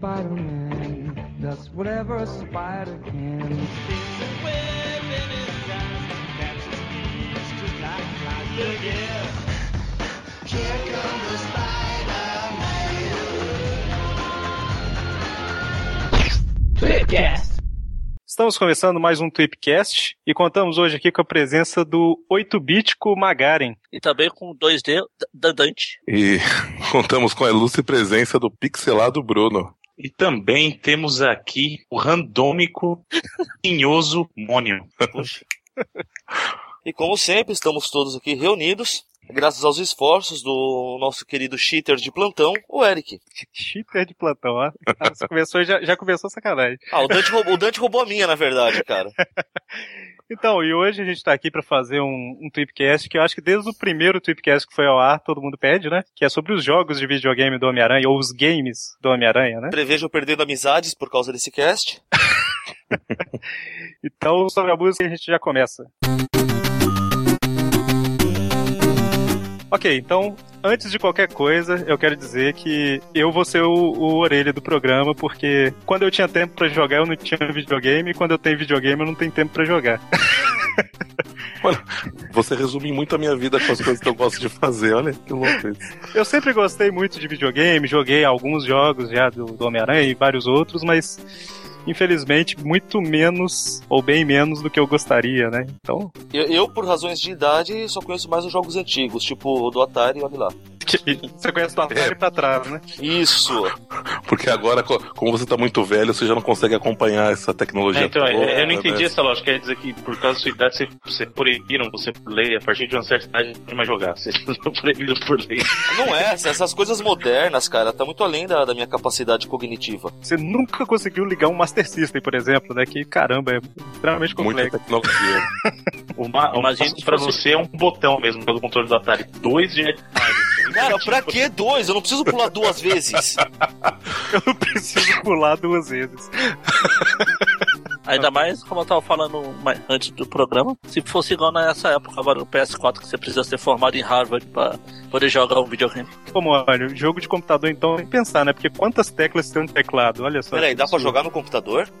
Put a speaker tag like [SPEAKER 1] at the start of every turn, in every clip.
[SPEAKER 1] Spider-Man does whatever a spider can.
[SPEAKER 2] Estamos começando mais um Tweepcast e contamos hoje aqui com a presença do 8-bítico Magaren.
[SPEAKER 3] E também com 2D da Dante.
[SPEAKER 4] E contamos com a ilustre presença do pixelado Bruno.
[SPEAKER 5] E também temos aqui o randômico tinhoso Mônio.
[SPEAKER 3] E como sempre, estamos todos aqui reunidos, graças aos esforços do nosso querido cheater de plantão, o Eric.
[SPEAKER 2] Cheater de plantão, ó. Você começou, já, já começou a sacanagem.
[SPEAKER 3] Ah, o Dante, roubou, o Dante roubou a minha, na verdade, cara.
[SPEAKER 2] Então, e hoje a gente tá aqui para fazer um, um Tweepcast que eu acho que desde o primeiro Tweepcast que foi ao ar, todo mundo pede, né? Que é sobre os jogos de videogame do Homem-Aranha, ou os games do Homem-Aranha, né?
[SPEAKER 3] Prevejo perdendo amizades por causa desse cast.
[SPEAKER 2] Então, sobre a música a gente já começa. Ok, então, antes de qualquer coisa, eu quero dizer que eu vou ser o, o orelha do programa, porque quando eu tinha tempo pra jogar, eu não tinha videogame, e quando eu tenho videogame, eu não tenho tempo pra jogar.
[SPEAKER 4] Olha, você resume muito a minha vida com as coisas que eu gosto de fazer, olha que louco isso.
[SPEAKER 2] Eu sempre gostei muito de videogame, joguei alguns jogos já do, do Homem-Aranha e vários outros, mas infelizmente muito menos, ou bem menos do que eu gostaria, né? Então,
[SPEAKER 3] Eu, eu, por razões de idade, só conheço mais os jogos antigos, tipo o do Atari, olha lá.
[SPEAKER 2] Você conhece do Atari pra trás, né?
[SPEAKER 3] Isso!
[SPEAKER 4] Porque agora, co- como você tá muito velho, você já não consegue acompanhar essa tecnologia
[SPEAKER 5] É, então,
[SPEAKER 4] toda,
[SPEAKER 5] é, eu não entendi
[SPEAKER 4] né?
[SPEAKER 5] essa lógica. Quer dizer que por causa da sua idade, você, você proibiram você por lei, a partir de uma certa idade, não pode mais jogar. Você não proibido por lei.
[SPEAKER 3] Não é, essas coisas modernas, cara, tá muito além da, da minha capacidade cognitiva.
[SPEAKER 2] Você nunca conseguiu ligar um Master System, por exemplo, né? Que caramba, é extremamente
[SPEAKER 4] Muita
[SPEAKER 2] complexo.
[SPEAKER 4] tecnologia.
[SPEAKER 5] O, ma- o
[SPEAKER 3] Imagina
[SPEAKER 5] máximo
[SPEAKER 3] se
[SPEAKER 5] pra você é um botão mesmo, pelo controle do Atari. Dois de
[SPEAKER 3] Cara, pra que dois? Eu não preciso pular duas vezes.
[SPEAKER 2] Eu não preciso pular duas vezes.
[SPEAKER 6] Ainda mais, como eu tava falando antes do programa, se fosse igual nessa época agora no PS4, que você precisa ser formado em Harvard pra poder jogar um videogame.
[SPEAKER 2] Como, olha, jogo de computador, então, tem que pensar, né? Porque quantas teclas tem um teclado? Olha só.
[SPEAKER 3] Peraí, dá pra jogar no computador?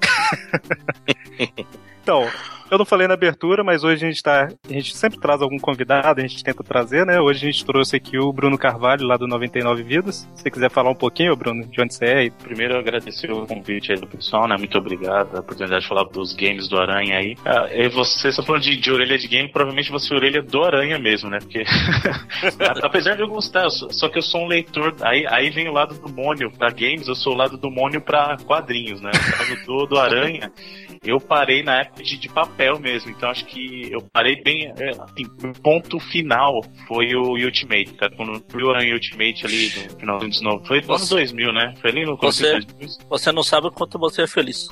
[SPEAKER 2] Então, eu não falei na abertura, mas hoje a gente tá. A gente sempre traz algum convidado, a gente tenta trazer, né? Hoje a gente trouxe aqui o Bruno Carvalho, lá do 99 Vidas. Se você quiser falar um pouquinho, Bruno, de onde você é
[SPEAKER 5] Primeiro, agradecer o convite aí do pessoal, né? Muito obrigado, a oportunidade de falar dos games do Aranha aí. Ah, e você, só falando de, de orelha de game, provavelmente você é orelha do Aranha mesmo, né? Porque. Apesar de eu gostar, eu só que eu sou um leitor. Aí, aí vem o lado do Mônio pra games, eu sou o lado do Mônio pra quadrinhos, né? No do, do Aranha, eu parei na época de, de papel mesmo. Então acho que eu parei bem. É, assim, o ponto final foi o Ultimate, cara. Quando o Aranha Ultimate ali no final dos anos 90. Foi no ano
[SPEAKER 6] Você-
[SPEAKER 5] 2000, né? Foi ali no começo
[SPEAKER 6] Você-
[SPEAKER 5] de 2000.
[SPEAKER 6] Você não sabe o quanto você é feliz.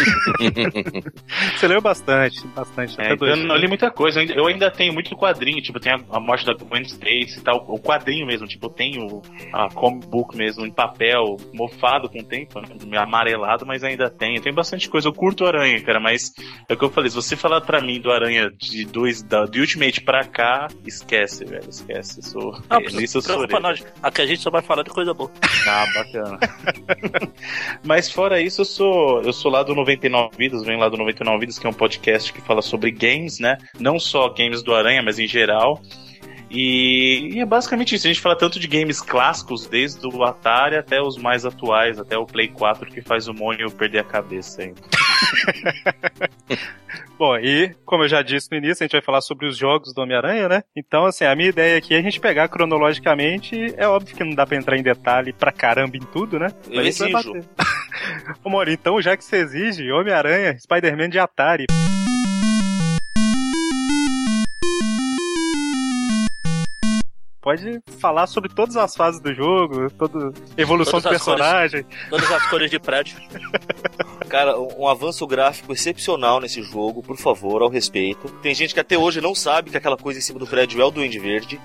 [SPEAKER 2] Você leu bastante, bastante.
[SPEAKER 5] É,
[SPEAKER 2] até
[SPEAKER 5] então eu não li muita coisa. Eu ainda, tenho muito quadrinho, tipo, tem a, a morte da Gwen Stacy e tal. O quadrinho mesmo, tipo, eu tenho a comic book mesmo em papel, mofado com o tempo, né, amarelado, mas ainda tenho. Tem bastante coisa. Eu curto o Aranha, cara, mas é o que eu falei. Se você falar pra mim do Aranha de dois, da, de Ultimate pra cá, esquece, velho. Esquece. Eu sou.
[SPEAKER 6] Não,
[SPEAKER 5] é, nisso eu sou
[SPEAKER 6] não. Aqui a gente só vai falar de coisa boa.
[SPEAKER 5] Ah, bacana. Mas fora isso, eu sou, eu sou lá do 99 Vidas, venho lá do 99 Vidas, que é um podcast que fala sobre games, né? Não só games do Aranha, mas em geral. E, é basicamente isso. A gente fala tanto de games clássicos, desde o Atari até os mais atuais, até o Play 4, que faz o Mônio perder a cabeça aí.
[SPEAKER 2] Bom, e como eu já disse no início, a gente vai falar sobre os jogos do Homem-Aranha, né? Então, assim, a minha ideia aqui é a gente pegar cronologicamente. É óbvio que não dá pra entrar em detalhe pra caramba em tudo, né?
[SPEAKER 3] Eu
[SPEAKER 2] gente vai
[SPEAKER 3] exijo.
[SPEAKER 2] Ô, Mori, então, já que você exige, Homem-Aranha, Spider-Man de Atari. Pode falar sobre todas as fases do jogo, toda evolução
[SPEAKER 6] Todas
[SPEAKER 2] do
[SPEAKER 6] as cores.
[SPEAKER 2] personagem.
[SPEAKER 6] Todas as cores de prédio.
[SPEAKER 3] Cara, um, um avanço gráfico excepcional nesse jogo, por favor, ao respeito. Tem gente que até hoje não sabe que aquela coisa em cima do prédio é o Duende Verde.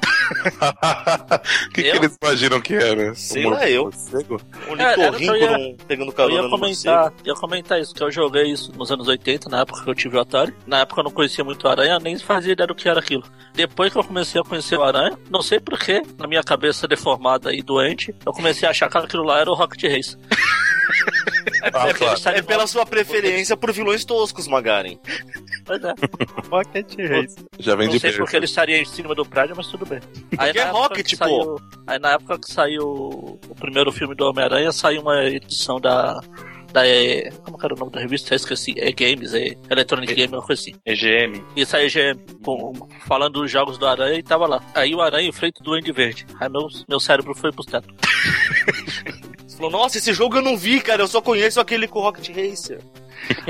[SPEAKER 4] O que, que
[SPEAKER 6] Eu?
[SPEAKER 4] eles imaginam que era?
[SPEAKER 3] Sei
[SPEAKER 4] Um
[SPEAKER 3] lá eu.
[SPEAKER 4] morcego?
[SPEAKER 3] Um
[SPEAKER 6] É, era-
[SPEAKER 3] litorrinco
[SPEAKER 6] eu ia-
[SPEAKER 3] num- pegando
[SPEAKER 6] Eu
[SPEAKER 3] carona
[SPEAKER 6] ia
[SPEAKER 3] no
[SPEAKER 6] comentar, ia comentar isso, que eu joguei isso nos anos 80, na época que eu tive o Atari. Na época eu não conhecia muito o Aranha, nem fazia ideia do que era aquilo. Depois que eu comecei a conhecer o Aranha, não sei porquê, na minha cabeça deformada e doente, eu comecei a achar que aquilo lá era o Rocket Race.
[SPEAKER 4] Ah,
[SPEAKER 6] É,
[SPEAKER 4] claro.
[SPEAKER 3] É pela sua preferência por vilões toscos, Magaren.
[SPEAKER 6] Pois é.
[SPEAKER 2] Pocket Race.
[SPEAKER 4] Já vem
[SPEAKER 6] Não
[SPEAKER 4] de
[SPEAKER 6] sei porque ele estaria em cima do prédio, mas tudo bem. Aí
[SPEAKER 3] Porque é Rocket,
[SPEAKER 6] que
[SPEAKER 3] pô.
[SPEAKER 6] saiu- Aí na época que saiu o primeiro filme do Homem-Aranha, saiu uma edição da. Da, é, como que era o nome da revista? Eu esqueci. É Games, é Electronic Game, uma coisa assim.
[SPEAKER 5] EGM.
[SPEAKER 6] Isso aí, GM, com, falando dos jogos do Aranha e tava lá. Aí o Aranha enfrenta o Duende Verde. Aí meu, meu cérebro foi pro teto.
[SPEAKER 3] Você falou, nossa, esse jogo eu não vi, cara, eu só conheço aquele com Rocket Racer.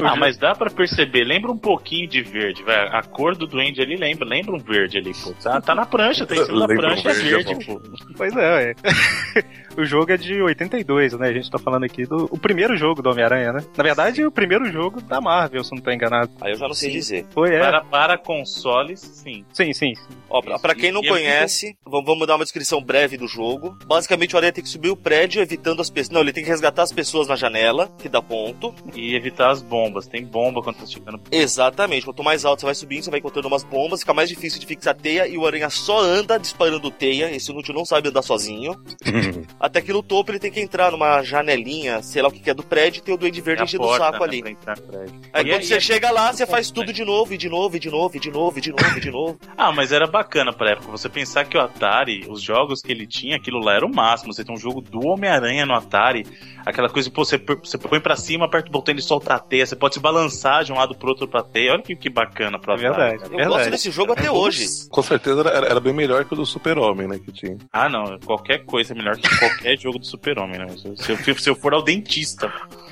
[SPEAKER 5] Ah, mas dá pra perceber, lembra um pouquinho de verde, vai. A cor do duende ali lembra, lembra um verde ali, pô. Tá, tá na prancha, tá em cima da
[SPEAKER 4] Lembra um
[SPEAKER 5] prancha, é
[SPEAKER 4] verde,
[SPEAKER 5] verde,
[SPEAKER 4] é
[SPEAKER 5] pô.
[SPEAKER 2] Pois é, ué. o jogo é de 82, né? A gente tá falando aqui do o primeiro jogo do Homem-Aranha, né? Na verdade, o primeiro jogo da Marvel, se não tô enganado.
[SPEAKER 3] Aí eu já não sei
[SPEAKER 5] Sim.
[SPEAKER 3] dizer.
[SPEAKER 2] Foi, é.
[SPEAKER 5] Para, para consoles, sim.
[SPEAKER 2] Sim, sim.
[SPEAKER 3] Ó, pra, pra quem não
[SPEAKER 5] e
[SPEAKER 3] conhece, vamos, vamos dar uma descrição breve do jogo. Basicamente, o Aranha tem que subir o prédio evitando as pessoas. Não, ele tem que resgatar as pessoas na janela, que dá ponto.
[SPEAKER 5] E evitar as bombas. Tem bomba quando tá chegando.
[SPEAKER 3] Exatamente. Quanto mais alto você vai subindo, você vai encontrando umas bombas, fica mais difícil de fixar teia e o Aranha só anda disparando teia. Esse inútil não sabe andar sozinho. Até que no topo ele tem que entrar numa janelinha, sei lá o que que é do prédio, e tem o Duende Verde
[SPEAKER 5] É
[SPEAKER 3] enchendo o saco
[SPEAKER 5] né,
[SPEAKER 3] ali. Aí
[SPEAKER 5] E
[SPEAKER 3] quando você
[SPEAKER 5] é-
[SPEAKER 3] chega lá, você faz
[SPEAKER 5] né?
[SPEAKER 3] tudo de novo, e de novo, e de novo, e de novo, e de novo, e de novo, e de novo.
[SPEAKER 5] Ah, mas era bacana pra época. Você pensar que o Atari, os jogos que ele tinha, aquilo lá era o máximo. Você tem um jogo do Homem-Aranha no Atari, aquela coisa, pô, você, você põe pra cima, aperta o botão e ele solta a teia. Você pode se balançar de um lado pro outro pra teia. Olha que, que bacana pra
[SPEAKER 2] É verdade.
[SPEAKER 3] Eu
[SPEAKER 2] verdade.
[SPEAKER 3] gosto desse jogo até hoje.
[SPEAKER 4] Com certeza era, era bem melhor que o do Super-Homem, né? Que tinha.
[SPEAKER 5] Ah, não. Qualquer coisa é melhor que qualquer jogo do Super-Homem, né? Se, se eu, se eu for ao dentista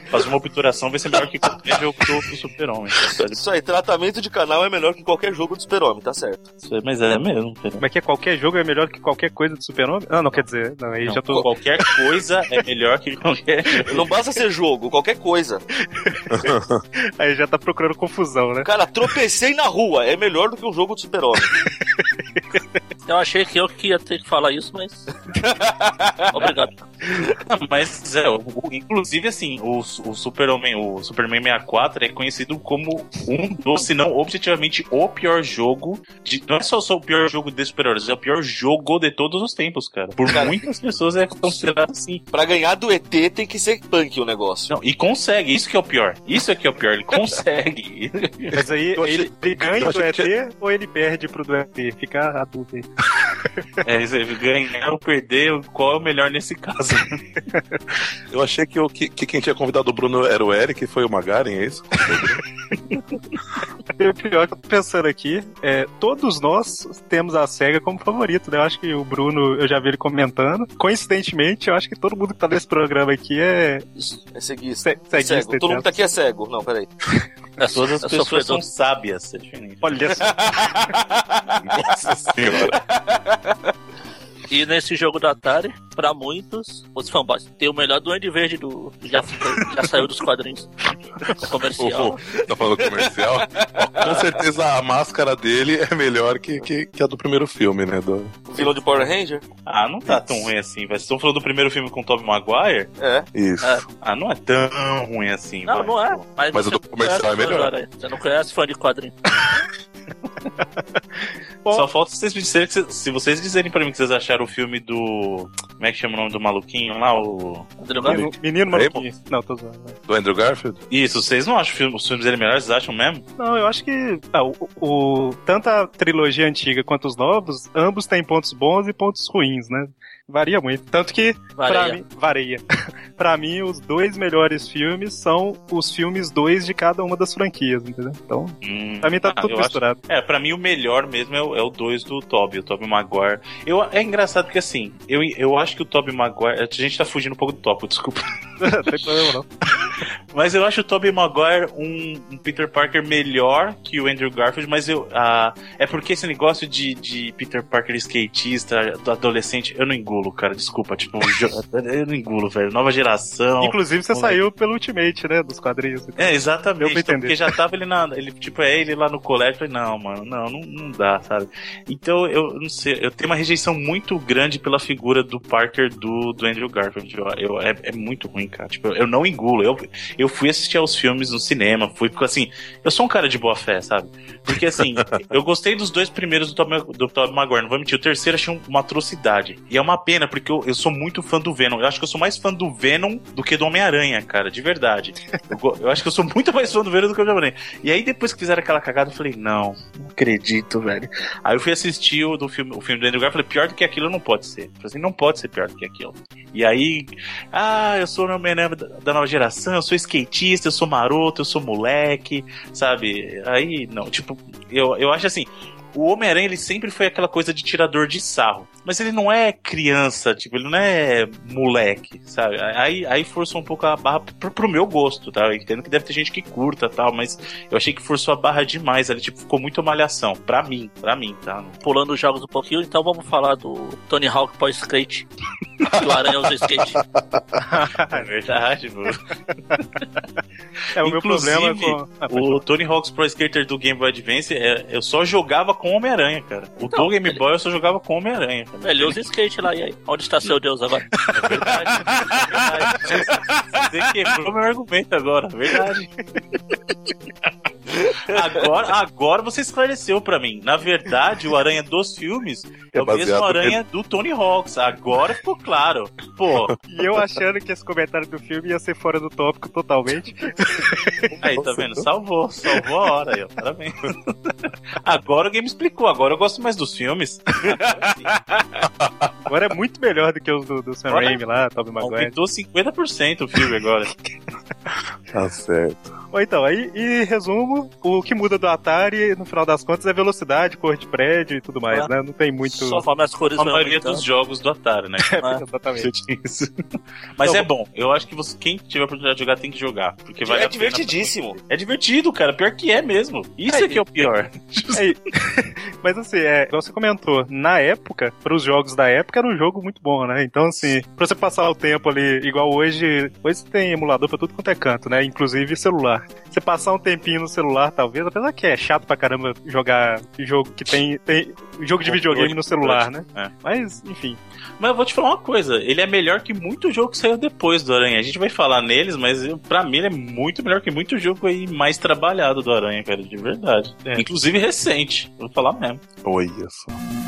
[SPEAKER 5] fazer uma obturação, vai ser melhor que qualquer jogo do, do Super-Homem. tá?
[SPEAKER 3] Isso aí, tratamento de canal é melhor que qualquer jogo do Super-Homem, tá certo.
[SPEAKER 5] Isso aí, Mas é mesmo, entendeu?
[SPEAKER 2] Mas que qualquer jogo é melhor que qualquer coisa do Super-Homem? Ah, não, quer dizer, não, aí
[SPEAKER 5] Não,
[SPEAKER 2] já tô.
[SPEAKER 5] Qualquer coisa é melhor que qualquer.
[SPEAKER 3] Não basta ser jogo, qualquer coisa.
[SPEAKER 2] Aí já tá procurando confusão, né?
[SPEAKER 3] Cara, tropecei na rua, é melhor do que um jogo do Super-Homem.
[SPEAKER 6] Eu achei que eu que ia ter que falar isso, mas. Obrigado.
[SPEAKER 5] Mas é, o- o- inclusive assim, o, o Super-Homem, o Superman 64 é conhecido como um dos, se não objetivamente o pior jogo de. Não é só, só o pior jogo de super-heróis, é o pior jogo de todos os tempos, cara. Por
[SPEAKER 3] Cara.
[SPEAKER 5] muitas pessoas é considerado assim.
[SPEAKER 3] Pra ganhar do ET tem que ser punk o negócio.
[SPEAKER 5] Não, e consegue, isso que é o pior. Isso é que é o pior, ele consegue.
[SPEAKER 2] Mas aí ele, ele ganha do ET ou ele perde pro do ET? Fica a dúvida aí.
[SPEAKER 5] é, isso aí, ganhar ou perder, qual é o melhor nesse caso?
[SPEAKER 4] Eu achei que, o, que, que quem tinha convidado o Bruno era o Eric, foi o Magaren, é isso?
[SPEAKER 2] E o pior que eu tô pensando aqui é todos nós temos a SEGA como favorito, né? Eu acho que o Bruno, eu já vi ele comentando. Coincidentemente, eu acho que todo mundo que tá nesse programa aqui é
[SPEAKER 3] É
[SPEAKER 2] ceguista.
[SPEAKER 3] Cego. Todo mundo tá aqui é cego. Não, peraí.
[SPEAKER 6] É,
[SPEAKER 5] Todas as pessoas são sábias, é diferente.
[SPEAKER 2] Olha só.
[SPEAKER 4] Nossa senhora.
[SPEAKER 6] E nesse jogo do Atari, pra muitos, os fanboys, tem o melhor Duende Verde do. Já, já saiu dos quadrinhos. Comercial.
[SPEAKER 4] Tá falando comercial? Com certeza a máscara dele é melhor que, que, que a do primeiro filme, né? Do...
[SPEAKER 3] O vilão de Power Ranger?
[SPEAKER 5] Ah, não tá tão ruim assim, velho. Vocês estão falando do primeiro filme com o Tobey Maguire?
[SPEAKER 3] É.
[SPEAKER 4] Isso.
[SPEAKER 6] É.
[SPEAKER 5] Ah, não é tão ruim assim,
[SPEAKER 6] Não,
[SPEAKER 5] vai.
[SPEAKER 6] não é. Mas,
[SPEAKER 4] Mas o do comercial é melhor.
[SPEAKER 6] Você não conhece fã de quadrinho.
[SPEAKER 5] Só falta vocês me dizerem que se vocês dizerem pra mim que vocês acharam o filme do. Como é que chama o nome do maluquinho lá? O.
[SPEAKER 2] Menino,
[SPEAKER 6] Garfield.
[SPEAKER 2] menino maluquinho. Não, tô zoando.
[SPEAKER 4] Do Andrew Garfield?
[SPEAKER 5] Isso, vocês não acham filme- os filmes dele melhores? Vocês acham mesmo?
[SPEAKER 2] Não, eu acho que ah, o, o- tanto a trilogia antiga quanto os novos, ambos têm pontos bons e pontos ruins, né? Varia muito. Tanto que, pra
[SPEAKER 6] Vareia.
[SPEAKER 2] mim, varia. pra mim, os dois melhores filmes são os filmes dois de cada uma das franquias, entendeu? Então,
[SPEAKER 5] Hum,
[SPEAKER 2] pra mim tá
[SPEAKER 5] ah,
[SPEAKER 2] tudo
[SPEAKER 5] eu acho-
[SPEAKER 2] misturado.
[SPEAKER 5] É, pra mim o melhor mesmo é o, é o 2 do Toby, o Toby Maguire. Eu, é engraçado porque assim, eu, eu acho que o Toby Maguire. A gente tá fugindo um pouco do tópico, desculpa.
[SPEAKER 2] não tem problema não.
[SPEAKER 5] Mas eu acho o Tobey Maguire um, um Peter Parker melhor que o Andrew Garfield, mas eu. ah, é porque esse negócio de, de Peter Parker skatista, do adolescente, eu não engulo, cara. Desculpa, tipo, eu não engulo, velho. Nova geração.
[SPEAKER 2] Inclusive, você saiu pelo Ultimate, né? Dos quadrinhos.
[SPEAKER 5] É,
[SPEAKER 2] Deu
[SPEAKER 5] exatamente.
[SPEAKER 2] pra
[SPEAKER 5] Então, porque já tava ele na. Ele, tipo, é ele lá no colégio. Eu falei, não, mano, não, não, não dá, sabe? Então, eu não sei, eu tenho uma rejeição muito grande pela figura do Parker do, do Andrew Garfield. Eu, eu- é, é muito ruim, cara. Tipo, eu não engulo. Eu, eu fui assistir aos filmes no cinema, fui porque assim, eu sou um cara de boa fé, sabe? Porque assim, eu gostei dos dois primeiros do Tom, do Tom Maguire, não vou mentir, o terceiro achei uma atrocidade. E é uma pena, porque eu, eu sou muito fã do Venom. Eu acho que eu sou mais fã do Venom do que do Homem-Aranha, cara, de verdade. Eu, eu, acho que eu sou muito mais fã do Venom do que do Homem-Aranha. E aí depois que fizeram aquela cagada, eu falei, não, não acredito, velho. Aí eu fui assistir o, do filme, o filme do Andrew Garfield, falei, pior do que aquilo não pode ser. Eu falei assim, não pode ser pior do que aquilo. E aí, ah, eu sou o Homem-Aranha da nova geração, eu sou skatista, eu sou maroto, eu sou moleque, sabe? Aí, não, tipo, eu, eu acho assim, o Homem-Aranha ele sempre foi aquela coisa de tirador de sarro. Mas ele não é criança, tipo, ele não é moleque, sabe? Aí, aí forçou um pouco a barra pro, pro meu gosto, tá? Eu entendo que deve ter gente que curta tal, mas eu achei que forçou a barra demais. Ele, tipo, ficou muito malhação. Pra mim, pra mim, tá?
[SPEAKER 6] Pulando os jogos um pouquinho, então vamos falar do Tony Hawk pós-skate. o Aranha usa skate.
[SPEAKER 5] é verdade, mano.
[SPEAKER 2] É, o meu problema com.
[SPEAKER 5] Ah, o Tony Hawk's Pro Skater do Game Boy Advance, é, eu só jogava com Homem-Aranha, cara. O do Game ele... Boy eu só jogava com Homem-Aranha.
[SPEAKER 6] Ele usa skate lá, e aí? Onde está seu Deus agora?
[SPEAKER 5] É verdade. É verdade. Você quebrou meu argumento agora, é verdade. Agora, agora você esclareceu para mim. Na verdade, o Aranha dos filmes é, é o mesmo Aranha do Tony Hawks. Agora ficou claro. Pô.
[SPEAKER 2] E eu achando que esse comentário do filme ia ser fora do tópico totalmente.
[SPEAKER 5] Aí, tá vendo? Salvou, salvou a hora aí, ó. Parabéns. Agora o game explicou. Agora eu gosto mais dos filmes.
[SPEAKER 2] Agora é muito melhor do que os do, do Sam Raimi lá, Tobey Maguire.
[SPEAKER 5] Aumentou 50% o filme agora.
[SPEAKER 4] Tá certo.
[SPEAKER 2] Bom, então, aí, em resumo, o que muda do Atari, no final das contas, é velocidade, cor de prédio e tudo mais, ah, né? Não tem muito.
[SPEAKER 6] Só forma as cores
[SPEAKER 5] A maioria dos jogos do Atari, né?
[SPEAKER 2] É, exatamente.
[SPEAKER 5] Mas então, é bom. Eu acho que você, quem tiver a oportunidade de jogar tem que jogar. Porque vale
[SPEAKER 3] é divertidíssimo.
[SPEAKER 5] É divertido, cara. Pior que é mesmo. Isso é, é que é o pior.
[SPEAKER 2] É, mas assim, é, você comentou, na época, para os jogos da época, era um jogo muito bom, né? Então, assim, pra você passar o tempo ali, igual hoje, hoje tem emulador pra tudo quanto é canto, né? Inclusive celular. Você passar um tempinho no celular, talvez, apesar que é chato pra caramba jogar jogo que tem. tem jogo de videogame no celular, né? É. Mas, enfim.
[SPEAKER 5] Mas eu vou te falar uma coisa, ele é melhor que muito jogo que saiu depois do Aranha. A gente vai falar neles, mas pra mim ele é muito melhor que muito jogo aí mais trabalhado do Aranha, cara, de verdade. É. Inclusive recente, vou falar mesmo.
[SPEAKER 4] Olha só.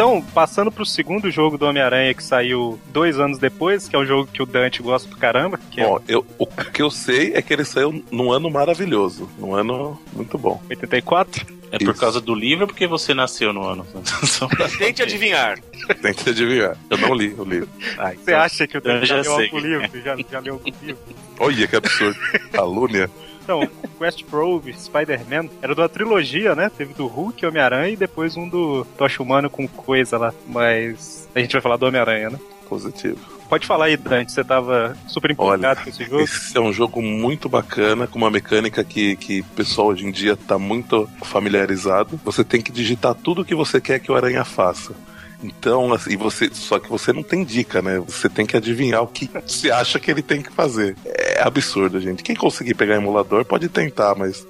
[SPEAKER 2] Então, passando pro segundo jogo do Homem-Aranha que saiu dois anos depois, que é um jogo que o Dante gosta pra caramba. Que
[SPEAKER 4] bom,
[SPEAKER 2] é...
[SPEAKER 4] eu, o que eu sei é que ele saiu num ano maravilhoso, num ano muito bom.
[SPEAKER 2] 84?
[SPEAKER 5] É por Isso. causa do livro ou porque você nasceu no ano?
[SPEAKER 3] Tente adivinhar.
[SPEAKER 4] Tente adivinhar. Eu não li o livro.
[SPEAKER 2] Ah, então... Você acha que eu, eu já, já leu algum livro? Já, já leu algum livro?
[SPEAKER 4] Olha que absurdo. Calúnia.
[SPEAKER 2] Então, Quest Prove, Spider-Man, era da trilogia, né? Teve do Hulk, Homem-Aranha e depois um do Tocha Humano com coisa lá. Mas a gente vai falar do Homem-Aranha, né?
[SPEAKER 4] Positivo.
[SPEAKER 2] Pode falar aí, Dante, você tava super empolgado
[SPEAKER 4] Olha,
[SPEAKER 2] com esse jogo.
[SPEAKER 4] Esse é um jogo muito bacana, com uma mecânica que, que o pessoal hoje em dia tá muito familiarizado. Você tem que digitar tudo o que você quer que o Aranha faça. Então, assim, você, só que você não tem dica, né? Você tem que adivinhar o que você acha que ele tem que fazer. É absurdo, gente. Quem conseguir pegar emulador pode tentar, mas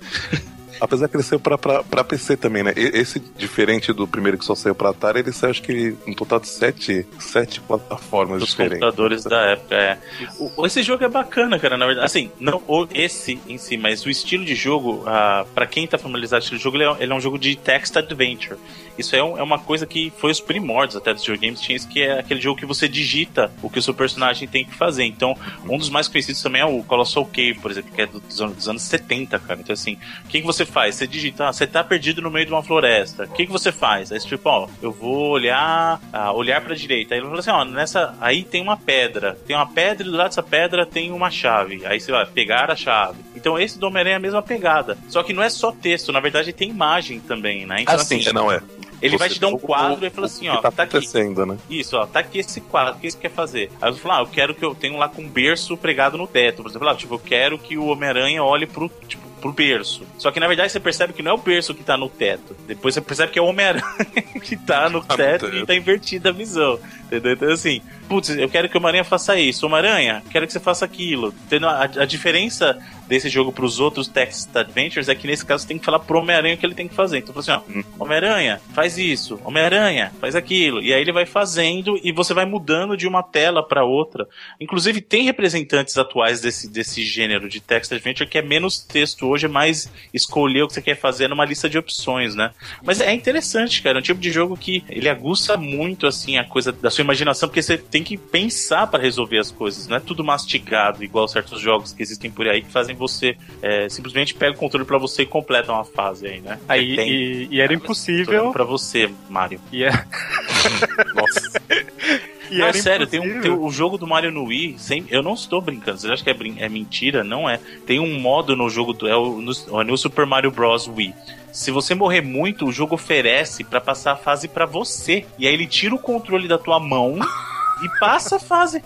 [SPEAKER 4] Apesar que ele saiu pra, pra, pra PC também, né? Esse, diferente do primeiro que só saiu pra Atari, ele saiu acho que um total de sete, sete plataformas
[SPEAKER 5] Dos
[SPEAKER 4] diferentes.
[SPEAKER 5] computadores da época, é. O, esse jogo é bacana, cara, na verdade. Assim, não esse em si, mas o estilo de jogo, uh, pra quem tá familiarizado com o estilo de jogo, ele é, ele é um jogo de text adventure. Isso é, um, é, uma coisa que foi os primórdios até dos videogames, tinha isso que é aquele jogo que você digita o que o seu personagem tem que fazer. Então, um dos mais conhecidos também é o Colossal Cave, por exemplo, que é dos anos, dos anos 70, cara. Então, assim, o que, que você faz? Você digita, ah, você tá perdido no meio de uma floresta. O que, que você faz? Aí tipo, ó, eu vou olhar, ah, olhar pra direita. Aí ele fala assim, ó, nessa. Aí tem uma pedra. Tem uma pedra e do lado dessa pedra tem uma chave. Aí você vai pegar a chave. Então esse do Homem-Aranha é a mesma pegada. Só que não é só texto, na verdade tem imagem também, né? Então,
[SPEAKER 4] ah, assim, não é.
[SPEAKER 5] Ele você vai te dar um quadro e fala assim, ó,
[SPEAKER 4] tá,
[SPEAKER 5] tá
[SPEAKER 4] aqui. Né?
[SPEAKER 5] Isso, ó, tá aqui esse quadro, o que você quer fazer? Aí você fala, ah, eu quero que eu tenha lá com um berço pregado no teto. Por exemplo, ah, tipo, eu quero que o Homem-Aranha olhe pro, tipo, pro berço. Só que na verdade você percebe que não é o berço que tá no teto. Depois você percebe que é o Homem-Aranha que tá no tá teto e tá invertida a visão. Entendeu? Então, assim, putz, eu quero que o Homem-Aranha faça isso. Homem-Aranha, quero que você faça aquilo. Entendeu? A, a diferença desse jogo pros outros Text Adventures é que nesse caso você tem que falar pro Homem-Aranha o que ele tem que fazer. Então, assim, ó, Homem-Aranha, faz isso. Homem-Aranha, faz aquilo. E aí ele vai fazendo e você vai mudando de uma tela para outra. Inclusive, tem representantes atuais desse, desse gênero de Text Adventure que é menos texto hoje, é mais escolher o que você quer fazer numa lista de opções, né? Mas é interessante, cara. É um tipo de jogo que ele aguça muito, assim, a coisa da sua imaginação, porque você tem que pensar para resolver as coisas. Não é tudo mastigado, igual certos jogos que existem por aí que fazem você é, simplesmente pega o controle para você e completa uma fase aí, né?
[SPEAKER 2] Aí,
[SPEAKER 5] Tem-
[SPEAKER 2] e, e era impossível.
[SPEAKER 5] Pra você, Mario.
[SPEAKER 2] E é,
[SPEAKER 5] Nossa.
[SPEAKER 2] e
[SPEAKER 5] não, é sério, tem, um, tem o jogo do Mario no Wii, sem, eu não estou brincando, vocês acham que é, brin- é mentira? Não é. Tem um modo no jogo do. É o, no, o New Super Mario Bros. Wii. Se você morrer muito, o jogo oferece pra passar a fase pra você. E aí ele tira o controle da tua mão e passa a fase.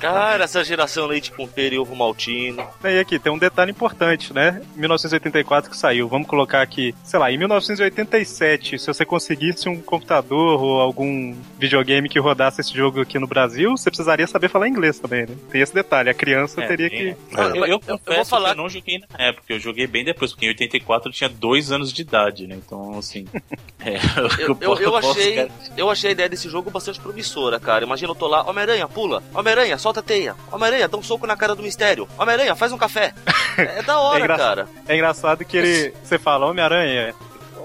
[SPEAKER 3] Cara, essa geração leite com pera e ovo maltino.
[SPEAKER 2] E aqui, tem um detalhe importante, né? 1984 que saiu. Vamos colocar aqui, sei lá, em 1987, se você conseguisse um computador ou algum videogame que rodasse esse jogo aqui no Brasil, você precisaria saber falar inglês também, né? Tem esse detalhe. A criança
[SPEAKER 5] É,
[SPEAKER 2] teria
[SPEAKER 5] tem-
[SPEAKER 2] que.
[SPEAKER 5] Eu, eu,
[SPEAKER 3] eu
[SPEAKER 5] confesso
[SPEAKER 3] vou falar-
[SPEAKER 5] que eu não joguei na época, eu joguei bem depois, porque em 84 eu tinha dois anos de idade, né? Então, assim. é,
[SPEAKER 3] Eu, eu, eu achei, eu achei a ideia desse jogo bastante promissora, cara. Imagina eu tô lá, Homem-Aranha, pula. Homem-Aranha, solta a teia. Homem-Aranha, dá um soco na cara do mistério. Homem-Aranha, faz um café. É, da hora,
[SPEAKER 2] É
[SPEAKER 3] cara.
[SPEAKER 2] É engraçado que ele. Você fala, Homem-Aranha.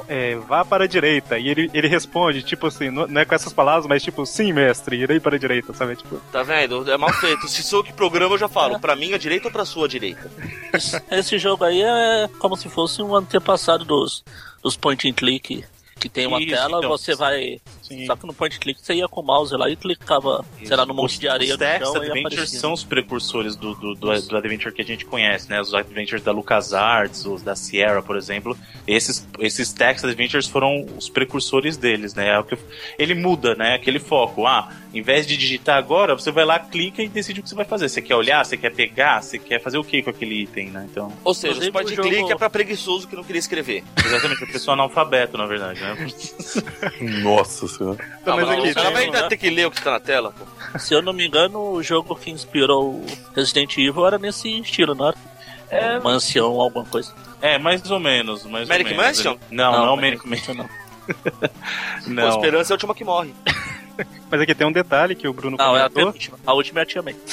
[SPEAKER 2] É, vá para a direita. E ele, ele responde, tipo assim, não não é com essas palavras, mas tipo, sim, mestre, irei para a direita, sabe? Tipo,
[SPEAKER 3] Tá vendo? É mal feito. Se sou que programa, eu já falo. Pra minha direita ou pra sua direita?
[SPEAKER 6] Esse jogo aí é como se fosse um antepassado dos, dos point and click. Que tem uma
[SPEAKER 5] Isso,
[SPEAKER 6] tela,
[SPEAKER 5] então.
[SPEAKER 6] você vai.
[SPEAKER 5] Sim.
[SPEAKER 6] Só que no point click você ia com o mouse lá e clicava, sei lá, no monte
[SPEAKER 5] Os-
[SPEAKER 6] de areia
[SPEAKER 5] os
[SPEAKER 6] do chão
[SPEAKER 5] Adventures são os precursores do, do, do, do Adventure que a gente conhece, né? Os Adventures da LucasArts, os da Sierra, por exemplo. Esses, esses Text Adventures foram os precursores deles, né? É o que, ele muda, né? Aquele foco. Ah, em vez de digitar agora, você vai lá, clica e decide o que você vai fazer. Você quer olhar, você quer pegar, você quer fazer o que com aquele item, né? Então,
[SPEAKER 3] Ou seja, point
[SPEAKER 6] o jogo-
[SPEAKER 3] click é pra preguiçoso que não queria escrever.
[SPEAKER 5] exatamente, a pessoa analfabeto, na verdade, né?
[SPEAKER 4] Nossa senhora.
[SPEAKER 2] Não, mas
[SPEAKER 3] Ah,
[SPEAKER 2] aqui,
[SPEAKER 3] o cara vai
[SPEAKER 6] tem-
[SPEAKER 3] ainda ter que ler o que tá na tela, pô.
[SPEAKER 6] Se eu não me engano, o jogo que inspirou o Resident Evil era nesse estilo, não era? É... Mansão, alguma coisa.
[SPEAKER 5] É, mais ou menos. Mais
[SPEAKER 3] Manic
[SPEAKER 5] ou menos.
[SPEAKER 3] Mansion?
[SPEAKER 5] Não, não, não
[SPEAKER 6] Manic
[SPEAKER 5] Manic Mansion.
[SPEAKER 6] não.
[SPEAKER 3] Pô,
[SPEAKER 5] Não.
[SPEAKER 3] esperança é a última que morre.
[SPEAKER 2] Mas aqui tem um detalhe que o Bruno
[SPEAKER 6] Não, é a
[SPEAKER 2] comentou.
[SPEAKER 6] penúltima. A última é a Tia May.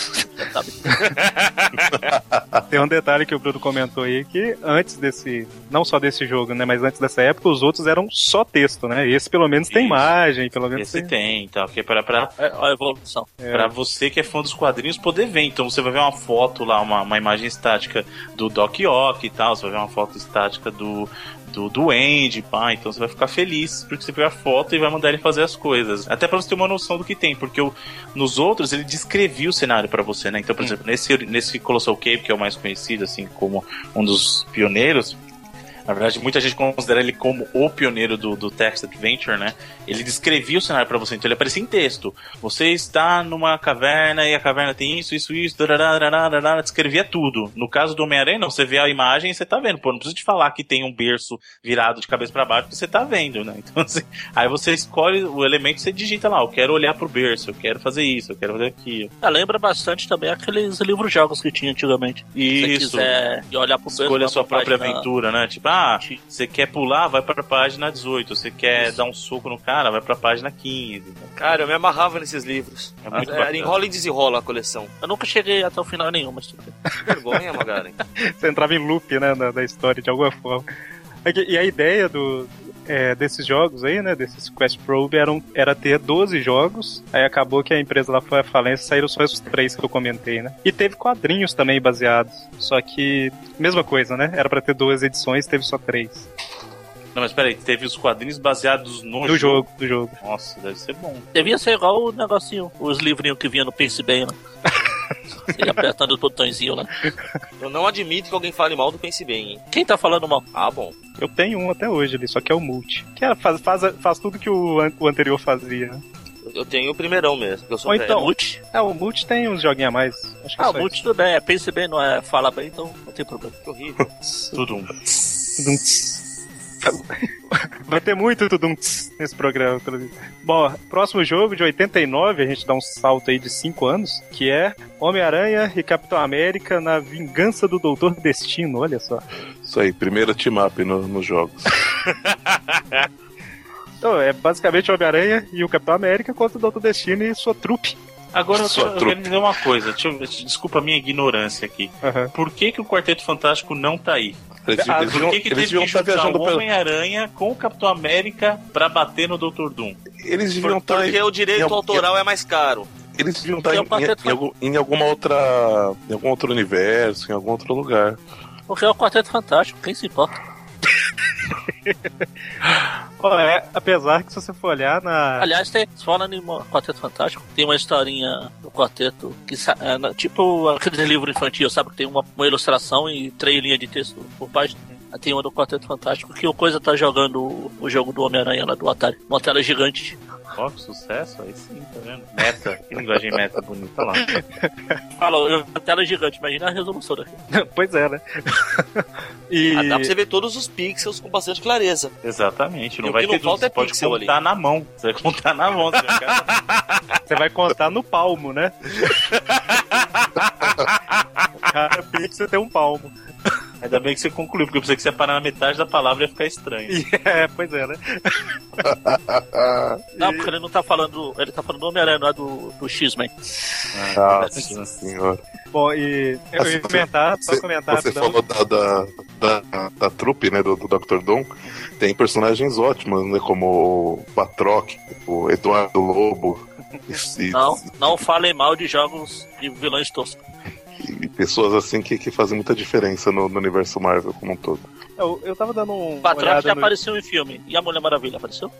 [SPEAKER 2] Tem um detalhe que o Bruno comentou aí que antes desse, não só desse jogo, né, mas antes dessa época, os outros eram só texto, né? Esse pelo menos tem
[SPEAKER 5] Isso.
[SPEAKER 2] imagem, pelo menos
[SPEAKER 5] Esse
[SPEAKER 2] tem.
[SPEAKER 5] tem, então, porque para pra,
[SPEAKER 6] É a evolução.
[SPEAKER 2] É.
[SPEAKER 5] Pra você que é fã dos quadrinhos poder ver. Então você vai ver uma foto lá, uma, uma imagem estática do Doc Ock e tal, você vai ver uma foto estática do, do, Andy, pá. Então você vai ficar feliz porque você vê a foto e vai mandar ele fazer as coisas. Até pra você ter uma noção do que tem, porque o, nos outros ele descrevia o cenário pra você, né? Então, por exemplo, nesse, nesse Colossal Cave, que é o mais conhecido, assim, como um dos pioneiros. Na verdade, muita gente considera ele como o pioneiro do, do Text Adventure, né? Ele descrevia o cenário pra você, então ele aparecia em texto. Você está numa caverna e a caverna tem isso, isso, isso, descrevia tudo. No caso do Homem-Aranha, não, você vê a imagem e você tá vendo. Pô, não precisa te falar que tem um berço virado de cabeça pra baixo, porque você tá vendo, né? Então, assim, aí você escolhe o elemento e você digita lá, eu quero olhar pro berço, eu quero fazer isso, eu quero fazer aquilo.
[SPEAKER 6] Ah, lembra bastante também aqueles livros-jogos que tinha antigamente. Se você
[SPEAKER 5] Isso.
[SPEAKER 6] quiser ir olhar pro berço,
[SPEAKER 5] Escolha a sua
[SPEAKER 6] pra
[SPEAKER 5] própria
[SPEAKER 6] página-
[SPEAKER 5] aventura, né? Tipo, ah, você quer pular, vai pra página 18. Você quer dar um soco no cara, vai pra página 15.
[SPEAKER 3] Cara, eu me amarrava nesses livros.
[SPEAKER 5] É muito
[SPEAKER 3] É,
[SPEAKER 5] bacana.
[SPEAKER 3] enrola e desenrola a coleção.
[SPEAKER 6] Eu nunca cheguei até o final nenhum, mas tudo bem.
[SPEAKER 3] Que vergonha, Magaren.
[SPEAKER 2] Você entrava em loop, né, da, da história de alguma forma. É E a ideia do, é, desses jogos aí, né, desses Quest Probe, eram, era ter 12 jogos. Aí acabou que a empresa lá foi à falência, saíram só esses três que eu comentei, né. E teve quadrinhos também baseados. Só que, mesma coisa, né, era pra ter duas edições, teve só três.
[SPEAKER 5] Não, mas peraí, teve os quadrinhos baseados no
[SPEAKER 2] Do jogo, do jogo.
[SPEAKER 5] Nossa, deve ser bom.
[SPEAKER 6] Devia ser igual o negocinho, os livrinhos que vinha no Pense Bem, né? Ia apertando os botõezinhos lá.
[SPEAKER 3] Eu não admito que alguém fale mal do Pense Bem, hein?
[SPEAKER 6] Quem tá falando mal?
[SPEAKER 3] Ah, bom.
[SPEAKER 2] Eu tenho um até hoje ali, só que é o Multi. Que é, faz, faz, faz tudo que o, an- o anterior fazia, né.
[SPEAKER 3] Eu- tenho o primeirão mesmo, que eu sou
[SPEAKER 2] Ou então-
[SPEAKER 6] Multi?
[SPEAKER 2] É, o Multi tem uns joguinhos a mais. Acho que é
[SPEAKER 6] Ah,
[SPEAKER 2] só
[SPEAKER 6] o Multi tudo bem, é Pense Bem, não é Fala Bem, então não tem problema.
[SPEAKER 3] Que horrível.
[SPEAKER 5] Tudo um.
[SPEAKER 2] isso. Vai ter muito tudum nesse programa. Bom, próximo jogo de 89, a gente dá um salto aí de 5 anos, que é Homem-Aranha e Capitão América na Vingança do Doutor Destino, olha só.
[SPEAKER 4] Isso aí, primeiro team-up no- nos jogos.
[SPEAKER 2] Então, é basicamente o Homem-Aranha e o Capitão América contra o Doutor Destino e sua trupe.
[SPEAKER 5] Agora eu,
[SPEAKER 4] Sua
[SPEAKER 5] quero- eu
[SPEAKER 4] trupe.
[SPEAKER 5] quero dizer uma coisa, deixa eu- desculpa a minha ignorância aqui.
[SPEAKER 2] Aham.
[SPEAKER 5] Por que, que o Quarteto Fantástico não tá aí?
[SPEAKER 4] Eles,
[SPEAKER 2] Ah,
[SPEAKER 4] eles
[SPEAKER 5] Por
[SPEAKER 4] deviam,
[SPEAKER 5] que, que
[SPEAKER 4] eles
[SPEAKER 5] teve
[SPEAKER 4] deviam
[SPEAKER 5] que
[SPEAKER 4] estar viajando
[SPEAKER 5] o. Homem-Aranha com o Capitão América pra bater no Dr. Doom?
[SPEAKER 4] Eles deviam estar.
[SPEAKER 3] Porque o direito
[SPEAKER 4] em
[SPEAKER 3] autoral é mais caro.
[SPEAKER 4] Eles deviam estar
[SPEAKER 6] Porque
[SPEAKER 4] em,
[SPEAKER 6] Quarteto
[SPEAKER 4] em- em alguma outra. em algum outro universo, em algum outro lugar.
[SPEAKER 6] Porque é o Quarteto Fantástico, quem se importa?
[SPEAKER 2] É, apesar que se você for olhar na.
[SPEAKER 6] Aliás, tem, falando em Mo- Quarteto Fantástico, tem uma historinha do quarteto que é, tipo aquele livro infantil, sabe? Que tem uma, uma ilustração e três linhas de texto por página. Tem uma do Quarteto Fantástico que o Coisa tá jogando o, o jogo do Homem-Aranha lá do Atari. Uma tela gigante.
[SPEAKER 5] Ó, que sucesso, aí sim, tá vendo? Meta, que linguagem meta bonita lá.
[SPEAKER 6] Fala, uma tela gigante, imagina a resolução daqui.
[SPEAKER 2] pois é, né? e.
[SPEAKER 3] Ah, dá pra você ver todos os pixels com bastante clareza.
[SPEAKER 5] Exatamente, não
[SPEAKER 3] E o
[SPEAKER 5] vai
[SPEAKER 3] que
[SPEAKER 5] ter
[SPEAKER 3] não falta é
[SPEAKER 5] você pode
[SPEAKER 3] pixel
[SPEAKER 5] contar na mão. Você vai contar na mão. Você vai ficar-
[SPEAKER 2] Você vai contar no palmo, né? Cada pixel tem um palmo.
[SPEAKER 5] Ainda bem que você concluiu, porque eu pensei que você ia parar na metade da palavra e ia ficar estranho.
[SPEAKER 2] É, pois é, né?
[SPEAKER 6] Não, porque ele não tá falando. Ele tá falando do Homem-Aranha, não é do, do X-Men.
[SPEAKER 5] Ah,
[SPEAKER 4] Nossa senhora.
[SPEAKER 2] Bom, e eu ia comentar, só
[SPEAKER 4] Você,
[SPEAKER 2] comentar
[SPEAKER 4] você
[SPEAKER 2] rapidão.
[SPEAKER 4] falou da, da, da, da trupe, né, do, do Dr. Doom. Tem personagens ótimos, né, como o Patroc, o Eduardo Lobo.
[SPEAKER 6] Não, não falem mal de jogos de vilões toscos.
[SPEAKER 4] E pessoas assim que, que fazem muita diferença no, no universo Marvel como um todo.
[SPEAKER 2] Eu, eu tava dando um.
[SPEAKER 6] O Patrão
[SPEAKER 2] olhada
[SPEAKER 6] já
[SPEAKER 2] no-
[SPEAKER 6] apareceu em filme. E a Mulher Maravilha apareceu?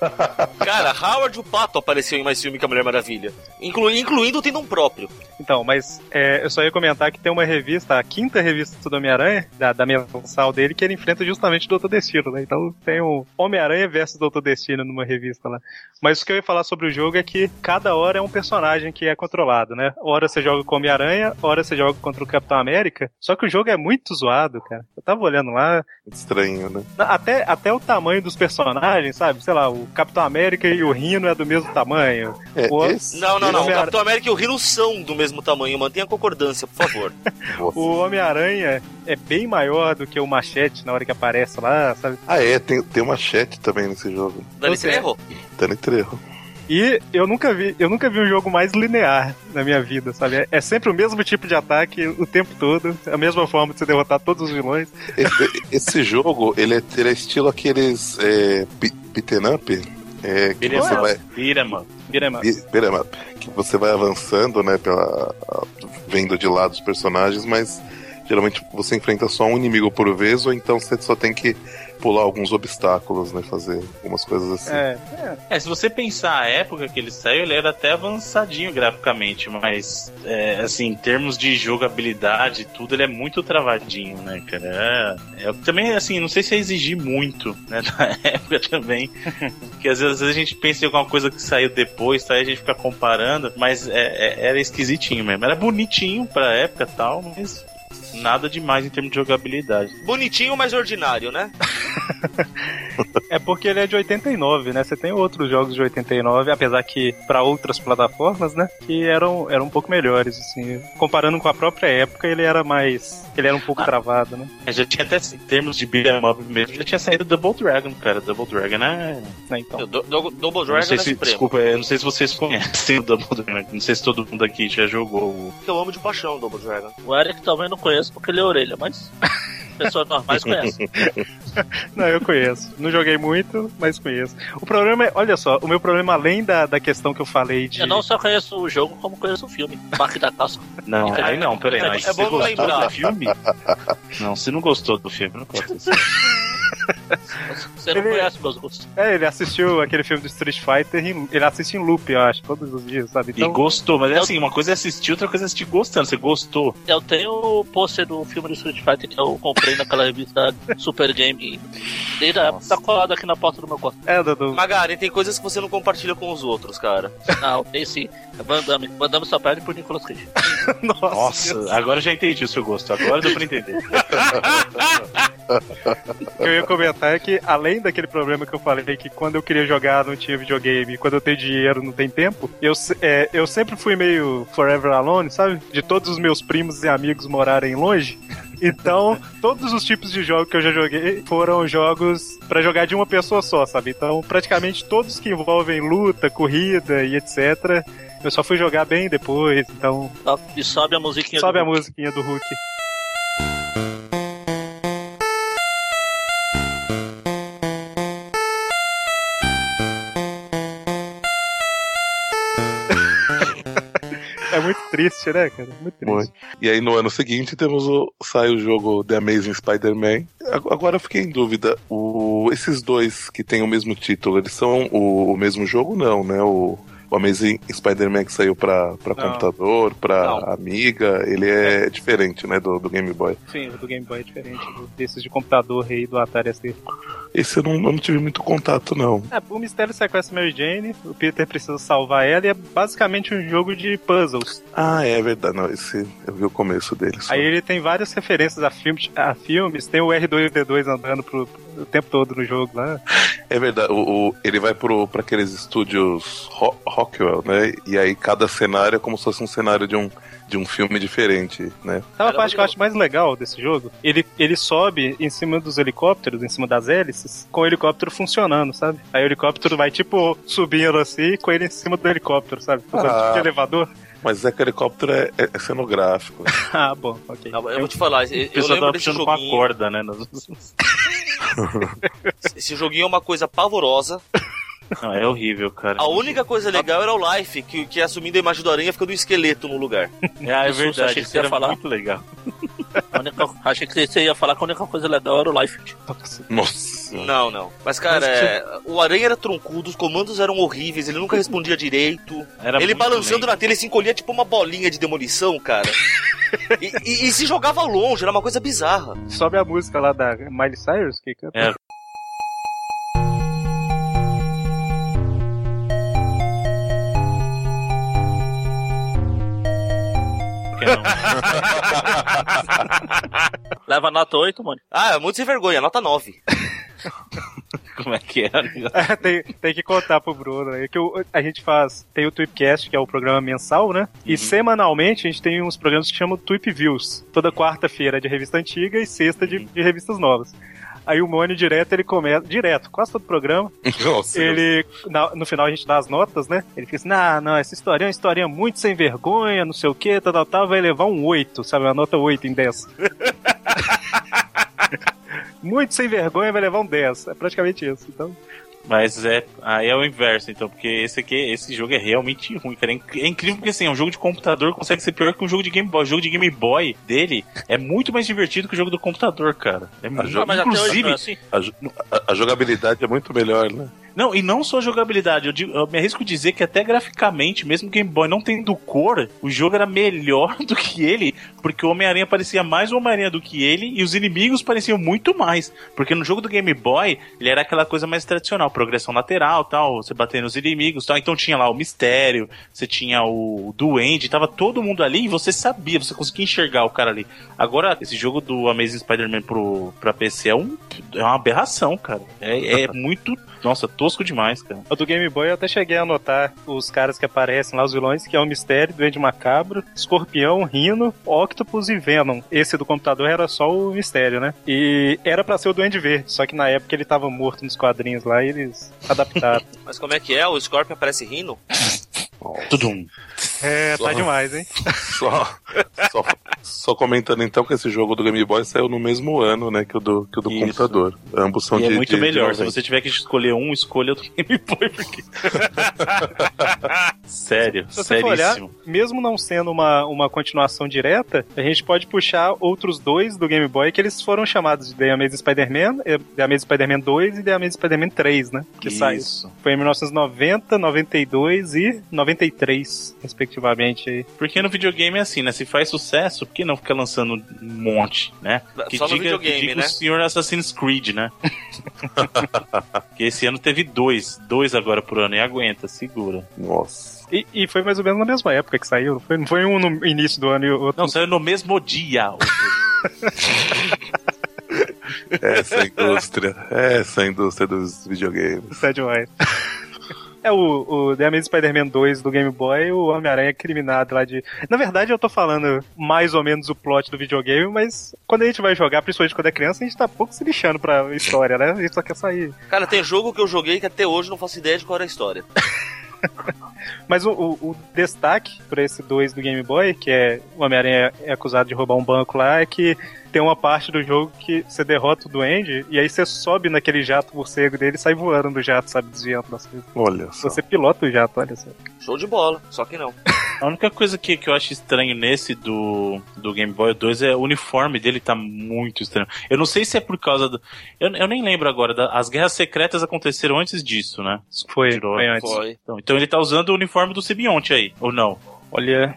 [SPEAKER 3] Cara, Howard o Pato apareceu em mais filme que a Mulher Maravilha. Inclu- incluindo o Tendão próprio.
[SPEAKER 2] Então, mas é, eu só ia comentar que tem uma revista, a quinta revista do Homem-Aranha, da, da mensal dele, que ele enfrenta justamente o Doutor Destino, né? Então tem o Homem-Aranha versus Doutor Destino numa revista lá. Mas o que eu ia falar sobre o jogo é que cada hora é um personagem que é controlado, né? Hora você joga com o Homem-Aranha, hora você joga contra o Capitão América. Só que o jogo é muito zoado, cara. Eu tava olhando lá,
[SPEAKER 4] estranho, né?
[SPEAKER 2] até, até o tamanho dos personagens, sabe? Sei lá, o Capitão América e o Rino é do mesmo tamanho.
[SPEAKER 4] É,
[SPEAKER 2] O-
[SPEAKER 4] esse,
[SPEAKER 3] Não, não, não. O Capitão América e o Rino são do mesmo tamanho. Mantenha a concordância, por favor.
[SPEAKER 2] O Homem-Aranha é bem maior do que o Machete na hora que aparece lá, sabe?
[SPEAKER 4] Ah, é, tem, tem uma chat também nesse jogo.
[SPEAKER 3] Dani
[SPEAKER 2] Você-
[SPEAKER 3] Trejo?
[SPEAKER 4] Dani Trejo.
[SPEAKER 2] E eu nunca vi, eu nunca vi um jogo mais linear na minha vida, sabe? É- É sempre o mesmo tipo de ataque o tempo todo, a mesma forma de você derrotar todos os vilões.
[SPEAKER 4] Esse, esse jogo, ele é, ele é estilo aqueles é, be- beaten up. É, que
[SPEAKER 5] Beat'em
[SPEAKER 4] você
[SPEAKER 5] up.
[SPEAKER 4] vai.
[SPEAKER 5] Vira, mano.
[SPEAKER 2] Vira, mano.
[SPEAKER 4] be- beat'em up, Que você vai avançando, né? Pela, vendo de lado os personagens, mas geralmente você enfrenta só um inimigo por vez, ou então você só tem que pular alguns obstáculos, né? Fazer algumas coisas assim.
[SPEAKER 2] É,
[SPEAKER 5] É, se você pensar a época que ele saiu, ele era até avançadinho graficamente, mas é, assim, em termos de jogabilidade e tudo, ele é muito travadinho, né, cara? É, é, também, assim, não sei se é exigir muito, né, na época também, porque às vezes, às vezes a gente pensa em alguma coisa que saiu depois, tá, aí a gente fica comparando, mas é, é- era esquisitinho mesmo. Era bonitinho pra época e tal, mas nada demais em termos de jogabilidade.
[SPEAKER 3] Bonitinho, mas ordinário, né?
[SPEAKER 2] é porque ele é de 89, né? Você tem outros jogos de 89, apesar que para outras plataformas, né? Que eram, eram um pouco melhores, assim. Comparando com a própria época, ele era mais. Ele era um pouco
[SPEAKER 5] Ah.
[SPEAKER 2] travado, né?
[SPEAKER 5] É, Já tinha até, em termos de beat'em up mesmo, já tinha saído Double Dragon, cara. Double Dragon é
[SPEAKER 2] Né, Então.
[SPEAKER 3] Do- do- Double Dragon
[SPEAKER 5] não sei
[SPEAKER 3] é
[SPEAKER 5] se,
[SPEAKER 3] supremo.
[SPEAKER 5] desculpa, eu não sei se vocês conhecem o Double Dragon. Não sei se todo mundo aqui já jogou.
[SPEAKER 3] Eu amo de paixão o Double Dragon.
[SPEAKER 6] O Eric também não conheço porque ele é orelha, mas pessoas normais conhecem.
[SPEAKER 2] Não, eu conheço. Não joguei muito, mas conheço. O problema é, olha só, o meu problema, além da, da questão que eu falei de.
[SPEAKER 6] Eu não só conheço o jogo, como conheço o filme. Parque da Caça.
[SPEAKER 5] Não, aí não, peraí.
[SPEAKER 3] É- é
[SPEAKER 5] você
[SPEAKER 3] bom lembrar.
[SPEAKER 5] do filme? Não, você não gostou do filme, não pode ser.
[SPEAKER 6] Você não
[SPEAKER 2] Ele-
[SPEAKER 6] conhece meus gostos.
[SPEAKER 2] É, ele assistiu aquele filme do Street Fighter, em- ele assiste em loop, eu acho, todos os dias, sabe?
[SPEAKER 5] E
[SPEAKER 2] Então,
[SPEAKER 5] gostou, mas é assim, uma coisa é assistir, outra coisa é assistir gostando. Você gostou.
[SPEAKER 6] Eu tenho o pôster do filme do Street Fighter que eu comprei naquela revista Super Game. Desde a época tá colado aqui na porta do meu quarto.
[SPEAKER 2] é, Dudu.
[SPEAKER 3] Magari, tem coisas que você não compartilha com os outros, cara.
[SPEAKER 6] Não, tem sim. Van Damme. Van Damme só perde por Nicolas Cage.
[SPEAKER 2] Nossa,
[SPEAKER 5] Nossa, agora eu já entendi o seu gosto. Agora deu pra entender.
[SPEAKER 2] Eu ia comentar é que, além daquele problema que eu falei, que quando eu queria jogar não tinha videogame, quando eu tenho dinheiro não tem tempo, eu, é, eu sempre fui meio forever alone, sabe? De todos os meus primos e amigos morarem longe. Então, todos os tipos de jogos que eu já joguei foram jogos pra jogar de uma pessoa só, sabe? Então, praticamente todos que envolvem luta, corrida e etc. Eu só fui jogar bem depois, então
[SPEAKER 6] E sobe a musiquinha
[SPEAKER 2] sobe
[SPEAKER 6] do
[SPEAKER 2] a musiquinha do Hulk. Triste, né, cara? Muito triste.
[SPEAKER 4] Muito. E aí no ano seguinte temos o sai o jogo The Amazing Spider-Man. Ag- Agora eu fiquei em dúvida, o, esses dois que têm o mesmo título, eles são o, o mesmo jogo? Não, né? O, o Amazing Spider-Man que saiu pra, pra
[SPEAKER 2] Não.
[SPEAKER 4] computador, pra
[SPEAKER 3] Não.
[SPEAKER 4] Amiga, ele é diferente, né, do, do Game Boy.
[SPEAKER 2] Sim, o do Game Boy é diferente do- desses de computador aí do Atari ST.
[SPEAKER 4] Esse eu não, eu não tive muito contato, não.
[SPEAKER 2] É, o mistério sequestra Mary Jane, o Peter precisa salvar ela e é basicamente um jogo de puzzles.
[SPEAKER 4] Ah, é verdade, não, esse eu vi o começo dele. só.
[SPEAKER 2] Aí ele tem várias referências a filmes, a filmes tem o R2D2 andando pro, o tempo todo no jogo lá.
[SPEAKER 4] É verdade, o, o- ele vai pro, pra aqueles estúdios Ro- Rockwell, né? E aí cada cenário é como se fosse um cenário de um, de um filme diferente, né?
[SPEAKER 2] Sabe a parte que eu acho mais legal desse jogo? Ele, ele sobe em cima dos helicópteros, em cima das hélices, com o helicóptero funcionando, sabe? Aí o helicóptero vai, tipo, subindo assim, com ele em cima do helicóptero, sabe? Fazendo
[SPEAKER 4] Ah.
[SPEAKER 2] tipo de elevador.
[SPEAKER 4] Mas é que o helicóptero é, é- cenográfico.
[SPEAKER 2] ah, bom, ok.
[SPEAKER 3] Não, eu vou te falar, eu, eu lembro
[SPEAKER 5] tava
[SPEAKER 3] desse
[SPEAKER 5] puxando com a
[SPEAKER 3] joguinho.
[SPEAKER 5] corda, né?
[SPEAKER 3] Esse joguinho é uma coisa pavorosa.
[SPEAKER 5] Não, é horrível, cara.
[SPEAKER 3] A única coisa legal era o Life, que, que assumindo a imagem do aranha fica do esqueleto no lugar.
[SPEAKER 5] Ah, é
[SPEAKER 6] Isso,
[SPEAKER 5] verdade.
[SPEAKER 6] achei que você ia
[SPEAKER 5] era
[SPEAKER 6] falar.
[SPEAKER 5] muito legal.
[SPEAKER 6] Única- achei que você ia falar que a única coisa legal era o Life.
[SPEAKER 4] Nossa.
[SPEAKER 3] Não, não. Mas, cara,
[SPEAKER 2] Mas
[SPEAKER 3] é, o aranha era troncudo, os comandos eram horríveis, ele nunca respondia direito.
[SPEAKER 5] Era
[SPEAKER 3] ele balançando
[SPEAKER 5] lento.
[SPEAKER 3] na tela, ele se encolhia tipo uma bolinha de demolição, cara. e, e- e se jogava longe, era uma coisa bizarra.
[SPEAKER 2] Sobe a música lá da Miley Cyrus, que canta.
[SPEAKER 5] É. Que não.
[SPEAKER 6] Leva nota 8, mano.
[SPEAKER 3] Ah, é muito sem vergonha, nota 9.
[SPEAKER 5] Como é que é?
[SPEAKER 2] tem, tem que contar pro Bruno aí que o- a gente faz. Tem o Tweepcast, que é o programa mensal, né? E semanalmente a gente tem uns programas que chamam Tweep Views. Toda quarta-feira é de revista antiga e sexta de, de revistas novas. Aí o Mônio direto ele começa. Direto, quase todo o programa.
[SPEAKER 4] Nossa.
[SPEAKER 2] Ele. na- no final a gente dá as notas, né? Ele fica assim: não, não, essa história é uma historinha muito sem vergonha, não sei o que, tal, tal, tal, vai levar um 8, sabe? Uma nota 8 em 10. muito sem vergonha vai levar um 10. É praticamente isso. Então.
[SPEAKER 5] Mas é, aí é o inverso, então, porque esse aqui, esse jogo é realmente ruim, cara. É inc- É incrível porque assim, um jogo de computador consegue ser pior que um jogo de Game Boy. O jogo de Game Boy dele é muito mais divertido que o jogo do computador, cara. É muito,
[SPEAKER 4] jogo-
[SPEAKER 6] Ah, mas até hoje
[SPEAKER 5] inclusive,
[SPEAKER 6] é assim.
[SPEAKER 4] A, jo- a- a jogabilidade é muito melhor, né?
[SPEAKER 5] Não, e não só jogabilidade, eu, digo- eu me arrisco dizer que até graficamente, mesmo Game Boy não tendo cor, o jogo era melhor do que ele, porque o Homem-Aranha parecia mais o Homem-Aranha do que ele, e os inimigos pareciam muito mais. Porque no jogo do Game Boy, ele era aquela coisa mais tradicional, progressão lateral tal, você bater nos inimigos tal. Então tinha lá o mistério, você tinha o duende, tava todo mundo ali e você sabia, você conseguia enxergar o cara ali. Agora, esse jogo do Amazing Spider-Man pra PC é, um, é uma aberração, cara. É, é muito. Nossa, tosco demais, cara.
[SPEAKER 2] O do Game Boy eu até cheguei a anotar os caras que aparecem lá, os vilões, que é o Mistério, Duende Macabro, Escorpião, Rino, Octopus e Venom. Esse do computador era só o Mistério, né? E era pra ser o Duende Verde, só que na época ele tava morto nos quadrinhos lá e eles adaptaram.
[SPEAKER 3] Mas como é que é? O Scorpion aparece rindo?
[SPEAKER 5] Tudum.
[SPEAKER 2] É, tá demais, hein?
[SPEAKER 4] Só, só, só comentando então que esse jogo do Game Boy saiu no mesmo ano, né, que o do, que o do
[SPEAKER 5] Isso.
[SPEAKER 4] computador. Ambos são
[SPEAKER 5] E
[SPEAKER 4] de
[SPEAKER 5] é muito
[SPEAKER 4] de- de
[SPEAKER 5] melhor. Se
[SPEAKER 4] 90.
[SPEAKER 5] você tiver que escolher um, escolha o do Game Boy, porque. Sério,
[SPEAKER 2] Se você olhar, mesmo não sendo uma, uma continuação direta, a gente pode puxar outros dois do Game Boy que eles foram chamados de The Amazing Spider-Man, eh, The Amazing Spider-Man 2 e The Amazing Spider-Man 3, né? Que saiu.
[SPEAKER 5] Isso.
[SPEAKER 2] Foi em 1990, 92 e 93, respectivamente. Aí.
[SPEAKER 5] Porque no videogame é assim, né? Se faz sucesso, por que não fica lançando um monte, né? Que
[SPEAKER 3] Só no
[SPEAKER 5] diga,
[SPEAKER 3] videogame,
[SPEAKER 5] que diga
[SPEAKER 3] né?
[SPEAKER 5] o senhor Assassin's Creed, né? que esse ano teve dois. Dois agora por ano. E aguenta, segura.
[SPEAKER 4] Nossa.
[SPEAKER 2] E, e foi mais ou menos na mesma época que saiu, não foi, não foi um no início do ano e o outro.
[SPEAKER 5] Não, saiu no mesmo dia.
[SPEAKER 4] Essa indústria, essa indústria dos videogames.
[SPEAKER 2] Isso é demais. É o, o The Amazing Spider-Man 2 do Game Boy, o Homem-Aranha é criminado lá de. Na verdade, eu tô falando mais ou menos o plot do videogame, mas quando a gente vai jogar, principalmente quando é criança, a gente tá pouco se lixando pra história, né? A gente só quer sair.
[SPEAKER 3] Cara, tem jogo que eu joguei que até hoje não faço ideia de qual era a história.
[SPEAKER 2] Mas o, o, o destaque pra esse 2 do Game Boy, que é o Homem-Aranha é acusado de roubar um banco lá, é que tem uma parte do jogo que você derrota o Duende e aí você sobe naquele jato morcego dele e sai voando do jato, sabe, desviando das coisas.
[SPEAKER 4] Olha só.
[SPEAKER 2] Você pilota o jato, olha só.
[SPEAKER 3] Show de bola, só que não.
[SPEAKER 5] A única coisa que, que eu acho estranho nesse do, do Game Boy 2 é o uniforme dele tá muito estranho. Eu não sei se é por causa do. Eu, eu nem lembro agora. Da, as guerras secretas aconteceram antes disso, né?
[SPEAKER 2] Foi,
[SPEAKER 5] Tirou.
[SPEAKER 2] foi antes.
[SPEAKER 3] Foi.
[SPEAKER 5] Então, então ele tá usando o uniforme do Sibionte aí, ou não?
[SPEAKER 2] Olha.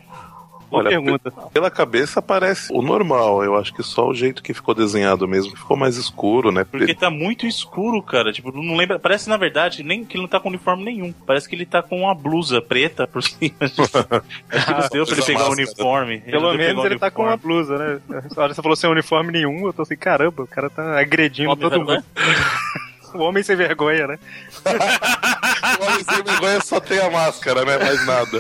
[SPEAKER 2] Boa
[SPEAKER 4] Olha,
[SPEAKER 2] pergunta.
[SPEAKER 4] Pela cabeça parece o normal. Eu acho que só o jeito que ficou desenhado mesmo, ficou mais escuro, né?
[SPEAKER 5] Porque tá muito escuro, cara. Tipo, não lembra. Parece, na verdade, nem que ele não tá com uniforme nenhum. Parece que ele tá com uma blusa preta por cima. acho que não deu pra ele pegar o uniforme.
[SPEAKER 2] Pelo menos ele tá com uma blusa, né? A hora que você falou sem uniforme nenhum, eu tô assim, caramba, o cara tá agredindo
[SPEAKER 6] Homem
[SPEAKER 2] todo
[SPEAKER 6] vergonha.
[SPEAKER 2] mundo. O homem sem vergonha, né?
[SPEAKER 4] O homem sem vergonha só tem a máscara, né? Mais nada.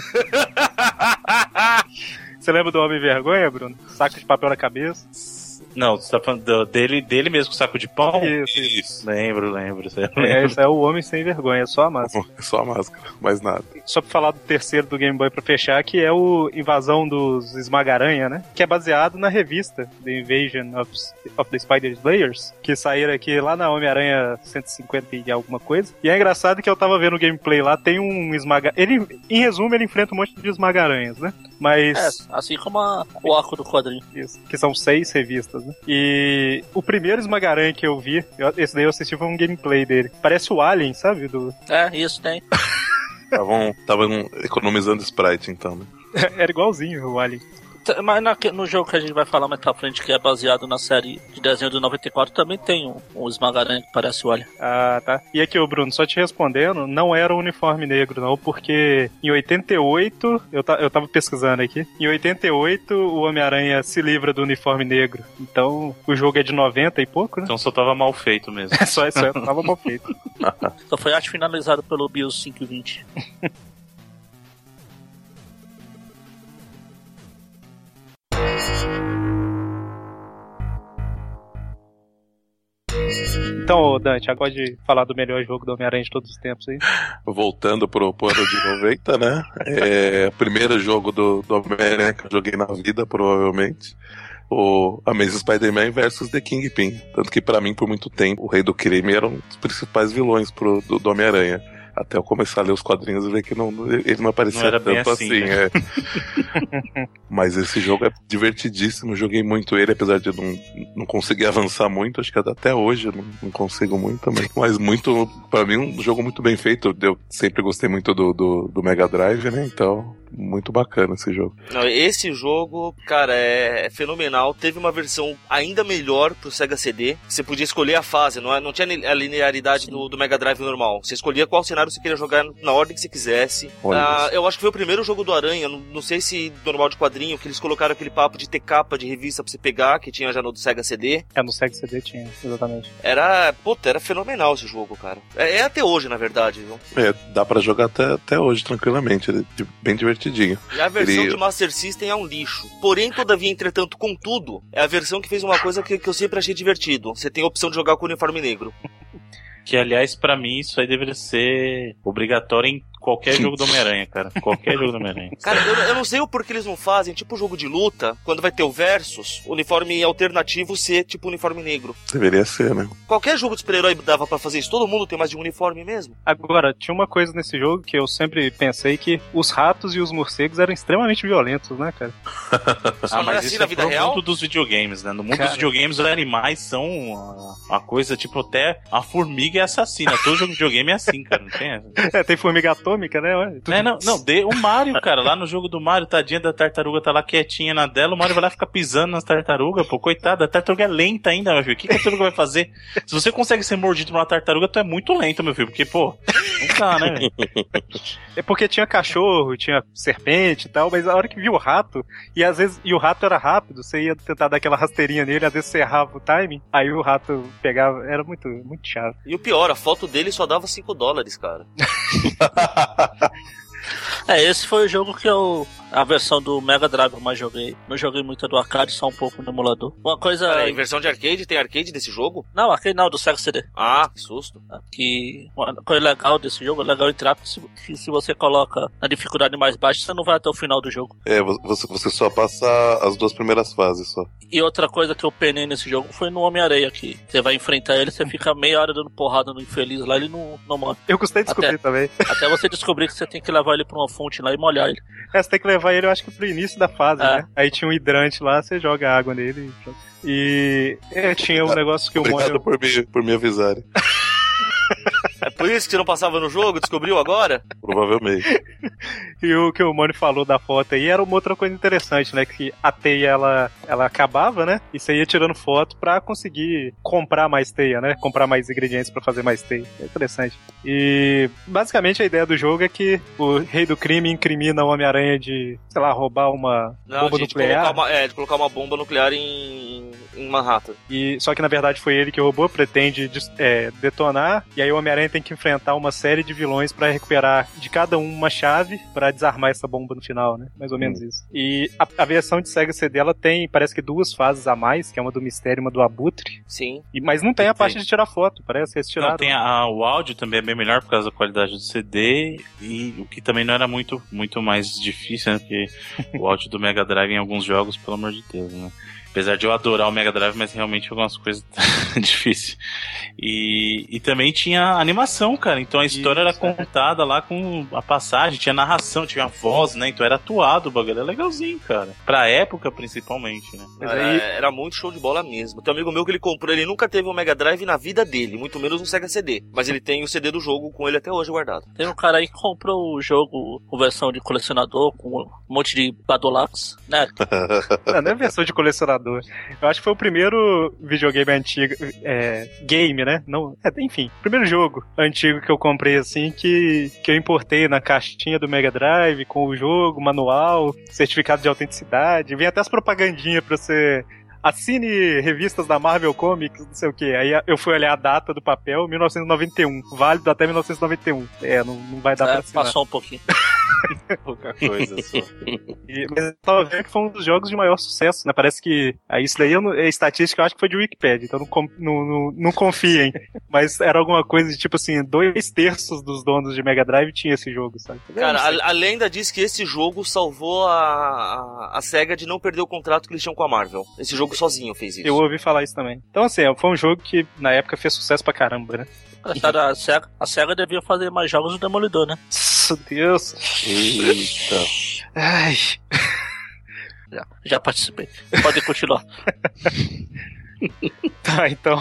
[SPEAKER 2] Você lembra do homem vergonha, Bruno? Saco de papel na cabeça.
[SPEAKER 5] Não, você tá falando do- dele, dele mesmo com saco de pão?
[SPEAKER 2] Isso, isso.
[SPEAKER 5] Lembro, lembro.
[SPEAKER 2] É,
[SPEAKER 5] lembro.
[SPEAKER 2] esse é o homem sem vergonha, só a massa.
[SPEAKER 4] É só a máscara, mais nada.
[SPEAKER 2] Só pra falar do terceiro do Game Boy pra fechar, que é o Invasão dos Esmagaranha, né? Que é baseado na revista The Invasion of, of the Spider Slayers, que saíram aqui lá na Homem-Aranha 150 e alguma coisa. E é engraçado que eu tava vendo o gameplay lá, tem um esmaga... Ele, em resumo, ele enfrenta um monte de esmagaranhas, né? Mas...
[SPEAKER 6] É, assim como a- o arco do quadrinho.
[SPEAKER 2] Isso, que são seis revistas, né? E o primeiro Esmagaranha que eu vi, eu- esse daí eu assisti foi um gameplay dele. Parece o Alien, sabe? Do...
[SPEAKER 6] É, isso tem.
[SPEAKER 4] Estavam economizando Sprite, então, né?
[SPEAKER 2] Era igualzinho o Alien.
[SPEAKER 6] T- Mas na- no jogo que a gente vai falar mais pra frente, que é baseado na série de desenho do 94, também tem um, um esmagaranha que parece o Alien.
[SPEAKER 2] Ah, tá. E aqui, ô Bruno, só te respondendo, não era o uniforme negro, não, porque em 88, eu, ta- eu tava pesquisando aqui, em 88 o Homem-Aranha se livra do uniforme negro. Então, o jogo é de 90 e pouco, né?
[SPEAKER 5] Então só tava mal feito mesmo.
[SPEAKER 2] Só isso, tava mal feito.
[SPEAKER 6] Só foi arte finalizada pelo BIOS 520.
[SPEAKER 2] Então, Dante, agora de falar do melhor jogo do Homem-Aranha de todos os tempos aí.
[SPEAKER 4] Voltando pro, ano de 90, né? É o primeiro jogo do, do Homem-Aranha que eu joguei na vida, provavelmente. O Amazing Spider-Man versus The Kingpin. Tanto que pra mim, por muito tempo, o Rei do Crime era um dos principais vilões pro, do, do Homem-Aranha. Até eu começar a ler os quadrinhos e ver que não, ele não aparecia
[SPEAKER 5] Não
[SPEAKER 4] tanto
[SPEAKER 5] assim,
[SPEAKER 4] assim.
[SPEAKER 5] né?
[SPEAKER 4] é. Mas esse jogo é divertidíssimo. Joguei muito ele, apesar de não, não conseguir avançar muito. Acho que até hoje não, não consigo muito também. Mas muito, pra mim, um jogo muito bem feito. Eu sempre gostei muito do, do, do Mega Drive, né? Então, muito bacana esse jogo.
[SPEAKER 3] Não, esse jogo, cara, é fenomenal. Teve uma versão ainda melhor pro Sega CD. Você podia escolher a fase, não, é- não tinha a linearidade do, do Mega Drive normal. Você escolhia qual cenário você queria jogar na ordem que você quisesse.
[SPEAKER 4] Olha
[SPEAKER 3] Ah, eu acho que foi o primeiro jogo do Aranha, não, não sei se normal de quadrinho, que eles colocaram aquele papo de ter capa de revista pra você pegar, que tinha já no do Sega CD.
[SPEAKER 2] É, no Sega CD tinha, exatamente.
[SPEAKER 3] Era, puta, era fenomenal esse jogo, cara. É, é até hoje, na verdade, viu?
[SPEAKER 4] É, dá pra jogar até, até hoje tranquilamente. É bem divertidinho.
[SPEAKER 3] E a versão
[SPEAKER 4] Ele-
[SPEAKER 3] de Master System é um lixo. Porém, todavia, entretanto, contudo, é a versão que fez uma coisa que, que eu sempre achei divertido. Você tem a opção de jogar com o uniforme negro.
[SPEAKER 5] Que, aliás, pra mim, isso aí deveria ser obrigatório em qualquer jogo do Homem-Aranha, cara. Qualquer jogo do Homem-Aranha.
[SPEAKER 3] Cara, eu, eu não sei o porquê eles não fazem, tipo jogo de luta, quando vai ter o versus, uniforme alternativo ser tipo uniforme negro.
[SPEAKER 4] Deveria ser, né?
[SPEAKER 3] Qualquer jogo de super-herói dava pra fazer isso. Todo mundo tem mais de um uniforme mesmo.
[SPEAKER 2] Agora, tinha uma coisa nesse jogo que eu sempre pensei que os ratos e os morcegos eram extremamente violentos, né, cara?
[SPEAKER 3] Ah, mas assim
[SPEAKER 5] isso
[SPEAKER 3] na
[SPEAKER 5] é
[SPEAKER 3] vida
[SPEAKER 5] pro
[SPEAKER 3] real?
[SPEAKER 5] mundo dos videogames, né? No mundo
[SPEAKER 2] Cara.
[SPEAKER 5] dos videogames, os animais são uma, uma coisa, tipo, até a formiga é assassina. Todo jogo de videogame é assim, cara, não tem essa?
[SPEAKER 2] É, tem formiga atômica né? Olha, tudo-
[SPEAKER 5] É, não, não, de, o Mario, cara, lá no jogo do Mario, tadinha da tartaruga tá lá quietinha na dela, o Mario vai lá ficar pisando nas tartarugas, pô, coitada, a tartaruga é lenta ainda, meu filho. O que, que a tartaruga vai fazer? Se você consegue ser mordido por uma tartaruga, tu é muito lento, meu filho, porque, pô, não dá, né?
[SPEAKER 2] É porque tinha cachorro, tinha serpente e tal, mas a hora que viu o rato, e às vezes, e o rato era rápido, você ia tentar dar aquela rasteirinha nele, às vezes você errava o timing, aí o rato pegava, era muito, muito chato.
[SPEAKER 3] E o pior, a foto dele só dava 5 dólares, cara.
[SPEAKER 6] É, esse foi o jogo que eu. A versão do Mega Drive eu mais joguei. Não joguei muito do arcade, só um pouco no emulador. Uma coisa.
[SPEAKER 3] Peraí, versão de arcade? Tem arcade desse jogo?
[SPEAKER 6] Não, arcade não, do Sega CD.
[SPEAKER 3] Ah, que susto.
[SPEAKER 6] Que uma coisa legal desse jogo, é legal porque se, que se você coloca na dificuldade mais baixa, você não vai até o final do jogo.
[SPEAKER 4] É, vo- você, você só passa as duas primeiras fases só.
[SPEAKER 6] E outra coisa que eu penei nesse jogo foi no Homem-Areia, que você vai enfrentar ele, você fica meia hora dando porrada no infeliz lá, ele não, não manda.
[SPEAKER 2] Eu gostei de descobrir
[SPEAKER 6] Até-
[SPEAKER 2] também.
[SPEAKER 6] Até você descobrir que você tem que levar ele pra uma fonte lá e molhar ele.
[SPEAKER 2] É, você tem que levar ele, eu acho que pro início da fase,
[SPEAKER 6] É.
[SPEAKER 2] né? Aí tinha um hidrante lá, você joga água nele e. E é, tinha um negócio que o
[SPEAKER 4] Obrigado
[SPEAKER 2] Mônio...
[SPEAKER 4] por me, por me avisarem.
[SPEAKER 3] É por isso que você não passava no jogo? Descobriu agora?
[SPEAKER 4] Provavelmente.
[SPEAKER 2] E o que o Mônio falou da foto aí era uma outra coisa interessante, né? Que a teia ela, ela acabava, né? E você ia tirando foto pra conseguir comprar mais teia, né? Comprar mais ingredientes pra fazer mais teia. É interessante. E basicamente a ideia do jogo é que o rei do crime incrimina o Homem-Aranha de, sei lá, roubar uma
[SPEAKER 3] Não,
[SPEAKER 2] bomba
[SPEAKER 3] de, de
[SPEAKER 2] nuclear.
[SPEAKER 3] uma, é, de colocar uma bomba nuclear em, em Manhattan.
[SPEAKER 2] E, só que na verdade foi ele que roubou, pretende é, detonar, e aí o Homem-Aranha tem que enfrentar uma série de vilões pra recuperar de cada um uma chave pra desarmar essa bomba no final, né? Mais ou menos isso. E a, a versão de Sega CD ela tem, parece que duas fases a mais, que é uma do mistério e uma do abutre,
[SPEAKER 3] Sim.
[SPEAKER 2] e, mas não tem a parte de tirar foto, parece que eles tiraram.
[SPEAKER 5] Não, tem a- o áudio também é bem melhor por causa da qualidade do CD e o que também não era muito, muito mais difícil, né? Porque o áudio do Mega Drive em alguns jogos, pelo amor de Deus, né? Apesar de eu adorar o Mega Drive, mas realmente algumas coisas difíceis. E, e também tinha animação, cara. Então a história
[SPEAKER 2] Isso,
[SPEAKER 5] era
[SPEAKER 2] é.
[SPEAKER 5] contada lá com a passagem, tinha narração, tinha voz, né? Então era atuado o bagulho. Era legalzinho, cara. Pra época, principalmente, né?
[SPEAKER 2] Mas
[SPEAKER 3] era,
[SPEAKER 2] aí-
[SPEAKER 3] era muito show de bola mesmo. Tem um amigo meu que ele comprou, ele nunca teve um Mega Drive na vida dele, muito menos um Sega CD. Mas ele tem o CD do jogo com ele até hoje guardado.
[SPEAKER 6] Tem um cara aí que comprou o jogo com versão de colecionador, com um monte de Badolax, né?
[SPEAKER 2] Não, não é versão de colecionador. Eu acho que foi o primeiro videogame antigo, é, game, né? Não, é, enfim, primeiro jogo antigo que eu comprei assim que, que eu importei na caixinha do Mega Drive com o jogo, manual, certificado de autenticidade, vem até as propagandinhas pra você assine revistas da Marvel Comics, não sei o que. Aí eu fui olhar a data do papel, 1991, válido até 1991. É, não, não vai dar pra
[SPEAKER 6] É,
[SPEAKER 2] assinar.
[SPEAKER 6] passou um pouquinho.
[SPEAKER 5] Pouca coisa só.
[SPEAKER 2] E, mas eu tava vendo que foi um dos jogos de maior sucesso, né? Parece que. Aí isso daí eu não- é estatística, eu acho que foi de Wikipedia, então não, não, não, não confiem. Mas era alguma coisa de tipo assim, dois terços dos donos de Mega Drive tinha esse jogo, sabe?
[SPEAKER 3] Cara, a, a lenda diz que esse jogo salvou a, a, a SEGA de não perder o contrato que eles tinham com a Marvel. Esse jogo sozinho fez isso.
[SPEAKER 2] eu ouvi falar isso também. Então, assim, foi um jogo que na época fez sucesso pra caramba, né?
[SPEAKER 6] Engraçado, A SEGA, a SEGA devia fazer mais jogos do Demolidor, né?
[SPEAKER 2] Deus.
[SPEAKER 4] Eita.
[SPEAKER 2] Ai.
[SPEAKER 6] Já, já participei. Pode continuar.
[SPEAKER 2] Tá, então.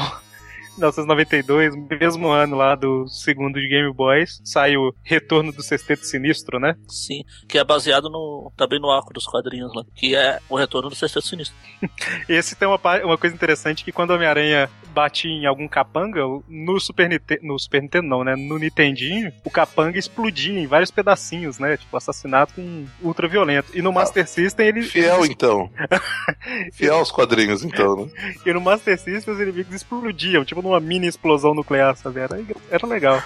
[SPEAKER 2] 1992, mesmo ano lá do segundo de Game Boys, sai o Retorno do Sexteto Sinistro, né?
[SPEAKER 6] Sim, que é baseado no, também no arco dos quadrinhos lá, que é o retorno do Sexteto Sinistro.
[SPEAKER 2] Esse tem uma, uma coisa interessante que quando o Homem-Aranha batia em algum capanga, no Super Nintendo, no Super Nintendo não, né? No Nintendinho, o capanga explodia em vários pedacinhos, né? Tipo, assassinato com ultra violento. E no Master System ele.
[SPEAKER 4] Fiel, então. Fiel aos quadrinhos, então, né?
[SPEAKER 2] E no Master System os inimigos explodiam, tipo numa mini explosão nuclear, sabe? Era, era legal.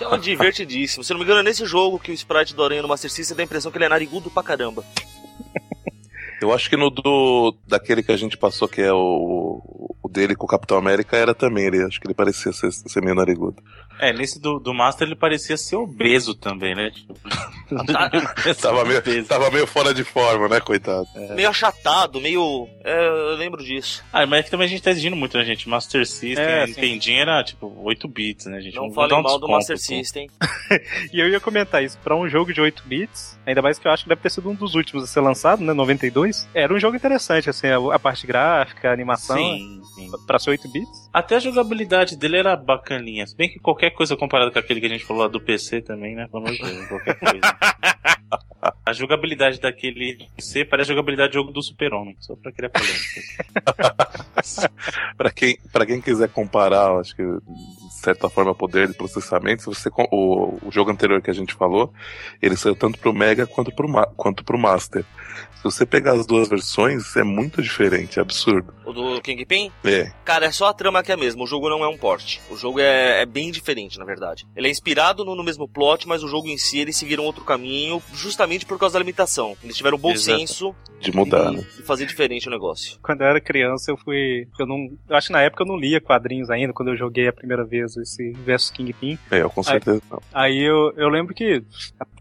[SPEAKER 3] É um divertidíssimo. Se não me engano, é nesse jogo que o sprite do Aranha no Master System dá a impressão que ele é narigudo pra caramba.
[SPEAKER 4] Eu acho que no do. daquele que a gente passou, que é o, o dele com o Capitão América, era também. Ele, acho que ele parecia ser, ser meio narigudo.
[SPEAKER 5] É, nesse do, do Master ele parecia ser obeso também, né? Tipo,
[SPEAKER 4] Tava meio,
[SPEAKER 5] obeso.
[SPEAKER 4] tava meio fora de forma, né, coitado?
[SPEAKER 3] Meio achatado, meio. É, eu lembro disso.
[SPEAKER 5] Ah, mas é que também a gente tá exigindo muito, né, gente? Master System,
[SPEAKER 2] É,
[SPEAKER 5] é. Nintendinho era tipo 8 bits, né, gente?
[SPEAKER 3] Não
[SPEAKER 5] dar um
[SPEAKER 3] mal do
[SPEAKER 5] desconto,
[SPEAKER 3] Master
[SPEAKER 5] pô.
[SPEAKER 3] System.
[SPEAKER 2] E eu ia comentar isso, pra um jogo de 8 bits, ainda mais que eu acho que deve ter sido um dos últimos a ser lançado, né? 92. Era um jogo interessante, assim, a, a parte gráfica, a animação.
[SPEAKER 5] Sim, sim.
[SPEAKER 2] Pra ser 8 bits.
[SPEAKER 5] Até a jogabilidade dele era bacaninha. Se bem que qualquer qualquer coisa comparado com aquele que a gente falou lá do PC também, né? Qualquer coisa. A jogabilidade daquele PC parece a jogabilidade do jogo do Super-Homem, só pra criar polêmica.
[SPEAKER 4] Pra quem, pra quem quiser comparar, acho que de certa forma, poder de processamento, se você o, o jogo anterior que a gente falou, ele saiu tanto pro Mega quanto pro, quanto pro Master. Se você pegar as duas versões, é muito diferente, é absurdo.
[SPEAKER 3] O do Kingpin?
[SPEAKER 4] É,
[SPEAKER 3] Cara, é só a trama que é a mesma. O jogo não é um porte. O jogo é, é bem diferente, na verdade. Ele é inspirado no, no mesmo plot, mas o jogo em si eles seguiram outro caminho, justamente por causa da limitação. Eles tiveram bom
[SPEAKER 5] Exato.
[SPEAKER 3] senso
[SPEAKER 4] de mudar,
[SPEAKER 3] e,
[SPEAKER 4] né?
[SPEAKER 3] e fazer diferente o negócio.
[SPEAKER 2] Quando eu era criança, eu fui. Eu não. Eu acho que na época eu não lia quadrinhos ainda, quando eu joguei a primeira vez esse versus Kingpin.
[SPEAKER 4] É, eu com certeza não.
[SPEAKER 2] Aí eu, eu lembro que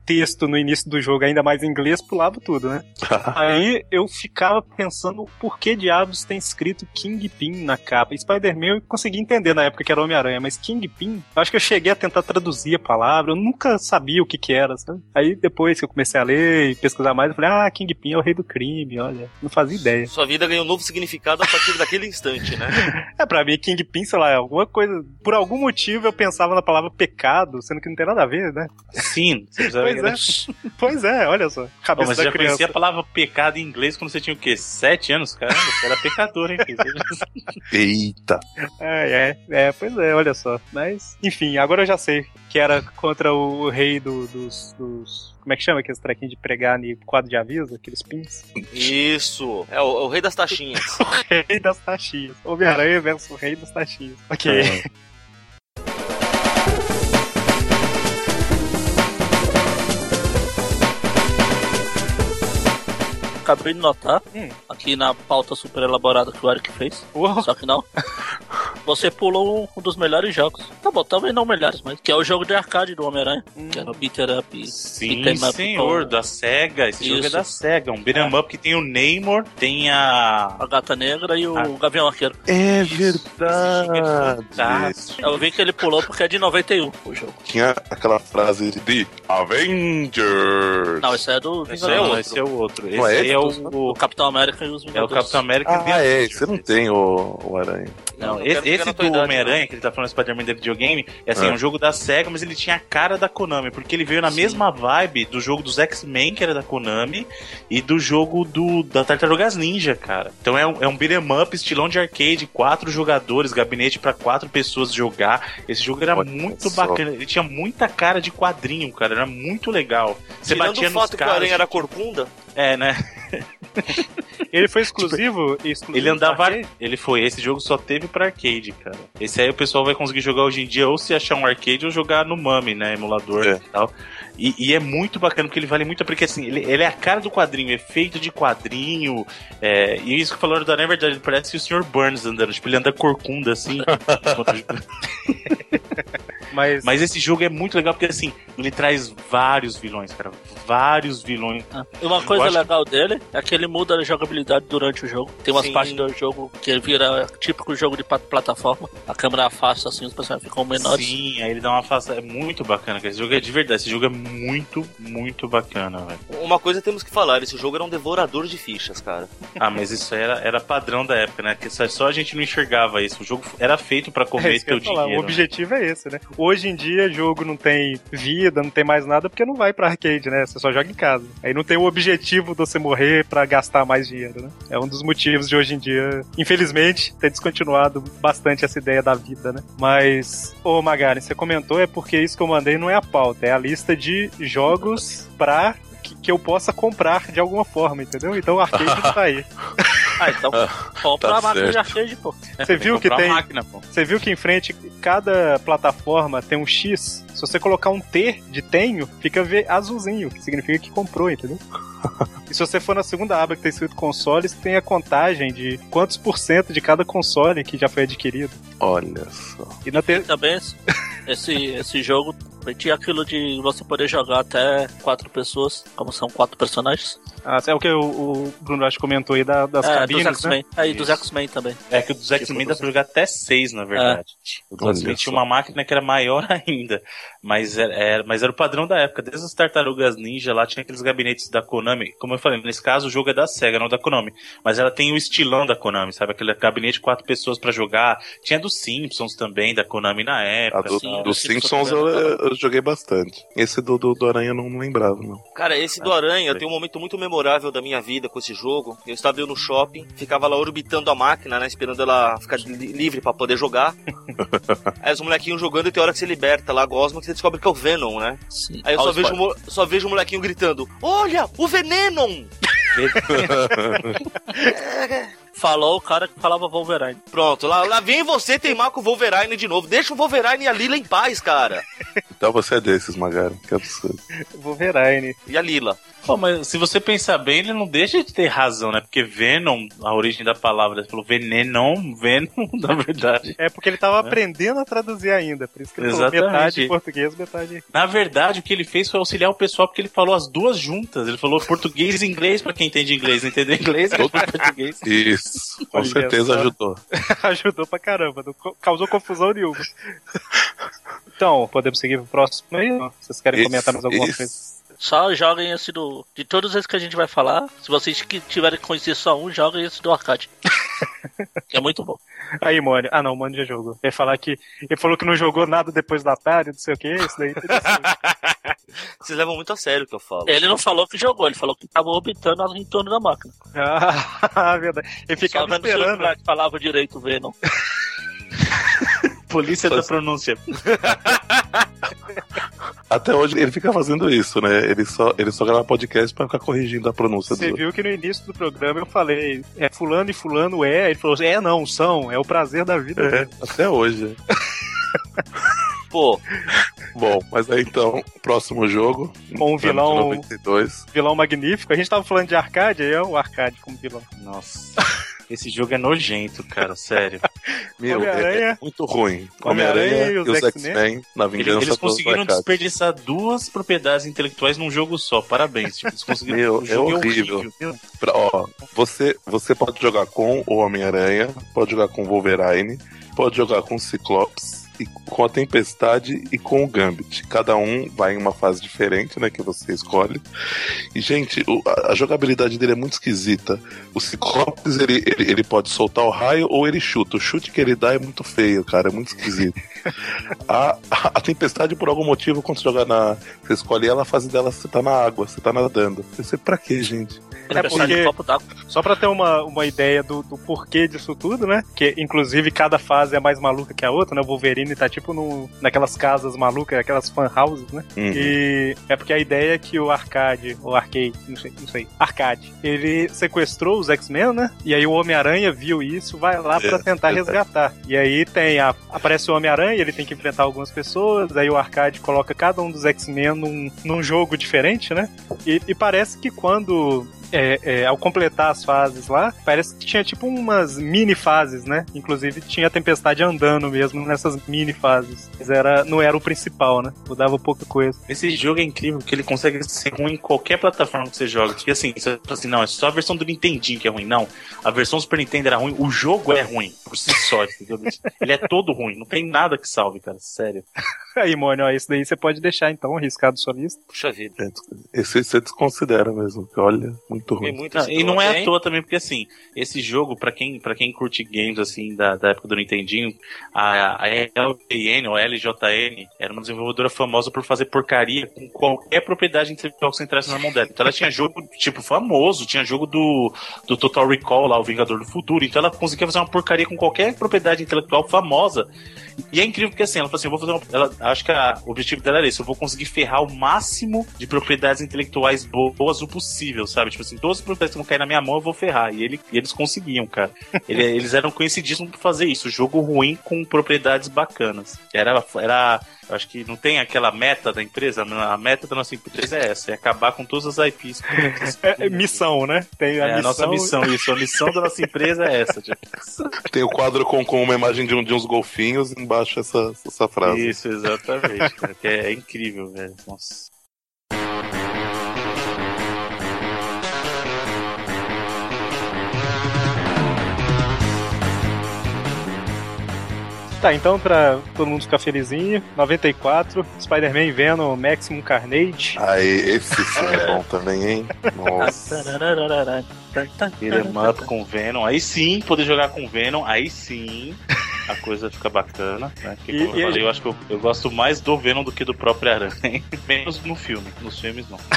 [SPEAKER 2] texto no início do jogo, ainda mais em inglês, pulava tudo, né? Aí eu ficava pensando por que diabos tem escrito Kingpin na capa. Spider-Man eu consegui entender na época que era Homem-Aranha, mas Kingpin, eu acho que eu cheguei a tentar traduzir a palavra, eu nunca sabia o que que era, sabe? Aí depois que eu comecei a ler e pesquisar mais, eu falei, ah, Kingpin é o rei do crime, olha, não fazia ideia.
[SPEAKER 3] Sua vida ganhou um novo significado a partir daquele instante, né?
[SPEAKER 2] É, pra mim, Kingpin, sei lá, alguma coisa. Por algum motivo eu pensava na palavra pecado, sendo que não tem nada a ver, né?
[SPEAKER 5] Sim, você
[SPEAKER 2] Pois é. Pois é, olha só. Cabeça
[SPEAKER 5] mas você
[SPEAKER 2] da
[SPEAKER 5] já
[SPEAKER 2] criança.
[SPEAKER 5] conhecia a palavra pecado em inglês quando você tinha o quê? Sete anos? Caramba, você era pecador, hein?
[SPEAKER 4] Eita!
[SPEAKER 2] É, é, é, pois é, olha só. Mas, enfim, agora eu já sei que era contra o rei do- dos, dos. Como é que chama aqueles trequinhos de pregar no quadro de aviso, aqueles pins?
[SPEAKER 3] Isso. É o, é o rei das taxinhas.
[SPEAKER 2] rei das taxinhas. Homem-Aranha versus o rei das taxinhas. Ok.
[SPEAKER 5] É.
[SPEAKER 6] Acabei de notar,
[SPEAKER 2] Hum.
[SPEAKER 6] aqui na pauta super elaborada que o Eric fez,
[SPEAKER 2] Uou.
[SPEAKER 6] só que não. Você pulou um dos melhores jogos. Tá bom, talvez não melhores, mas que é o jogo de arcade do Homem-Aranha, que era o Beater Up.
[SPEAKER 5] Sim,
[SPEAKER 6] Beat
[SPEAKER 5] senhor,
[SPEAKER 6] com-
[SPEAKER 5] da SEGA. Esse jogo é
[SPEAKER 6] Isso.
[SPEAKER 5] da SEGA. Um beat'em up que tem o Namor, tem a.
[SPEAKER 6] A Gata Negra e o
[SPEAKER 5] Ah.
[SPEAKER 6] Gavião Arqueiro.
[SPEAKER 4] É
[SPEAKER 5] Esse é
[SPEAKER 4] verdade!
[SPEAKER 5] fantástico.
[SPEAKER 6] Eu vi que ele pulou porque é de 91 o jogo.
[SPEAKER 4] Tinha aquela frase de Avengers!
[SPEAKER 6] Não, esse é do
[SPEAKER 5] Esse é,
[SPEAKER 3] outro.
[SPEAKER 5] esse é o outro. Esse
[SPEAKER 4] Não é esse?
[SPEAKER 5] É
[SPEAKER 6] O
[SPEAKER 5] o.
[SPEAKER 6] Capitão América e os
[SPEAKER 5] É o
[SPEAKER 6] Vingadores.
[SPEAKER 5] Capitão América
[SPEAKER 4] Ah,
[SPEAKER 5] The
[SPEAKER 4] é,
[SPEAKER 5] Avengers.
[SPEAKER 4] você não tem o, o Aranha.
[SPEAKER 5] Não,
[SPEAKER 3] Não,
[SPEAKER 5] esse, esse do Homem-Aranha, que ele tá falando Spider-Man da videogame, é assim,
[SPEAKER 4] É.
[SPEAKER 5] é um jogo da SEGA, mas ele tinha a cara da Konami, porque ele veio na
[SPEAKER 3] Sim.
[SPEAKER 5] mesma vibe do jogo dos X-Men, que era da Konami, e do jogo do da Tartarugas Ninja, cara. Então é um, é um beat'em up, estilão de arcade, quatro jogadores, gabinete pra quatro pessoas jogar. Esse jogo era
[SPEAKER 4] Olha
[SPEAKER 5] muito
[SPEAKER 4] só.
[SPEAKER 5] bacana, ele tinha muita cara de quadrinho, cara, era muito legal. Você
[SPEAKER 3] Tirando
[SPEAKER 5] batia
[SPEAKER 3] o
[SPEAKER 5] nos
[SPEAKER 3] que o
[SPEAKER 5] caras...
[SPEAKER 3] Aranha era corcunda,
[SPEAKER 5] É, né?
[SPEAKER 2] Ele foi exclusivo? exclusivo
[SPEAKER 5] Ele andava. Ele foi. Esse jogo só teve pra arcade, cara. Esse aí o pessoal vai conseguir jogar hoje em dia, ou se achar um arcade, ou jogar no Mami, né? Emulador
[SPEAKER 4] É.
[SPEAKER 5] e tal. E, e é muito bacana, porque ele vale muito, porque assim, ele, ele é a cara do quadrinho, é feito de quadrinho. é, e isso que falaram da é verdade, ele parece o Sr. Burns andando, tipo, ele anda corcunda assim.
[SPEAKER 2] Mas,
[SPEAKER 5] Mas esse jogo é muito legal porque assim, ele traz vários vilões, cara. Vários vilões.
[SPEAKER 6] Ah, e Uma coisa
[SPEAKER 5] Eu acho
[SPEAKER 6] legal dele é que ele muda a jogabilidade durante o jogo. Tem umas
[SPEAKER 3] Sim.
[SPEAKER 6] partes do jogo que ele vira típico jogo de plataforma. A câmera afasta assim, os personagens ficam menores.
[SPEAKER 5] Sim, aí ele dá uma face. É muito bacana, cara. Esse jogo é de verdade. Esse jogo é muito, muito bacana, velho.
[SPEAKER 3] uma coisa temos que falar, esse jogo era um devorador de fichas, cara.
[SPEAKER 5] Ah, mas isso era, era padrão da época, né? Que só- a gente não enxergava isso. O jogo era feito pra
[SPEAKER 2] É
[SPEAKER 5] comer
[SPEAKER 2] eu
[SPEAKER 5] teu
[SPEAKER 2] ia falar,
[SPEAKER 5] dinheiro.
[SPEAKER 2] O objetivo é esse, né? Hoje em dia, jogo não tem vida, não tem mais nada, porque não vai pra arcade, né? Você só joga em casa. Aí não tem o objetivo de você morrer pra gastar mais dinheiro, né? É um dos motivos de hoje em dia, infelizmente, ter descontinuado bastante essa ideia da vida, né? Mas, ô Magari, você comentou, é porque isso que eu mandei não é a pauta, é a lista de jogos pra que, que eu possa comprar de alguma forma, entendeu? Então o arcade tá aí.
[SPEAKER 6] Ah, então compra
[SPEAKER 4] Tá
[SPEAKER 6] a máquina de
[SPEAKER 4] certo.
[SPEAKER 6] arcade, pô.
[SPEAKER 2] Você viu que
[SPEAKER 5] comprar
[SPEAKER 2] tem.
[SPEAKER 5] máquina, pô.
[SPEAKER 2] Você viu que em frente, cada plataforma tem um X. Se você colocar um T de tenho, fica V azulzinho, que significa que comprou, entendeu? e se você for na segunda aba que tem escrito consoles, tem a contagem de quantos por cento de cada console que já foi adquirido.
[SPEAKER 4] Olha só.
[SPEAKER 2] E na ter...
[SPEAKER 6] Também esse, esse, esse tinha aquilo de você poder jogar até quatro pessoas, como são quatro personagens.
[SPEAKER 2] Ah, é o que o, o Bruno acho que comentou aí da- das
[SPEAKER 6] É, dos
[SPEAKER 2] cabines, né?
[SPEAKER 6] X-Men. Aí, dos. X-Men também.
[SPEAKER 5] É que o dos X-Men dá pra jogar até seis, na verdade. O dos X-Men
[SPEAKER 4] só.
[SPEAKER 5] tinha uma máquina que era maior ainda. Mas era, era- mas era o padrão da época. Desde as tartarugas ninja lá tinha aqueles gabinetes da Konami. Como eu falei, nesse caso o jogo é da SEGA, não da Konami. Mas ela tem o estilão da Konami, sabe? Aquele gabinete de quatro pessoas pra jogar. Tinha dos Simpsons também, da Konami na
[SPEAKER 4] A
[SPEAKER 5] época.
[SPEAKER 4] do,
[SPEAKER 5] assim,
[SPEAKER 4] dos
[SPEAKER 5] Simpsons
[SPEAKER 4] Simpsons eu, eu joguei bastante. Esse do, do, do Aranha eu não lembrava, não.
[SPEAKER 3] Cara, esse do Aranha tem um momento muito memorável da minha vida com esse jogo. Eu estava eu no shopping, ficava lá orbitando a máquina, né? Esperando ela ficar li- livre pra poder jogar. Aí os molequinhos jogando e tem hora que você liberta lá a gosma que você descobre que é o Venom, né?
[SPEAKER 6] Sim.
[SPEAKER 3] Aí eu só vejo, só vejo o molequinho gritando: Olha, o Venenon!
[SPEAKER 6] Falou o cara que falava Wolverine.
[SPEAKER 3] Pronto, lá, lá vem você teimar com o Wolverine de novo. Deixa o Wolverine e a Lila em paz, cara.
[SPEAKER 4] então você é desses, Magari. Que absurdo.
[SPEAKER 2] Wolverine.
[SPEAKER 3] E a Lila.
[SPEAKER 5] Pô, mas se você pensar bem, ele não deixa de ter razão, né? Porque Venom, a origem da palavra, ele falou venenon, Venom, na verdade.
[SPEAKER 2] É porque ele tava aprendendo a traduzir ainda, por isso que ele falou
[SPEAKER 5] Exatamente.
[SPEAKER 2] metade em português, metade...
[SPEAKER 5] Na verdade, o que ele fez foi auxiliar o pessoal, porque ele falou as duas juntas. Ele falou português e inglês pra quem entende inglês. Entendeu inglês, falou português.
[SPEAKER 4] Isso, com
[SPEAKER 2] Olha
[SPEAKER 4] certeza
[SPEAKER 2] só.
[SPEAKER 4] ajudou.
[SPEAKER 2] Ajudou pra caramba, não causou confusão nenhuma. Então, podemos seguir pro próximo aí? Vocês querem comentar mais alguma
[SPEAKER 4] Isso,
[SPEAKER 2] coisa?
[SPEAKER 6] Só joguem esse do. De todos esses que a gente vai falar, se vocês que tiverem que conhecer só um, joguem esse do arcade. que é muito bom.
[SPEAKER 2] Aí, Mônio. Ah, não, o Mônio já jogou. Ele, falar que, ele falou que não jogou nada depois da tarde, não sei o que, isso daí.
[SPEAKER 3] Vocês levam muito a sério o que eu falo.
[SPEAKER 6] Ele não falou que jogou, ele falou que tava orbitando em torno da máquina.
[SPEAKER 2] ah, verdade. Ele ficava
[SPEAKER 6] vendo
[SPEAKER 2] esperando.
[SPEAKER 6] Vlad falava direito o Venom.
[SPEAKER 5] Polícia da pronúncia.
[SPEAKER 4] Até hoje ele fica fazendo isso, né? Ele só, ele só grava podcast pra ficar corrigindo a pronúncia
[SPEAKER 2] Você
[SPEAKER 4] do.
[SPEAKER 2] viu que no início do programa eu falei, é fulano e fulano é, ele falou, é não, são, é o prazer da vida.
[SPEAKER 4] É, até hoje.
[SPEAKER 3] Pô,
[SPEAKER 4] Bom, mas aí então, próximo jogo.
[SPEAKER 2] Com um vilão-
[SPEAKER 4] 92.
[SPEAKER 2] Vilão magnífico. A gente tava falando de arcade, aí é o arcade como vilão.
[SPEAKER 5] Nossa. Esse jogo é nojento, cara, sério.
[SPEAKER 4] Meu, é, é muito ruim.
[SPEAKER 2] Homem-Aranha e os X-Men.
[SPEAKER 4] Na vingança
[SPEAKER 5] eles conseguiram desperdiçar duas propriedades intelectuais num jogo só. Parabéns. Tipo, eles conseguiram.
[SPEAKER 4] Meu,
[SPEAKER 5] o
[SPEAKER 4] é
[SPEAKER 5] jogo
[SPEAKER 4] horrível.
[SPEAKER 5] Meu,
[SPEAKER 4] Pra- ó, você, você pode jogar com o Homem-Aranha, pode jogar com o Wolverine, pode jogar com o Ciclops, e com a Tempestade e com o Gambit. Cada um vai em uma fase diferente, né, que você escolhe. E, gente, o- a, a jogabilidade dele é muito esquisita. O Ciclopes, ele, ele, ele pode soltar o raio ou ele chuta. O chute que ele dá é muito feio, cara, é muito esquisito. a, a, a Tempestade, por algum motivo, quando você joga na... Você escolhe ela, a fase dela, você tá na água, você tá nadando. Você, pra quê, gente?
[SPEAKER 2] É porque-. Só pra ter uma, uma ideia do, do porquê disso tudo, né? Que inclusive cada fase é mais maluca que a outra, né? O Wolverine tá tipo no, naquelas casas malucas, aquelas fan houses, né?
[SPEAKER 4] Uhum.
[SPEAKER 2] E é porque a ideia é que o arcade, ou arcade, não sei, não sei, arcade, ele sequestrou os X-Men, né? E aí o Homem-Aranha viu isso, vai lá pra
[SPEAKER 4] É,
[SPEAKER 2] tentar resgatar. E aí tem a, aparece o Homem-Aranha, ele tem que enfrentar algumas pessoas, aí o arcade coloca cada um dos X-Men num, num jogo diferente, né? E, e parece que quando é, é, ao completar as fases lá, parece que tinha tipo umas mini fases, né? Inclusive tinha a tempestade andando mesmo nessas mini fases. Mas era, não era o principal, né? Mudava pouca coisa.
[SPEAKER 5] Esse jogo é incrível porque ele consegue ser ruim em qualquer plataforma que você joga. Porque assim, você fala assim, não, é só a versão do Nintendinho que é ruim. Não, a versão do Super Nintendo era ruim, o jogo é ruim por si só, entendeu? Ele é todo ruim, não tem nada que salve, cara, sério.
[SPEAKER 2] Aí, Mônio, ó, isso daí você pode deixar então riscado sua lista.
[SPEAKER 3] puxa vida.
[SPEAKER 4] Esse você desconsidera mesmo, que olha, muito ruim.
[SPEAKER 3] muito
[SPEAKER 5] Não, e não é à toa também, porque assim, esse jogo, pra quem, pra quem curte games assim da, da época do Nintendinho, a, a LJN, ou LJN, era uma desenvolvedora famosa por fazer porcaria com qualquer propriedade intelectual que você entrasse na mão dela. Então ela tinha jogo, tipo, famoso, tinha jogo do, do Total Recall lá, o Vingador do Futuro. Então ela conseguia fazer uma porcaria com qualquer propriedade intelectual famosa. E é incrível porque assim, ela falou assim, eu vou fazer uma. Ela, acho que a- o objetivo dela era esse, eu vou conseguir ferrar o máximo de propriedades intelectuais boas o possível, sabe? Tipo assim, todas as propriedades que vão cair na minha mão eu vou ferrar. E, ele, e eles conseguiam, cara. Ele- eles eram conhecidíssimos por fazer isso, jogo ruim com propriedades bacanas. Era. era eu acho que não tem aquela meta da empresa, a meta da nossa empresa é essa, é acabar com todas as IPs.
[SPEAKER 2] É, é missão, né? Tem a
[SPEAKER 5] É a
[SPEAKER 2] missão.
[SPEAKER 5] nossa missão, isso. A missão da nossa empresa é essa. Tipo.
[SPEAKER 4] Tem o quadro com, com uma imagem de, um- de uns golfinhos e embaixo essa, essa frase.
[SPEAKER 5] Isso, exatamente. cara, que é incrível, velho. Nossa.
[SPEAKER 2] Tá, então pra todo mundo ficar felizinho, 94, Spider-Man Venom Maximum Carnage.
[SPEAKER 4] Aí, esse sim é bom também, hein? Nossa.
[SPEAKER 5] Beat'em up com Venom. Aí sim, poder jogar com Venom, aí sim a coisa fica bacana. Né? Porque,
[SPEAKER 2] E-
[SPEAKER 5] como eu falei, eu acho que eu, eu gosto mais do Venom do que do próprio Aranha. Menos no filme. Nos filmes, não.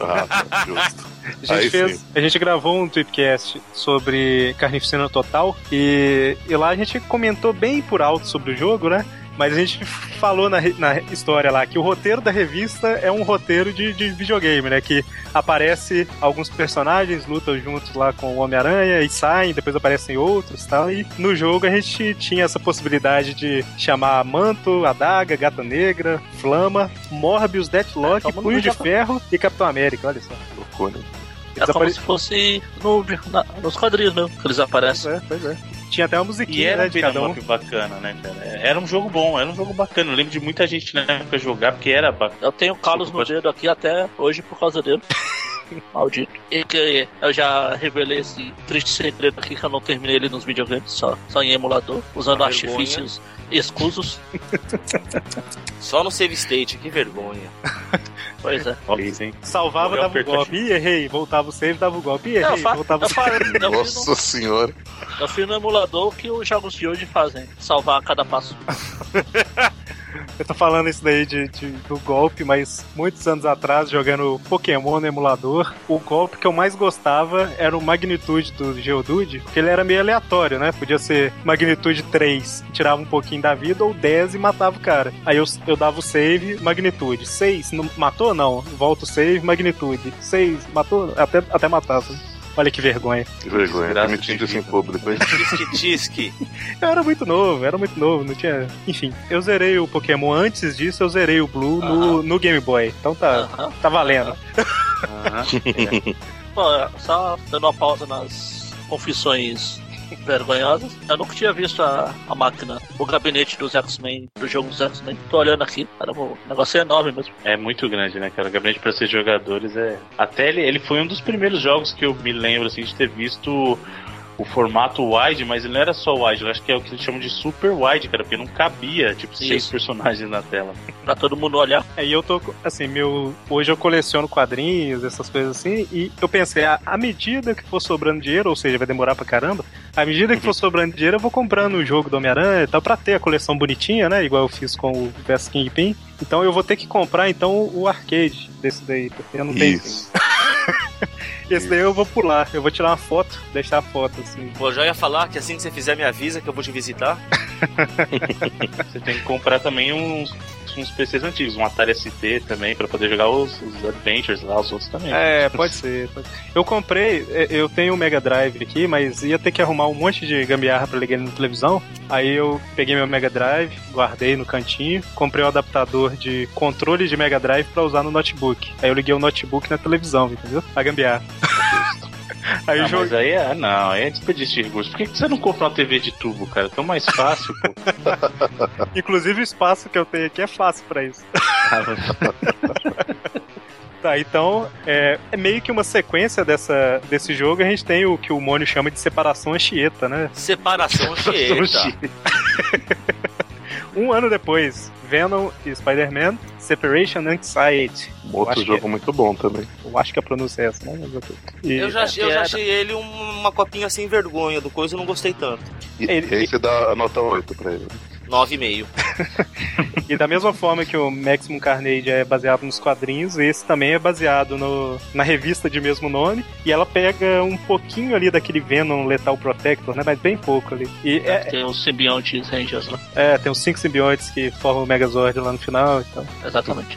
[SPEAKER 4] Ah, tá, justo.
[SPEAKER 2] A gente, fez, a gente gravou um tweetcast sobre Carnificina Total e, e lá a gente comentou bem por alto sobre o jogo, né? Mas a gente falou na, na história lá que o roteiro da revista é um roteiro de, de videogame, né? Que aparece alguns personagens, lutam juntos lá com o Homem-Aranha e saem, depois aparecem outros e tal. E no jogo a gente tinha essa possibilidade de chamar Manto, Adaga, Gata Negra, Flama, Morbius, Deathlock,
[SPEAKER 6] mundo
[SPEAKER 2] Punho de
[SPEAKER 6] já-
[SPEAKER 2] Ferro e Capitão América, olha só.
[SPEAKER 4] Loucura.
[SPEAKER 6] É
[SPEAKER 2] Eles
[SPEAKER 6] como
[SPEAKER 2] apare-
[SPEAKER 6] se fosse no, na- nos quadrinhos mesmo que eles
[SPEAKER 2] Pois
[SPEAKER 6] aparecem.
[SPEAKER 2] é, pois é. Tinha até uma
[SPEAKER 5] E
[SPEAKER 2] musiquinha,
[SPEAKER 5] era
[SPEAKER 2] né,
[SPEAKER 5] um
[SPEAKER 2] de cada um.
[SPEAKER 5] up bacana, né, cara? Era um jogo bom, era um jogo bacana. Eu lembro de muita gente na época jogar, porque era bacana.
[SPEAKER 6] Eu tenho calos no dedo aqui até hoje por causa dele. Maldito. E que eu já revelei esse triste segredo aqui que eu não terminei ele nos videogames, só, só em emulador, usando
[SPEAKER 3] Uma
[SPEAKER 6] artifícios escusos.
[SPEAKER 3] Só no save state, que vergonha.
[SPEAKER 6] Pois é.
[SPEAKER 5] Olha isso, hein?
[SPEAKER 2] Salvava,
[SPEAKER 5] Morreu
[SPEAKER 2] dava o
[SPEAKER 5] apertou.
[SPEAKER 2] golpe. Ih, errei. Voltava o save, dava o golpe.
[SPEAKER 6] Eu,
[SPEAKER 2] errei. Voltava o save.
[SPEAKER 6] fiz no,
[SPEAKER 4] Nossa senhora.
[SPEAKER 6] eu fiz no emulador que os jogos de hoje fazem, salvar a cada passo.
[SPEAKER 2] Eu tô falando isso daí de, de- do golpe, mas muitos anos atrás, jogando Pokémon no emulador, o golpe que eu mais gostava era o Magnitude do Geodude, porque ele era meio aleatório, né? Podia ser Magnitude 3, que tirava um pouquinho da vida, ou 10 e matava o cara. Aí eu, eu dava o save, Magnitude. 6, não, matou? Não. Volta o save, Magnitude. 6, matou? Até, até matava. Olha que vergonha.
[SPEAKER 4] Que vergonha.
[SPEAKER 5] Desgraça
[SPEAKER 4] Admitindo
[SPEAKER 5] de
[SPEAKER 4] isso em
[SPEAKER 5] vida.
[SPEAKER 4] público?
[SPEAKER 3] Tisque, tisque.
[SPEAKER 2] Eu era muito novo, era muito novo, não tinha. Enfim, eu zerei o Pokémon antes disso, eu zerei o Blue no, no Game Boy. Então tá,
[SPEAKER 6] Aham.
[SPEAKER 2] tá valendo.
[SPEAKER 5] Aham.
[SPEAKER 6] Pô, só dando uma pausa nas confissões vergonhosas. Eu nunca tinha visto a, a máquina, o gabinete dos X-Men, do jogo dos X-Men. Tô olhando aqui, cara, o negócio é enorme mesmo.
[SPEAKER 5] É muito grande, né, cara? O gabinete para ser jogadores é. Até ele, ele foi um dos primeiros jogos que eu me lembro assim, de ter visto o formato wide, mas ele não era só wide, eu acho que é o que eles chamam de super wide, cara, porque não cabia, tipo, seis
[SPEAKER 6] Isso.
[SPEAKER 5] personagens na tela.
[SPEAKER 6] Pra todo mundo olhar.
[SPEAKER 2] Aí eu tô, assim, meu. Hoje eu coleciono quadrinhos, essas coisas assim, e eu pensei, à à medida que for sobrando dinheiro, ou seja, vai demorar pra caramba, à medida que for sobrando dinheiro, eu vou comprando o jogo do Homem-Aranha e tal, pra ter a coleção bonitinha, né? Igual eu fiz com o Best Kingpin. Então eu vou ter que comprar, então, o arcade desse daí, porque eu não tenho.
[SPEAKER 4] Isso.
[SPEAKER 2] Esse daí eu vou pular, eu vou tirar uma foto, deixar a foto, assim.
[SPEAKER 3] Pô, já ia falar que assim que você fizer, me avisa que eu vou te visitar.
[SPEAKER 5] Você tem que comprar também uns, uns PCs antigos, um Atari ST também, pra poder jogar os, os Adventures lá, os outros também.
[SPEAKER 2] É, pode ser. pode- Eu comprei, é, eu tenho o Mega Drive aqui, mas ia ter que arrumar um monte de gambiarra pra ligar ele na televisão. Aí eu peguei meu Mega Drive, guardei no cantinho, comprei o adaptador de controle de Mega Drive pra usar no notebook. Aí eu liguei o notebook na televisão, entendeu? A gambiarra. Aí
[SPEAKER 5] Ah,
[SPEAKER 2] joguei.
[SPEAKER 5] mas aí é, não, aí é desperdício de recursos. Por que que você não compra uma TV de tubo, cara? Tão mais fácil, pô.
[SPEAKER 2] Inclusive o espaço que eu tenho aqui é fácil pra isso. Tá, então é, é meio que uma sequência dessa, desse jogo. A gente tem o que o Mônio chama de separação anchieta, né?
[SPEAKER 3] Separação Anchieta.
[SPEAKER 2] Um ano depois, Venom e Spider-Man, Separation Anxiety.
[SPEAKER 4] Outro jogo muito bom também.
[SPEAKER 2] Eu acho que a pronúncia é essa, né? E
[SPEAKER 3] Eu já, achei- eu já achei ele um- uma copinha sem vergonha do coisa, eu não gostei tanto.
[SPEAKER 4] E,
[SPEAKER 2] Ele-
[SPEAKER 4] e aí você dá a nota 8 pra ele.
[SPEAKER 3] 9,5.
[SPEAKER 2] E da mesma forma que o Maximum Carnage é baseado nos quadrinhos, esse também é baseado no, na revista de mesmo nome. E ela pega um pouquinho ali daquele Venom Lethal Protector, né? Mas bem pouco ali. E é,
[SPEAKER 6] Tem os simbiontes Rangers lá.
[SPEAKER 2] é, tem os cinco simbiontes que formam o Megazord lá no final. Então.
[SPEAKER 6] Exatamente.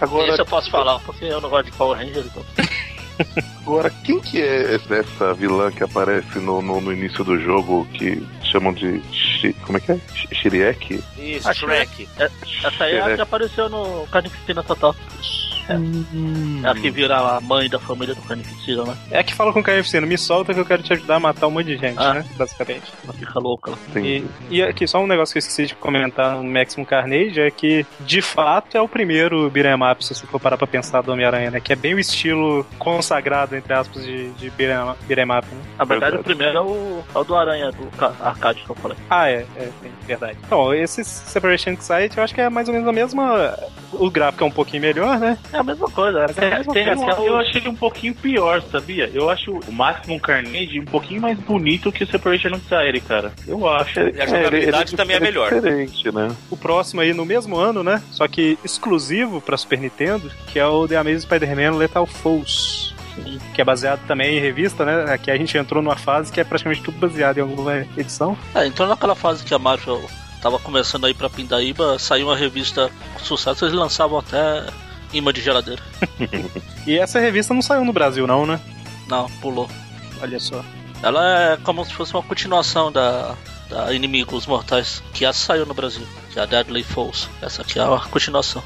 [SPEAKER 4] Agora,
[SPEAKER 6] Isso eu posso falar, porque eu não gosto de Power Ranger, então.
[SPEAKER 4] agora quem que é essa vilã que aparece no, no, no início do jogo que chamam de. Como é que é? Shiriek?
[SPEAKER 3] Isso,
[SPEAKER 6] Acho
[SPEAKER 3] Shrek.
[SPEAKER 6] Essa aí é a que apareceu no Carnificina Total. É a que vira a mãe da família do Carnificina, né?
[SPEAKER 2] É a que fala com o Carnificina, me solta que eu quero te ajudar a matar um monte de gente,
[SPEAKER 6] Ah.
[SPEAKER 2] né? Basicamente.
[SPEAKER 6] Ela fica louca. lá.
[SPEAKER 2] E, e aqui, só um negócio que eu esqueci de comentar no Maximum Carnage é que, de fato, é o primeiro beat'em up, se você for parar pra pensar do Homem-Aranha, né? Que é bem o estilo consagrado, entre aspas, de, de beat'em up, né?
[SPEAKER 6] Na verdade,
[SPEAKER 4] Verdade.
[SPEAKER 6] o primeiro é o, é o do Aranha, do ca- arcade que eu falei.
[SPEAKER 2] Ah, é, é, tem, verdade. Então, esse Separation Anxiety, eu acho que é mais ou menos a mesma... O gráfico é um pouquinho melhor, né?
[SPEAKER 6] É a mesma coisa.
[SPEAKER 2] É a
[SPEAKER 6] É,
[SPEAKER 2] mesma
[SPEAKER 6] tem
[SPEAKER 2] coisa.
[SPEAKER 5] Eu achei ele um pouquinho pior, sabia? Eu acho o Maximum Carnage um pouquinho mais bonito que o Separation Anxiety, cara. Eu acho.
[SPEAKER 3] E a jogabilidade também é melhor.
[SPEAKER 4] diferente, né?
[SPEAKER 2] O próximo aí no mesmo ano, né? Só que exclusivo pra Super Nintendo, que é o The Amazing Spider-Man Lethal Force. Que é baseado também em revista, né? Aqui a gente entrou numa fase que é praticamente tudo baseado em alguma edição.
[SPEAKER 6] É, então naquela fase que a Marvel tava começando aí pra Pindaíba, saiu uma revista com sucesso, eles lançavam até imã de geladeira.
[SPEAKER 2] E essa revista não saiu no Brasil, não, né?
[SPEAKER 6] Não, pulou.
[SPEAKER 2] Olha só.
[SPEAKER 6] Ela é como se fosse uma continuação da, da Inimigos Mortais, que essa saiu no Brasil, que é a Deadly Falls. Essa aqui é a continuação.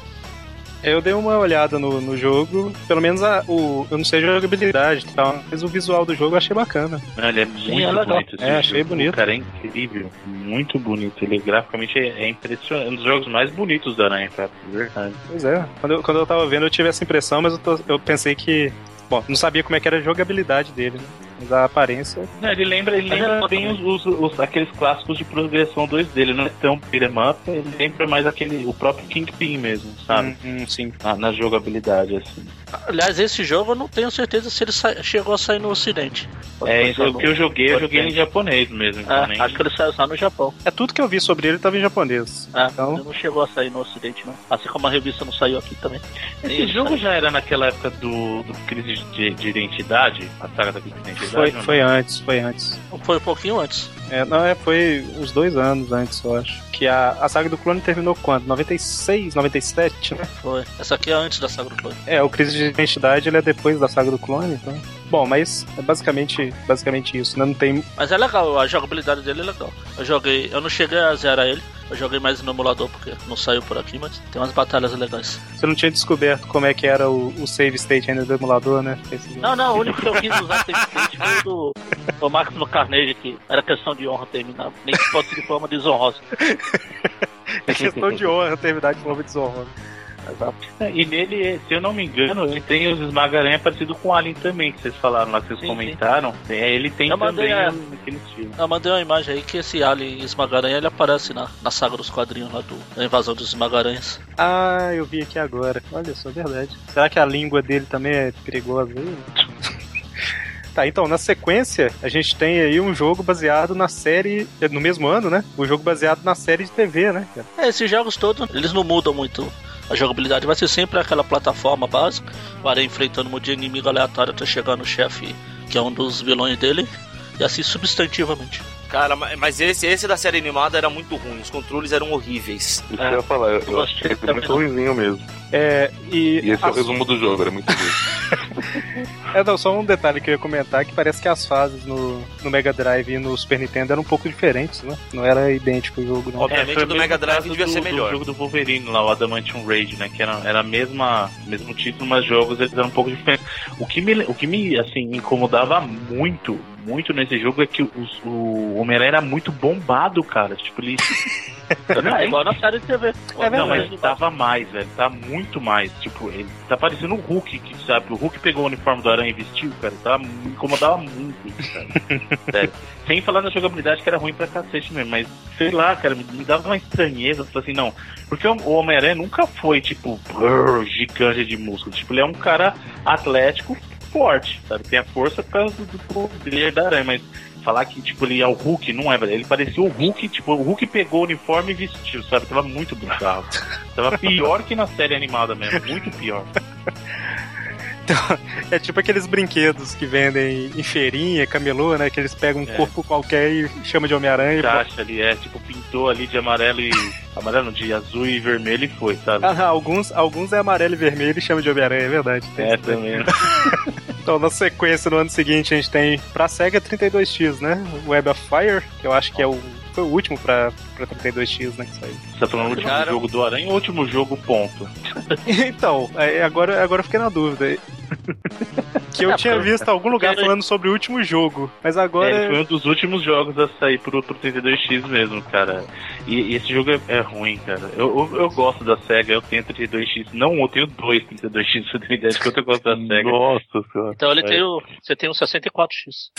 [SPEAKER 2] Eu dei uma olhada no, no jogo, pelo menos a, o, eu não sei a jogabilidade e tal, mas o visual do jogo eu achei bacana.
[SPEAKER 5] Não, Ele é muito
[SPEAKER 6] é legal.
[SPEAKER 5] bonito. esse
[SPEAKER 2] É, achei
[SPEAKER 5] jogo.
[SPEAKER 2] bonito.
[SPEAKER 5] O cara é incrível. Muito bonito. Ele graficamente é, é impressionante. Um dos jogos mais bonitos da Aranha, cara. De verdade.
[SPEAKER 2] Pois é, quando eu, quando eu tava vendo eu tive essa impressão, mas eu, tô- eu pensei que. Bom, não sabia como é que era a jogabilidade dele, né? Mas a aparência.
[SPEAKER 5] Não, ele lembra, ele
[SPEAKER 6] Mas
[SPEAKER 5] lembra
[SPEAKER 6] é
[SPEAKER 5] bem os, os- os- aqueles clássicos de progressão 2 dele. Não é tão beat'em up, ele lembra mais aquele, o próprio Kingpin mesmo, sabe?
[SPEAKER 2] Hum, hum, sim.
[SPEAKER 5] Na, na jogabilidade, assim.
[SPEAKER 6] Aliás, esse jogo eu não tenho certeza se ele chegou a sair no ocidente.
[SPEAKER 5] É, isso, o que eu joguei, eu joguei em japonês mesmo. Então
[SPEAKER 6] É,
[SPEAKER 5] nem...
[SPEAKER 6] acho que ele saiu só no Japão.
[SPEAKER 2] É tudo que eu vi sobre ele tava em japonês.
[SPEAKER 6] É,
[SPEAKER 2] Então-
[SPEAKER 6] ele não chegou a sair no ocidente, não. Assim como a revista não saiu aqui também.
[SPEAKER 5] Esse jogo
[SPEAKER 6] saiu.
[SPEAKER 5] já era naquela época do, do Crise de, de Identidade? A saga da Crise de Identidade?
[SPEAKER 2] Foi,
[SPEAKER 5] não?
[SPEAKER 2] foi antes, foi antes.
[SPEAKER 6] Foi um pouquinho antes.
[SPEAKER 2] É, não, é, foi uns dois anos antes, eu acho. Que a, a saga do clone terminou quando? 96, 97, né?
[SPEAKER 6] Foi. Essa aqui é antes da Saga do Clone.
[SPEAKER 2] É, o Crise de Identidade ele é depois da saga do clone, então. Bom, mas é basicamente, basicamente isso, né? Não tem.
[SPEAKER 6] Mas é legal, a jogabilidade dele é legal. Eu joguei, eu não cheguei a zerar ele. Eu joguei mais no emulador porque não saiu por aqui, mas tem umas batalhas legais.
[SPEAKER 2] Você não tinha descoberto como é que era o, o save state ainda do emulador, né? Esse-
[SPEAKER 6] Não, não, o único que eu quis usar save state foi o do, do Máximo Carnage, que era questão de honra terminar. Nem que fosse de forma desonrosa.
[SPEAKER 2] É questão de honra terminar de forma desonrosa.
[SPEAKER 6] Exato.
[SPEAKER 5] E nele, se eu não me engano, ele tem os esmagaranha parecido com o Alien também, que vocês falaram lá, que vocês
[SPEAKER 6] Sim,
[SPEAKER 5] comentaram. É, ele tem
[SPEAKER 6] Eu
[SPEAKER 5] também
[SPEAKER 6] a-
[SPEAKER 5] um- aquele estilo.
[SPEAKER 6] Eu mandei uma imagem aí que esse Alien Esmagaranha ele aparece na, na saga dos quadrinhos lá do, da invasão dos Esmagaranhas.
[SPEAKER 2] Ah, eu vi aqui agora. Olha só, verdade. Será que a língua dele também é perigosa aí? Tá, então, na sequência, a gente tem aí um jogo baseado na série. No mesmo ano, né? O jogo baseado na série de TV, né?
[SPEAKER 6] É, esses jogos todos, eles não mudam muito. A jogabilidade vai ser sempre aquela plataforma básica, o Aranha enfrentando um monte de inimigo aleatório até chegar no chefe, que é um dos vilões dele, e assim substantivamente.
[SPEAKER 3] Cara, ma- mas esse, esse da série animada era muito ruim. Os controles eram horríveis.
[SPEAKER 4] Isso que eu ia falar, eu, eu achei ele muito ruimzinho mesmo.
[SPEAKER 2] É, e.
[SPEAKER 4] E esse é o resumo do jogo, era muito ruim.
[SPEAKER 2] É, não, só um detalhe que eu ia comentar, que parece que as fases no, no Mega Drive e no Super Nintendo eram um pouco diferentes, né? Não era idêntico o jogo, não.
[SPEAKER 3] Obviamente,
[SPEAKER 5] foi
[SPEAKER 3] o do
[SPEAKER 5] mesmo
[SPEAKER 3] Mega Drive devia
[SPEAKER 5] do-
[SPEAKER 3] ser melhor.
[SPEAKER 5] jogo do Wolverine lá, o Adamantium Raid, né? Que era, era a mesma, mesmo título, mas jogos eles eram um pouco diferentes. O que me, o que me assim, me incomodava muito, muito nesse jogo é que os- o Homem-Aranha era muito bombado, cara. Tipo, ele.
[SPEAKER 6] Não, é igual na série de TV.
[SPEAKER 2] É
[SPEAKER 5] não,
[SPEAKER 2] verdade.
[SPEAKER 5] mas tava mais, velho. Tá muito mais. Tipo, ele tá parecendo o Hulk, que sabe? O Hulk pegou o uniforme do Aranha e vestiu, cara. Tá, me incomodava muito isso, cara. Sério. Sem falar na jogabilidade que era ruim pra cacete mesmo, mas sei lá, cara, me, me dava uma estranheza. Falei assim, não. Porque o, o Homem-Aranha nunca foi, tipo, brrr, gigante de músculo. Tipo, ele é um cara atlético forte, sabe? Tem a força por causa do, do poder da aranha, mas falar que, tipo, ele é o Hulk, não é, velho. Ele parecia o Hulk, tipo, o Hulk pegou o uniforme e vestiu, sabe? Tava muito bizarro. Tava pior que na série animada mesmo, muito pior.
[SPEAKER 2] É tipo aqueles brinquedos que vendem em feirinha, camelô, né? Que eles pegam um
[SPEAKER 5] É.
[SPEAKER 2] corpo qualquer e chamam de Homem-Aranha.
[SPEAKER 5] Caixa ali, é, tipo, pintou ali de amarelo e. amarelo, de azul e vermelho e foi, sabe?
[SPEAKER 2] Ah, alguns, alguns é amarelo e vermelho e chamam de Homem-Aranha, é verdade.
[SPEAKER 5] É, também.
[SPEAKER 2] Então, na sequência, no ano seguinte, a gente tem pra SEGA 32X, né? Web of Fire, que eu acho que é o, foi o último pra, pra 32X, né? Que saiu.
[SPEAKER 5] Você tá falando o último
[SPEAKER 3] Cara-
[SPEAKER 5] jogo do Aranha ou o último jogo, ponto?
[SPEAKER 2] Então, agora, agora eu fiquei na dúvida. que eu
[SPEAKER 6] É,
[SPEAKER 2] tinha visto em algum lugar falando sobre o último jogo, mas
[SPEAKER 5] É,
[SPEAKER 2] agora.
[SPEAKER 5] ele foi um dos últimos jogos a sair pro, pro 32X mesmo, cara. E, e esse jogo é, é ruim, cara. Eu, eu, eu gosto da SEGA, eu tenho 32X. Não, eu tenho dois 32X, você tem ideia de quanto eu gosto da SEGA.
[SPEAKER 4] Nossa senhora.
[SPEAKER 6] Então ele
[SPEAKER 5] É.
[SPEAKER 6] tem o. Você tem um 64X.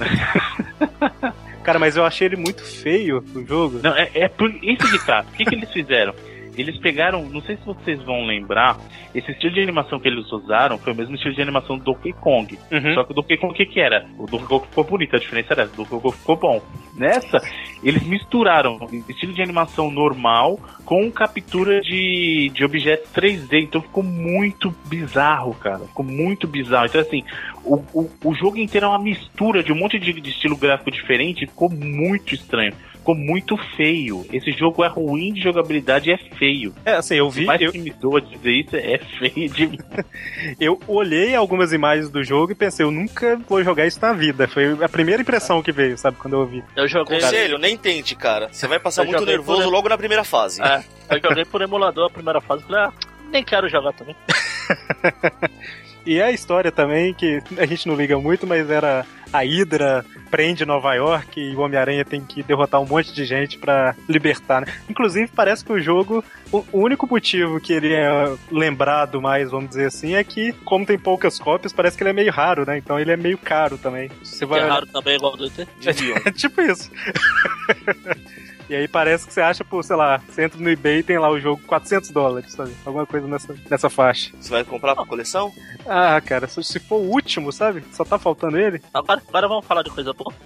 [SPEAKER 2] Cara, mas eu achei ele muito feio o jogo.
[SPEAKER 5] Não, é, é por isso que tá. O que, que eles fizeram? Eles pegaram, não sei se vocês vão lembrar, esse estilo de animação que eles usaram foi o mesmo estilo de animação do Donkey Kong.
[SPEAKER 2] Uhum.
[SPEAKER 5] Só que o Donkey Kong o que, que era? O Donkey Kong ficou bonito, a diferença era o Donkey Kong ficou bom. Nessa, eles misturaram estilo de animação normal com captura de, de objetos 3D, então ficou muito bizarro, cara. Ficou muito bizarro. Então, assim, o, o, o jogo inteiro é uma mistura de um monte de, de estilo gráfico diferente, ficou muito estranho. Ficou muito feio. Esse jogo é ruim de jogabilidade e é feio.
[SPEAKER 2] É, assim, eu vi.
[SPEAKER 5] Mas
[SPEAKER 2] Eu,
[SPEAKER 5] que me doa dizer isso, é feio de
[SPEAKER 2] eu olhei algumas imagens do jogo e pensei, eu nunca vou jogar isso na vida. Foi a primeira impressão que veio, sabe, quando eu ouvi.
[SPEAKER 6] Eu joguei.
[SPEAKER 3] Conselho, nem tente, cara. Você vai passar
[SPEAKER 6] Eu
[SPEAKER 3] muito nervoso
[SPEAKER 6] por-
[SPEAKER 3] logo na primeira fase.
[SPEAKER 6] É, eu joguei por emulador a primeira fase. Falei, ah, nem quero jogar também.
[SPEAKER 2] E a história também, que a gente não liga muito, mas era a Hydra prende Nova York e o Homem-Aranha tem que derrotar um monte de gente pra libertar, né? Inclusive, parece que o jogo, o único motivo que ele é lembrado mais, vamos dizer assim, é que, como tem poucas cópias, parece que ele é meio raro, né? Então ele é meio caro também. Você
[SPEAKER 6] Que
[SPEAKER 2] vai
[SPEAKER 6] é raro também, igual do ET.
[SPEAKER 2] É tipo isso. E aí parece que você acha por, sei lá, você entra no eBay e tem lá o jogo 400 dólares, sabe? Alguma coisa nessa, nessa faixa.
[SPEAKER 3] Você vai comprar pra coleção?
[SPEAKER 2] Ah, cara, se, se for o último, sabe? Só tá faltando ele.
[SPEAKER 6] Agora, agora vamos falar de coisa boa.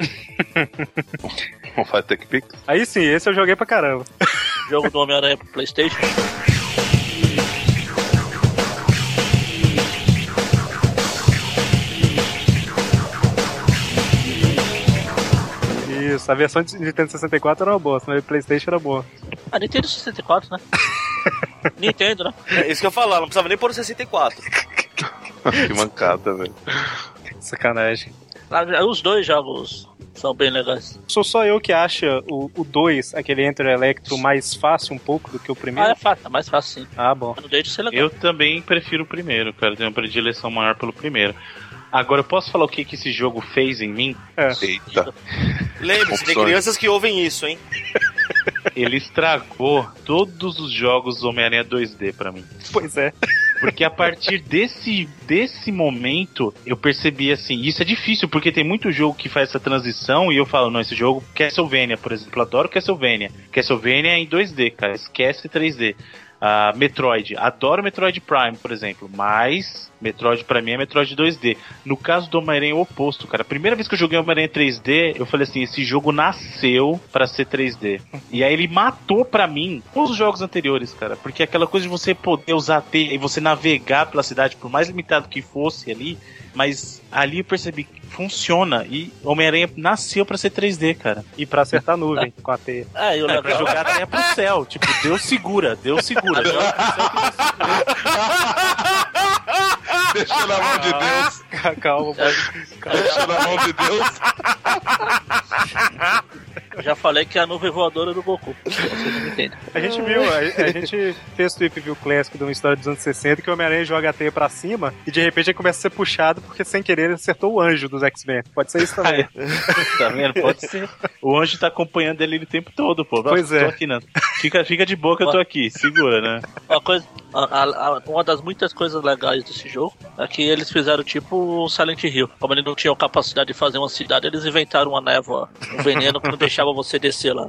[SPEAKER 4] Vamos fazer Tech Pix?
[SPEAKER 2] Aí sim, esse eu joguei pra caramba.
[SPEAKER 6] Jogo do Homem-Aranha pro Playstation.
[SPEAKER 2] Isso, a versão de Nintendo 64 era uma boa, mas o Playstation era boa.
[SPEAKER 6] Ah, Nintendo 64, né? Nintendo, né?
[SPEAKER 3] É isso que eu falar, não precisava nem pôr o 64.
[SPEAKER 4] que mancada, velho.
[SPEAKER 2] Sacanagem.
[SPEAKER 6] Ah, Os dois jogos são bem legais.
[SPEAKER 2] Sou só eu que acha o 2, aquele Enter Electro, mais fácil um pouco do que o
[SPEAKER 6] Ah,
[SPEAKER 2] primeiro?
[SPEAKER 6] é fácil, é mais fácil sim.
[SPEAKER 2] Ah, bom.
[SPEAKER 6] Legal.
[SPEAKER 5] Eu também prefiro o primeiro, cara. Tenho uma predileção maior pelo primeiro. Agora, eu posso falar o que, que esse jogo fez em mim?
[SPEAKER 4] Eita.
[SPEAKER 3] Lembre-se, tem crianças que ouvem isso, hein?
[SPEAKER 5] Ele estragou todos os jogos Homem-Aranha 2D pra mim.
[SPEAKER 2] Pois é.
[SPEAKER 5] Porque a partir desse, desse momento, eu percebi assim, isso é difícil, porque tem muito jogo que faz essa transição e eu falo, não, esse jogo, Castlevania, por exemplo, eu adoro Castlevania. Castlevania é em 2D, cara, esquece 3D. Ah, Metroid, adoro Metroid Prime, por exemplo, mas Metroid pra mim é Metroid 2D. No caso do Homem-Aranha é o oposto, cara. A primeira vez que eu joguei Homem-Aranha 3D, eu falei assim, esse jogo nasceu pra ser 3D. E aí ele matou pra mim todos os jogos anteriores, cara. Porque aquela coisa de você poder usar a teia e você navegar pela cidade, por mais limitado que fosse ali, mas ali eu percebi que funciona. E Homem-Aranha nasceu pra ser 3D, cara.
[SPEAKER 2] E pra acertar a nuvem com a teia.
[SPEAKER 6] É, e o
[SPEAKER 5] É, pra jogar a teia pro céu. Tipo, Deus segura, Deus segura. Deus
[SPEAKER 4] Deixa na mão de Deus.
[SPEAKER 2] Calma,
[SPEAKER 4] Deixa na mão de Deus.
[SPEAKER 6] Eu já falei que é a nuvem voadora do Goku.
[SPEAKER 2] A gente viu, a, a gente fez o Tweep View Classic de uma história dos anos 60 que o Homem-Aranha joga a teia pra cima e de repente ele começa a ser puxado porque sem querer ele acertou o anjo dos X-Men. Pode ser isso também.
[SPEAKER 5] Tá vendo? Pode ser. O anjo tá acompanhando ele o tempo todo, pô.
[SPEAKER 2] Pois
[SPEAKER 5] Tô
[SPEAKER 2] é.
[SPEAKER 5] aqui, não. Fica, fica de boa que eu tô aqui. Segura, né?
[SPEAKER 6] Uma, coisa, a- a- a- uma das muitas coisas legais desse jogo é que eles fizeram tipo o Silent Hill. Como eles não tinham capacidade de fazer uma cidade, eles inventaram uma névoa, um veneno que não deixava você descer lá.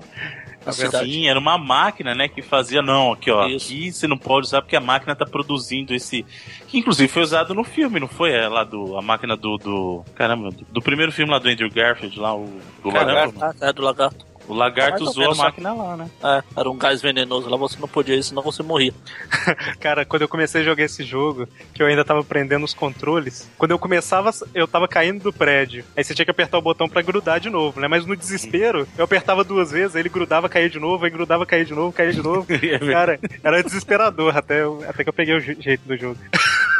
[SPEAKER 5] Sim, era uma máquina, né, que fazia, não, aqui ó,
[SPEAKER 6] Isso.
[SPEAKER 5] aqui você não pode usar porque a máquina tá produzindo esse, que inclusive foi usado no filme, não foi? É lá do, a máquina do, do caramba, do, do primeiro filme lá do Andrew Garfield, lá, o, do
[SPEAKER 6] Lagarto,
[SPEAKER 5] caramba,
[SPEAKER 6] ah, é do lagarto.
[SPEAKER 5] O lagarto usou a máquina lá, né?
[SPEAKER 6] É, era um gás venenoso lá, você não podia ir, senão você morria.
[SPEAKER 2] Cara, quando eu comecei a jogar esse jogo, que eu ainda tava aprendendo os controles, quando eu começava, eu tava caindo do prédio. Aí você tinha que apertar o botão pra grudar de novo, né? Mas no desespero, eu apertava duas vezes, aí ele grudava, caía de novo, aí grudava, caía de novo, caía de novo. Cara, era desesperador até, eu- até que eu peguei o je- jeito do jogo.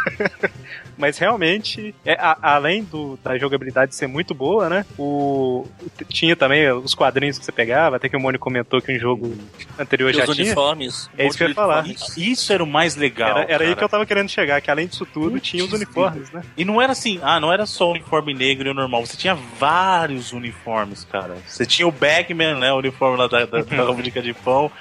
[SPEAKER 2] Mas realmente, é, a- além do, da jogabilidade ser muito boa, né? O, tinha também os quadrinhos que você pegava, até que o Mônio comentou que um jogo anterior
[SPEAKER 6] E
[SPEAKER 2] já
[SPEAKER 6] os
[SPEAKER 2] tinha.
[SPEAKER 6] uniformes.
[SPEAKER 2] É isso que eu ia falar.
[SPEAKER 5] Isso era o mais legal.
[SPEAKER 2] Era, era aí que eu tava querendo chegar, que além disso tudo,
[SPEAKER 5] Putz,
[SPEAKER 2] tinha os uniformes, né?
[SPEAKER 5] E não era assim, ah, não era só o uniforme negro e o normal, você tinha vários uniformes, cara. Você tinha o Bagman, né, o uniforme lá da, da, da de pão.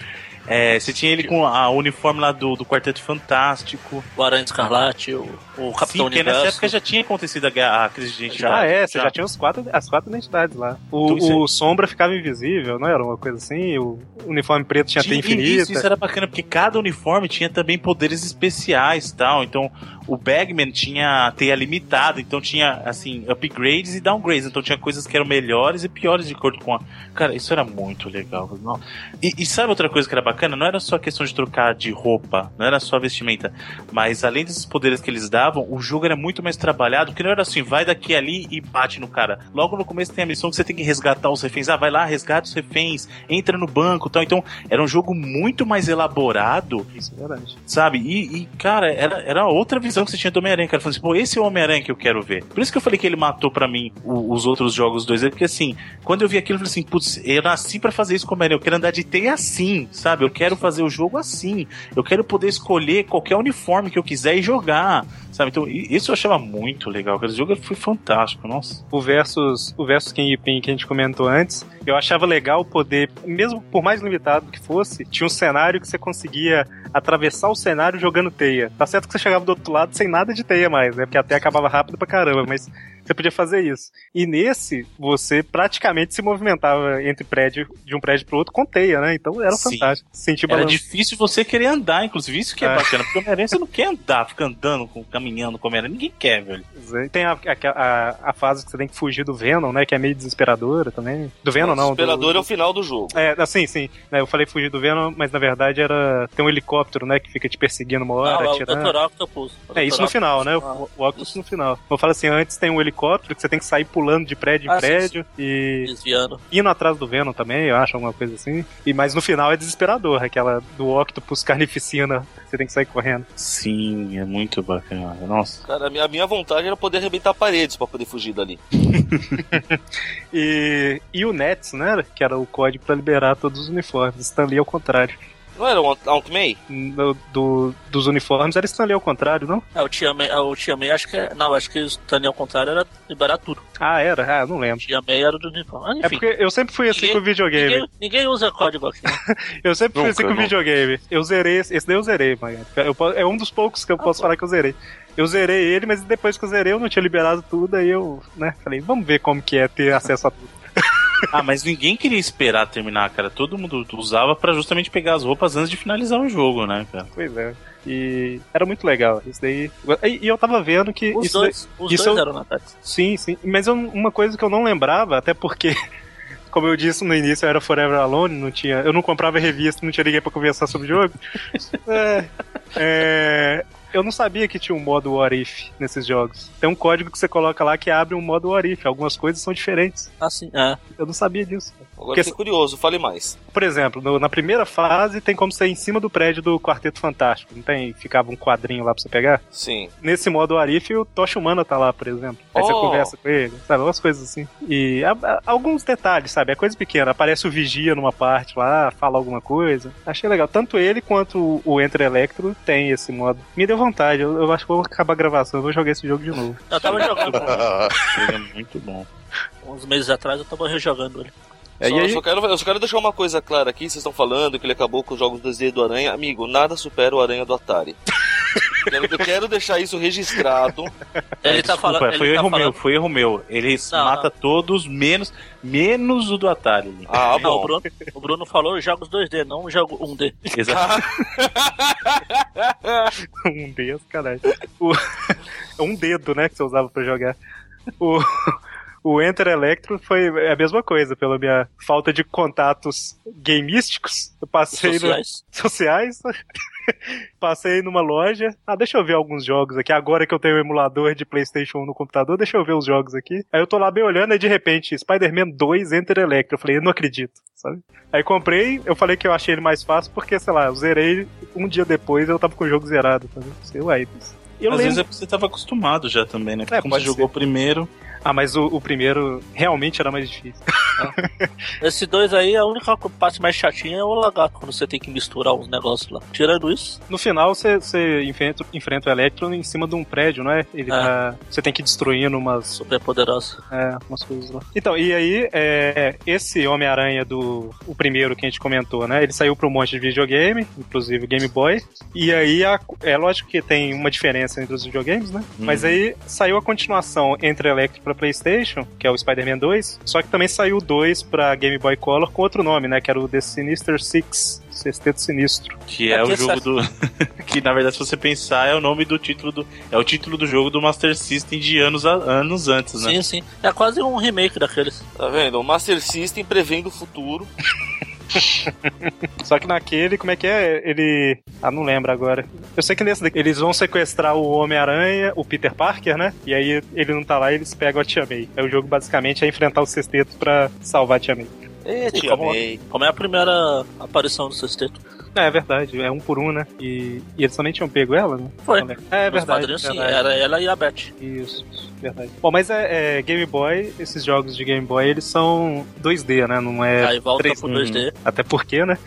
[SPEAKER 5] É, você tinha ele com a uniforme lá do, do Quarteto Fantástico.
[SPEAKER 6] O Aranha Escarlate, o, o Capitão
[SPEAKER 5] Sim, porque nessa
[SPEAKER 6] Universo.
[SPEAKER 5] época já tinha acontecido a, a crise de identidade.
[SPEAKER 2] Ah, é, você já, tinha os quatro, as quatro identidades lá. O,
[SPEAKER 5] Então
[SPEAKER 2] o Sombra ficava invisível, não era uma coisa assim? O uniforme preto tinha até infinita.
[SPEAKER 5] Isso, isso era bacana, porque cada uniforme tinha também poderes especiais e tal. Então, o Bagman tinha teia limitada, então tinha, assim, upgrades e downgrades. Então tinha coisas que eram melhores e piores de acordo com a. Cara, isso era muito legal. Não. E, e sabe outra coisa que era bacana? Não era só questão de trocar de roupa, não era só vestimenta. Mas além desses poderes que eles davam, o jogo era muito mais trabalhado, porque não era assim, vai daqui ali e bate no cara. Logo no começo tem a missão que você tem que resgatar os reféns. Ah, vai lá, resgata os reféns, entra no banco e tal. Então, era um jogo muito mais elaborado,
[SPEAKER 2] Isso é verdade.
[SPEAKER 5] sabe? E, e, cara, era, era outra visão que você tinha do Homem-Aranha. Cara, falando assim, pô, esse é o Homem-Aranha que eu quero ver. Por isso que eu falei que ele matou pra mim o- os outros jogos 2D, porque assim, quando eu vi aquilo, eu falei assim, putz, eu nasci pra fazer isso com o Homem-Aranha. Eu quero andar de teia assim, sabe? Eu quero fazer o jogo assim. Eu quero poder escolher qualquer uniforme que eu quiser e jogar, sabe? Então, isso eu achava muito legal. Aquele jogo foi fantástico, nossa.
[SPEAKER 2] o versus, o versus King que a gente comentou antes, eu achava legal poder, mesmo por mais limitado que fosse, tinha um cenário que você conseguia atravessar o cenário jogando teia. Tá certo que você chegava do outro lado sem nada de teia mais, né? Porque a teia acabava rápido pra caramba, mas você podia fazer isso. E nesse, você praticamente se movimentava entre prédio, de um prédio pro outro com teia, né? Então era
[SPEAKER 5] Sim.
[SPEAKER 2] fantástico. Sentir
[SPEAKER 5] Era difícil você querer andar, inclusive. Isso que é,
[SPEAKER 2] É.
[SPEAKER 5] bacana, porque o Homem-Aranha você não quer andar, fica andando, caminhando com o Homem-Aranha. Ninguém quer, velho.
[SPEAKER 2] E Tem a, a, a, a fase que você tem que fugir do Venom, né? Que é meio desesperadora também. Do Venom, não.
[SPEAKER 3] O Esperador
[SPEAKER 2] do,
[SPEAKER 3] é o final do jogo.
[SPEAKER 2] É, assim, sim. né, eu falei fugir do Venom, mas na verdade era. Tem um helicóptero, né? Que fica te perseguindo uma hora,
[SPEAKER 6] Não, é o
[SPEAKER 2] atirando.
[SPEAKER 6] Dr. Octopus. O
[SPEAKER 2] É, isso no final, né? O, o Octopus no final. Eu falo assim, antes tem um helicóptero que você tem que sair pulando de prédio em
[SPEAKER 6] Ah, sim,
[SPEAKER 2] prédio e
[SPEAKER 6] Desviando.
[SPEAKER 2] indo atrás do Venom também, eu acho, alguma coisa assim. E, mas no final é desesperador, aquela do Octopus carnificina, você tem que sair correndo.
[SPEAKER 5] Sim, é muito bacana. Nossa.
[SPEAKER 3] Cara, a minha, a minha vontade era poder arrebentar paredes pra poder fugir dali.
[SPEAKER 2] E, e o Nets, né? Que era o código pra liberar todos os uniformes. Stanley ao contrário.
[SPEAKER 3] Não era Aunt May?
[SPEAKER 2] Do, do- dos uniformes era Stanley ao contrário, não?
[SPEAKER 6] É, o Tia May, o Tia May acho que é. Não, acho que o Stanley ao contrário era liberar tudo.
[SPEAKER 2] Ah, era? Ah, não
[SPEAKER 6] O
[SPEAKER 2] lembro.
[SPEAKER 6] Tia May era do uniforme. Mas,
[SPEAKER 2] É
[SPEAKER 6] enfim.
[SPEAKER 2] porque eu sempre fui assim
[SPEAKER 6] Ninguém-
[SPEAKER 2] com videogame.
[SPEAKER 6] Ninguém, ninguém usa código aqui. Né?
[SPEAKER 2] Eu sempre fui
[SPEAKER 4] Nunca,
[SPEAKER 2] assim com
[SPEAKER 4] nunca.
[SPEAKER 2] videogame. Eu zerei, esse esse daí eu zerei, mano. Eu é um dos poucos que eu posso falar que eu zerei. Eu zerei ele, mas depois que eu zerei eu não tinha liberado tudo, aí eu, né, falei, vamos ver como que é ter acesso a tudo.
[SPEAKER 5] Ah, mas ninguém queria esperar terminar, cara. Todo mundo usava pra justamente pegar as roupas antes de finalizar o jogo, né, cara?
[SPEAKER 2] Pois é. E era muito legal. Isso daí. E, eu tava vendo que.
[SPEAKER 6] Os
[SPEAKER 2] isso daí-
[SPEAKER 6] dois, os
[SPEAKER 2] isso
[SPEAKER 6] dois
[SPEAKER 2] eu-
[SPEAKER 6] eram na Tati.
[SPEAKER 2] Sim, sim. Mas eu- uma coisa que eu não lembrava, até porque, como eu disse no início, eu era Forever Alone, não tinha, eu não comprava revista, não tinha ninguém pra conversar sobre o jogo. É, é, eu não sabia que tinha um modo What If nesses jogos. Tem um código que você coloca lá que abre um modo What If. Algumas coisas são diferentes.
[SPEAKER 6] Assim, é.
[SPEAKER 2] Eu não sabia disso.
[SPEAKER 3] Agora
[SPEAKER 2] Porque-
[SPEAKER 3] fiquei curioso, fale mais.
[SPEAKER 2] Por exemplo, no- na primeira fase tem como ser em cima do prédio do Quarteto Fantástico. Não tem? Ficava um quadrinho lá pra você pegar?
[SPEAKER 3] Sim.
[SPEAKER 2] Nesse modo Arif, o Tocha Humana tá lá, por exemplo. Aí você
[SPEAKER 3] Oh.
[SPEAKER 2] conversa com ele, sabe? Umas coisas assim. E a- a- alguns detalhes, sabe? É coisa pequena. Aparece o Vigia numa parte lá, fala alguma coisa. Achei legal. Tanto ele quanto o, o Entre Electro tem esse modo. Me deu vontade. Eu, eu acho que vou acabar a gravação. Eu vou jogar esse jogo de novo.
[SPEAKER 6] Eu tava jogando
[SPEAKER 5] Ele é muito bom.
[SPEAKER 6] uns meses atrás, eu tava rejogando ele.
[SPEAKER 2] É,
[SPEAKER 3] só,
[SPEAKER 2] e aí-
[SPEAKER 3] só quero, eu só quero deixar uma coisa clara aqui. Vocês estão falando que ele acabou com os jogos 2D do Aranha. Amigo, nada supera o Aranha do Atari. quero, eu quero deixar isso registrado.
[SPEAKER 6] Ele tá
[SPEAKER 5] Desculpa,
[SPEAKER 6] falando.
[SPEAKER 5] foi
[SPEAKER 6] ele
[SPEAKER 5] erro
[SPEAKER 6] tá
[SPEAKER 5] meu,
[SPEAKER 6] falando.
[SPEAKER 5] foi erro meu. Ele
[SPEAKER 6] Não,
[SPEAKER 5] mata todos, menos, menos o do Atari.
[SPEAKER 3] Ah,
[SPEAKER 6] Não, o
[SPEAKER 3] bom.
[SPEAKER 6] Bruno, o Bruno falou jogos 2D, não jogo 1D.
[SPEAKER 5] Exato.
[SPEAKER 2] um dedo, caralho. O- um dedo, né, que você usava pra jogar. O, o Enter Electro foi a mesma coisa, pela minha falta de contatos gameísticos. Eu passei no,
[SPEAKER 6] Sociais.
[SPEAKER 2] sociais. Passei numa loja. Ah, deixa eu ver alguns jogos aqui. Agora que eu tenho o emulador de PlayStation 1 no computador, deixa eu ver os jogos aqui. Aí eu tô lá bem olhando, e de repente, Spider-Man 2 Enter Electro. Eu falei, eu não acredito, sabe? Aí comprei, eu falei que eu achei ele mais fácil porque, sei lá, eu zerei um dia depois eu tava com o jogo zerado, sabe? Sei lá, mas- Eu
[SPEAKER 5] Às
[SPEAKER 2] lembro.
[SPEAKER 5] vezes é porque você tava acostumado já também, né?
[SPEAKER 2] É,
[SPEAKER 5] Como
[SPEAKER 2] pode
[SPEAKER 5] você jogou
[SPEAKER 2] ser.
[SPEAKER 5] primeiro.
[SPEAKER 2] Ah, mas o, o primeiro realmente era mais difícil.
[SPEAKER 6] Esses dois aí, a única parte mais chatinha é o lagarto, quando você tem que misturar uns negócios lá. Tirando isso,
[SPEAKER 2] No final, você, você enfrenta, enfrenta o Electron em cima de um prédio, não é? Ele
[SPEAKER 6] É.
[SPEAKER 2] tá- você tem que ir destruindo umas,
[SPEAKER 6] super poderoso.
[SPEAKER 2] é, umas coisas lá. Então, e aí, é, esse Homem-Aranha do. O primeiro que a gente comentou, né? Ele saiu para um monte de videogame, inclusive Game Boy. E aí, a- é lógico que tem uma diferença entre os videogames, né? Mas aí saiu a continuação entre Electro para PlayStation, que é o Spider-Man 2. Só que também saiu o 2 para Game Boy Color com outro nome, né? Que era o The Sinister Six. Sexteto Sinistro.
[SPEAKER 5] Que
[SPEAKER 6] É
[SPEAKER 5] é, o jogo
[SPEAKER 6] essa-
[SPEAKER 5] do. que na verdade, se você pensar, é o nome do título do. É o título do jogo do Master System de anos, a- anos antes, né?
[SPEAKER 6] Sim, sim. É quase um remake daqueles.
[SPEAKER 3] Tá vendo? O Master System prevendo o futuro.
[SPEAKER 2] Só que naquele, como é que é? Ele. Ah, não lembro agora. Eu sei que nesse daqui eles vão sequestrar o Homem-Aranha, o Peter Parker, né? E aí ele não tá lá e eles pegam a Tia May. Aí o jogo basicamente é enfrentar o sexteto pra salvar a Tia May.
[SPEAKER 3] Te
[SPEAKER 6] como-
[SPEAKER 3] amei.
[SPEAKER 6] Como é a primeira aparição do sexteto?
[SPEAKER 2] É, é verdade, é um por um, né? E, e eles também tinham pego ela, né?
[SPEAKER 6] Foi.
[SPEAKER 2] É
[SPEAKER 6] Nos
[SPEAKER 2] verdade.
[SPEAKER 6] quadrinhos, sim.
[SPEAKER 2] verdade.
[SPEAKER 6] Era ela e a Beth.
[SPEAKER 2] Isso, isso, verdade. Bom, mas é, é, Game Boy, esses jogos de Game Boy, eles são 2D, né? Não é.
[SPEAKER 6] Aí volta
[SPEAKER 2] 3D.
[SPEAKER 6] pro 2D.
[SPEAKER 2] Até porque, né?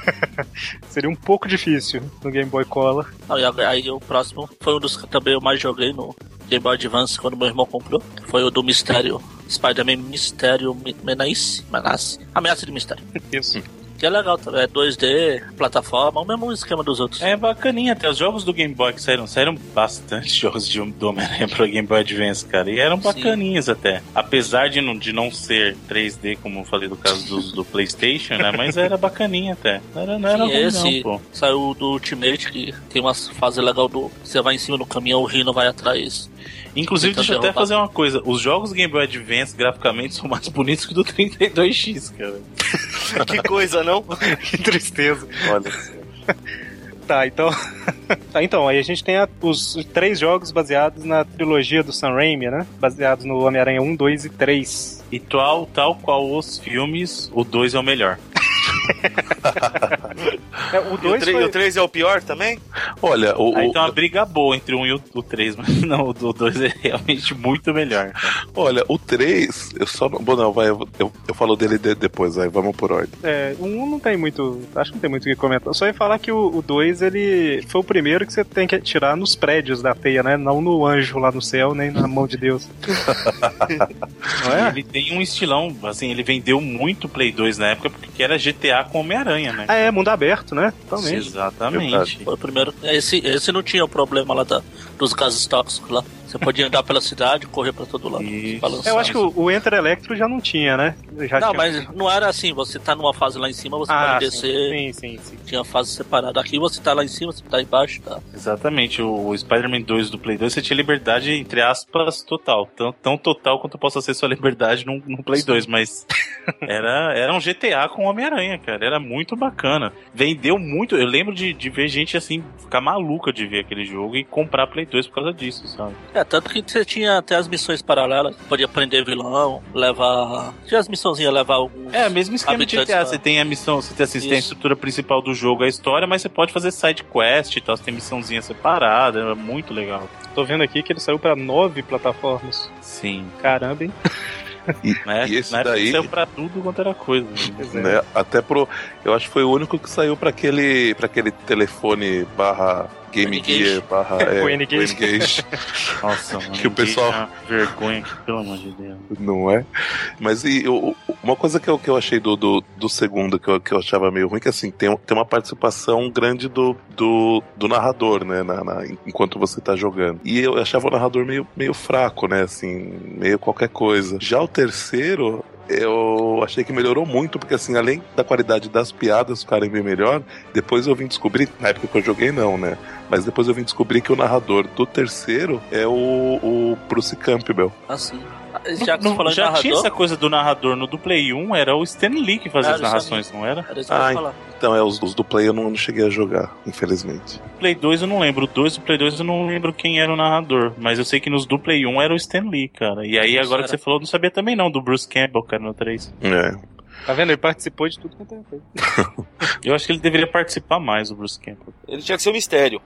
[SPEAKER 2] Seria um pouco difícil no Game Boy Color.
[SPEAKER 6] Aí, aí o próximo foi um dos que também eu mais joguei no Game Boy Advance quando meu irmão comprou. Foi o do Mistério. Spider-Man Mistério Menace. Menace. Ameaça de Mistério.
[SPEAKER 2] Isso.
[SPEAKER 6] Que é legal também. É 2D, plataforma, o mesmo esquema dos outros.
[SPEAKER 5] É bacaninha, até os jogos do Game Boy que saíram, saíram bastante jogos de, do Homem-Aranha pro Game Boy Advance, cara, e eram
[SPEAKER 6] Sim.
[SPEAKER 5] bacaninhas até. Apesar de não, de não ser 3D, como eu falei do caso dos, do Playstation, né, mas era bacaninha até. Não era, não era
[SPEAKER 6] Sim,
[SPEAKER 5] ruim
[SPEAKER 6] esse
[SPEAKER 5] não, pô.
[SPEAKER 6] saiu do Ultimate, que tem umas fases legal do. Você vai em cima do caminhão, o Rino vai atrás.
[SPEAKER 5] Inclusive,
[SPEAKER 6] Tentando
[SPEAKER 5] deixa eu até
[SPEAKER 6] derrubar.
[SPEAKER 5] fazer uma coisa, os jogos Game Boy Advance, graficamente, são mais bonitos que o do 32X, cara.
[SPEAKER 3] Que coisa, não?
[SPEAKER 2] que tristeza.
[SPEAKER 4] Olha,
[SPEAKER 2] Tá, então. tá, então, aí a gente tem a- os três jogos baseados na trilogia do Sam Raimi, né? Baseados no Homem-Aranha 1, 2 e 3.
[SPEAKER 5] E tal, tal qual os filmes, o 2 é o melhor.
[SPEAKER 2] É, o
[SPEAKER 3] E o
[SPEAKER 2] 2
[SPEAKER 3] tre-
[SPEAKER 2] foi...
[SPEAKER 3] e o 3 é o pior também?
[SPEAKER 4] olha o,
[SPEAKER 5] Aí
[SPEAKER 4] o-
[SPEAKER 5] tem uma briga boa entre o 1 e o- o 3, mas não, o 2 é realmente muito melhor. cara.
[SPEAKER 4] olha, o 3, eu só. Bom, não, vai, eu, eu, eu falo dele de- depois, aí vamos por ordem.
[SPEAKER 2] É, o 1 não tem muito. Acho que não tem muito o que comentar. Só ia falar que o 2 ele foi o primeiro que você tem que tirar nos prédios da teia, né? Não no anjo lá no céu, nem na mão de Deus. não é?
[SPEAKER 5] Ele tem um estilão, assim, ele vendeu muito Play 2 na época porque era GTA com Homem-Aranha, né?
[SPEAKER 2] Ah, é, mundo aberto, né? Totalmente.
[SPEAKER 5] Exatamente.
[SPEAKER 6] Foi o primeiro. Esse, esse não tinha o problema lá da, dos gases tóxicos lá. Você podia andar pela cidade, correr pra todo lado.
[SPEAKER 2] Eu acho que o, o Enter Electro já não tinha, né? Já
[SPEAKER 6] Não,
[SPEAKER 2] tinha-
[SPEAKER 6] mas não era assim. Você tá numa fase lá em cima, você
[SPEAKER 2] Ah,
[SPEAKER 6] pode
[SPEAKER 2] sim,
[SPEAKER 6] descer.
[SPEAKER 2] sim, sim, sim.
[SPEAKER 6] Tinha fase separada. Aqui você tá lá em cima, você tá embaixo, tá?
[SPEAKER 5] Exatamente. O, o Spider-Man 2 do Play 2 você tinha liberdade, entre aspas, total. Tão, tão total quanto possa ser sua liberdade no, no Play 2, mas era, era um GTA com Homem-Aranha, cara. Era muito bacana. Vendeu muito. Eu lembro de, de ver gente assim, ficar maluca de ver aquele jogo e comprar Play 2 por causa disso, sabe?
[SPEAKER 6] É, tanto que você tinha até as missões paralelas. Podia prender vilão, levar. Tinha as missãozinhas, levar alguns.
[SPEAKER 5] É, mesmo esquema de GTA. Você tem a missão, você tem, assiste, tem a estrutura principal do jogo, a história, mas você pode fazer side quest e tal. Você tem missãozinha separada. Era muito legal.
[SPEAKER 2] Tô vendo aqui que ele saiu pra nove plataformas.
[SPEAKER 5] Sim.
[SPEAKER 2] Caramba, hein?
[SPEAKER 4] E,
[SPEAKER 5] Na
[SPEAKER 4] e esse
[SPEAKER 5] época
[SPEAKER 4] daí,
[SPEAKER 5] saiu pra tudo quanto era coisa.
[SPEAKER 2] Pois é.
[SPEAKER 4] né, até pro. Eu acho que foi o único que saiu pra aquele, pra aquele telefone barra Game. Gear barra. É,
[SPEAKER 2] o N-Gage.
[SPEAKER 5] Nossa, mano.
[SPEAKER 4] Que o pessoal-
[SPEAKER 5] é uma Vergonha, que, pelo amor de Deus.
[SPEAKER 4] Não é? Mas e, o- uma coisa que eu, que eu achei do, do, do segundo que eu, que eu achava meio ruim, que assim, tem, tem uma participação grande do, do, do narrador, né? na- na- enquanto você tá jogando. E eu achava o narrador meio, meio fraco, né? Assim, meio qualquer coisa. Já o terceiro. Eu achei que melhorou muito, porque assim, além da qualidade das piadas ficarem bem melhor, depois eu vim descobrir, na época que eu joguei não, né? Mas depois eu vim descobrir que o narrador do terceiro é o, o Bruce Campbell.
[SPEAKER 6] Assim. Já que
[SPEAKER 5] Não-
[SPEAKER 6] você falou em
[SPEAKER 5] já tinha essa coisa do narrador no do Play 1, era o Stan Lee que fazia
[SPEAKER 6] Era
[SPEAKER 5] as narrações, não era?
[SPEAKER 6] era isso que eu ia
[SPEAKER 4] Ai.
[SPEAKER 6] falar.
[SPEAKER 4] Então, é, os, os do Play eu não, não cheguei a jogar, infelizmente.
[SPEAKER 5] Play 2 eu não lembro, o 2 do Play 2 eu não lembro quem era o narrador, mas eu sei que nos do Play 1 era o Stan Lee, cara. E aí agora que você falou, eu não sabia também não, do Bruce Campbell, cara, no 3.
[SPEAKER 4] É.
[SPEAKER 2] Tá vendo? Ele participou de tudo quanto é coisa.
[SPEAKER 5] Eu acho que ele deveria participar mais, o Bruce Campbell.
[SPEAKER 3] Ele tinha que ser um mistério.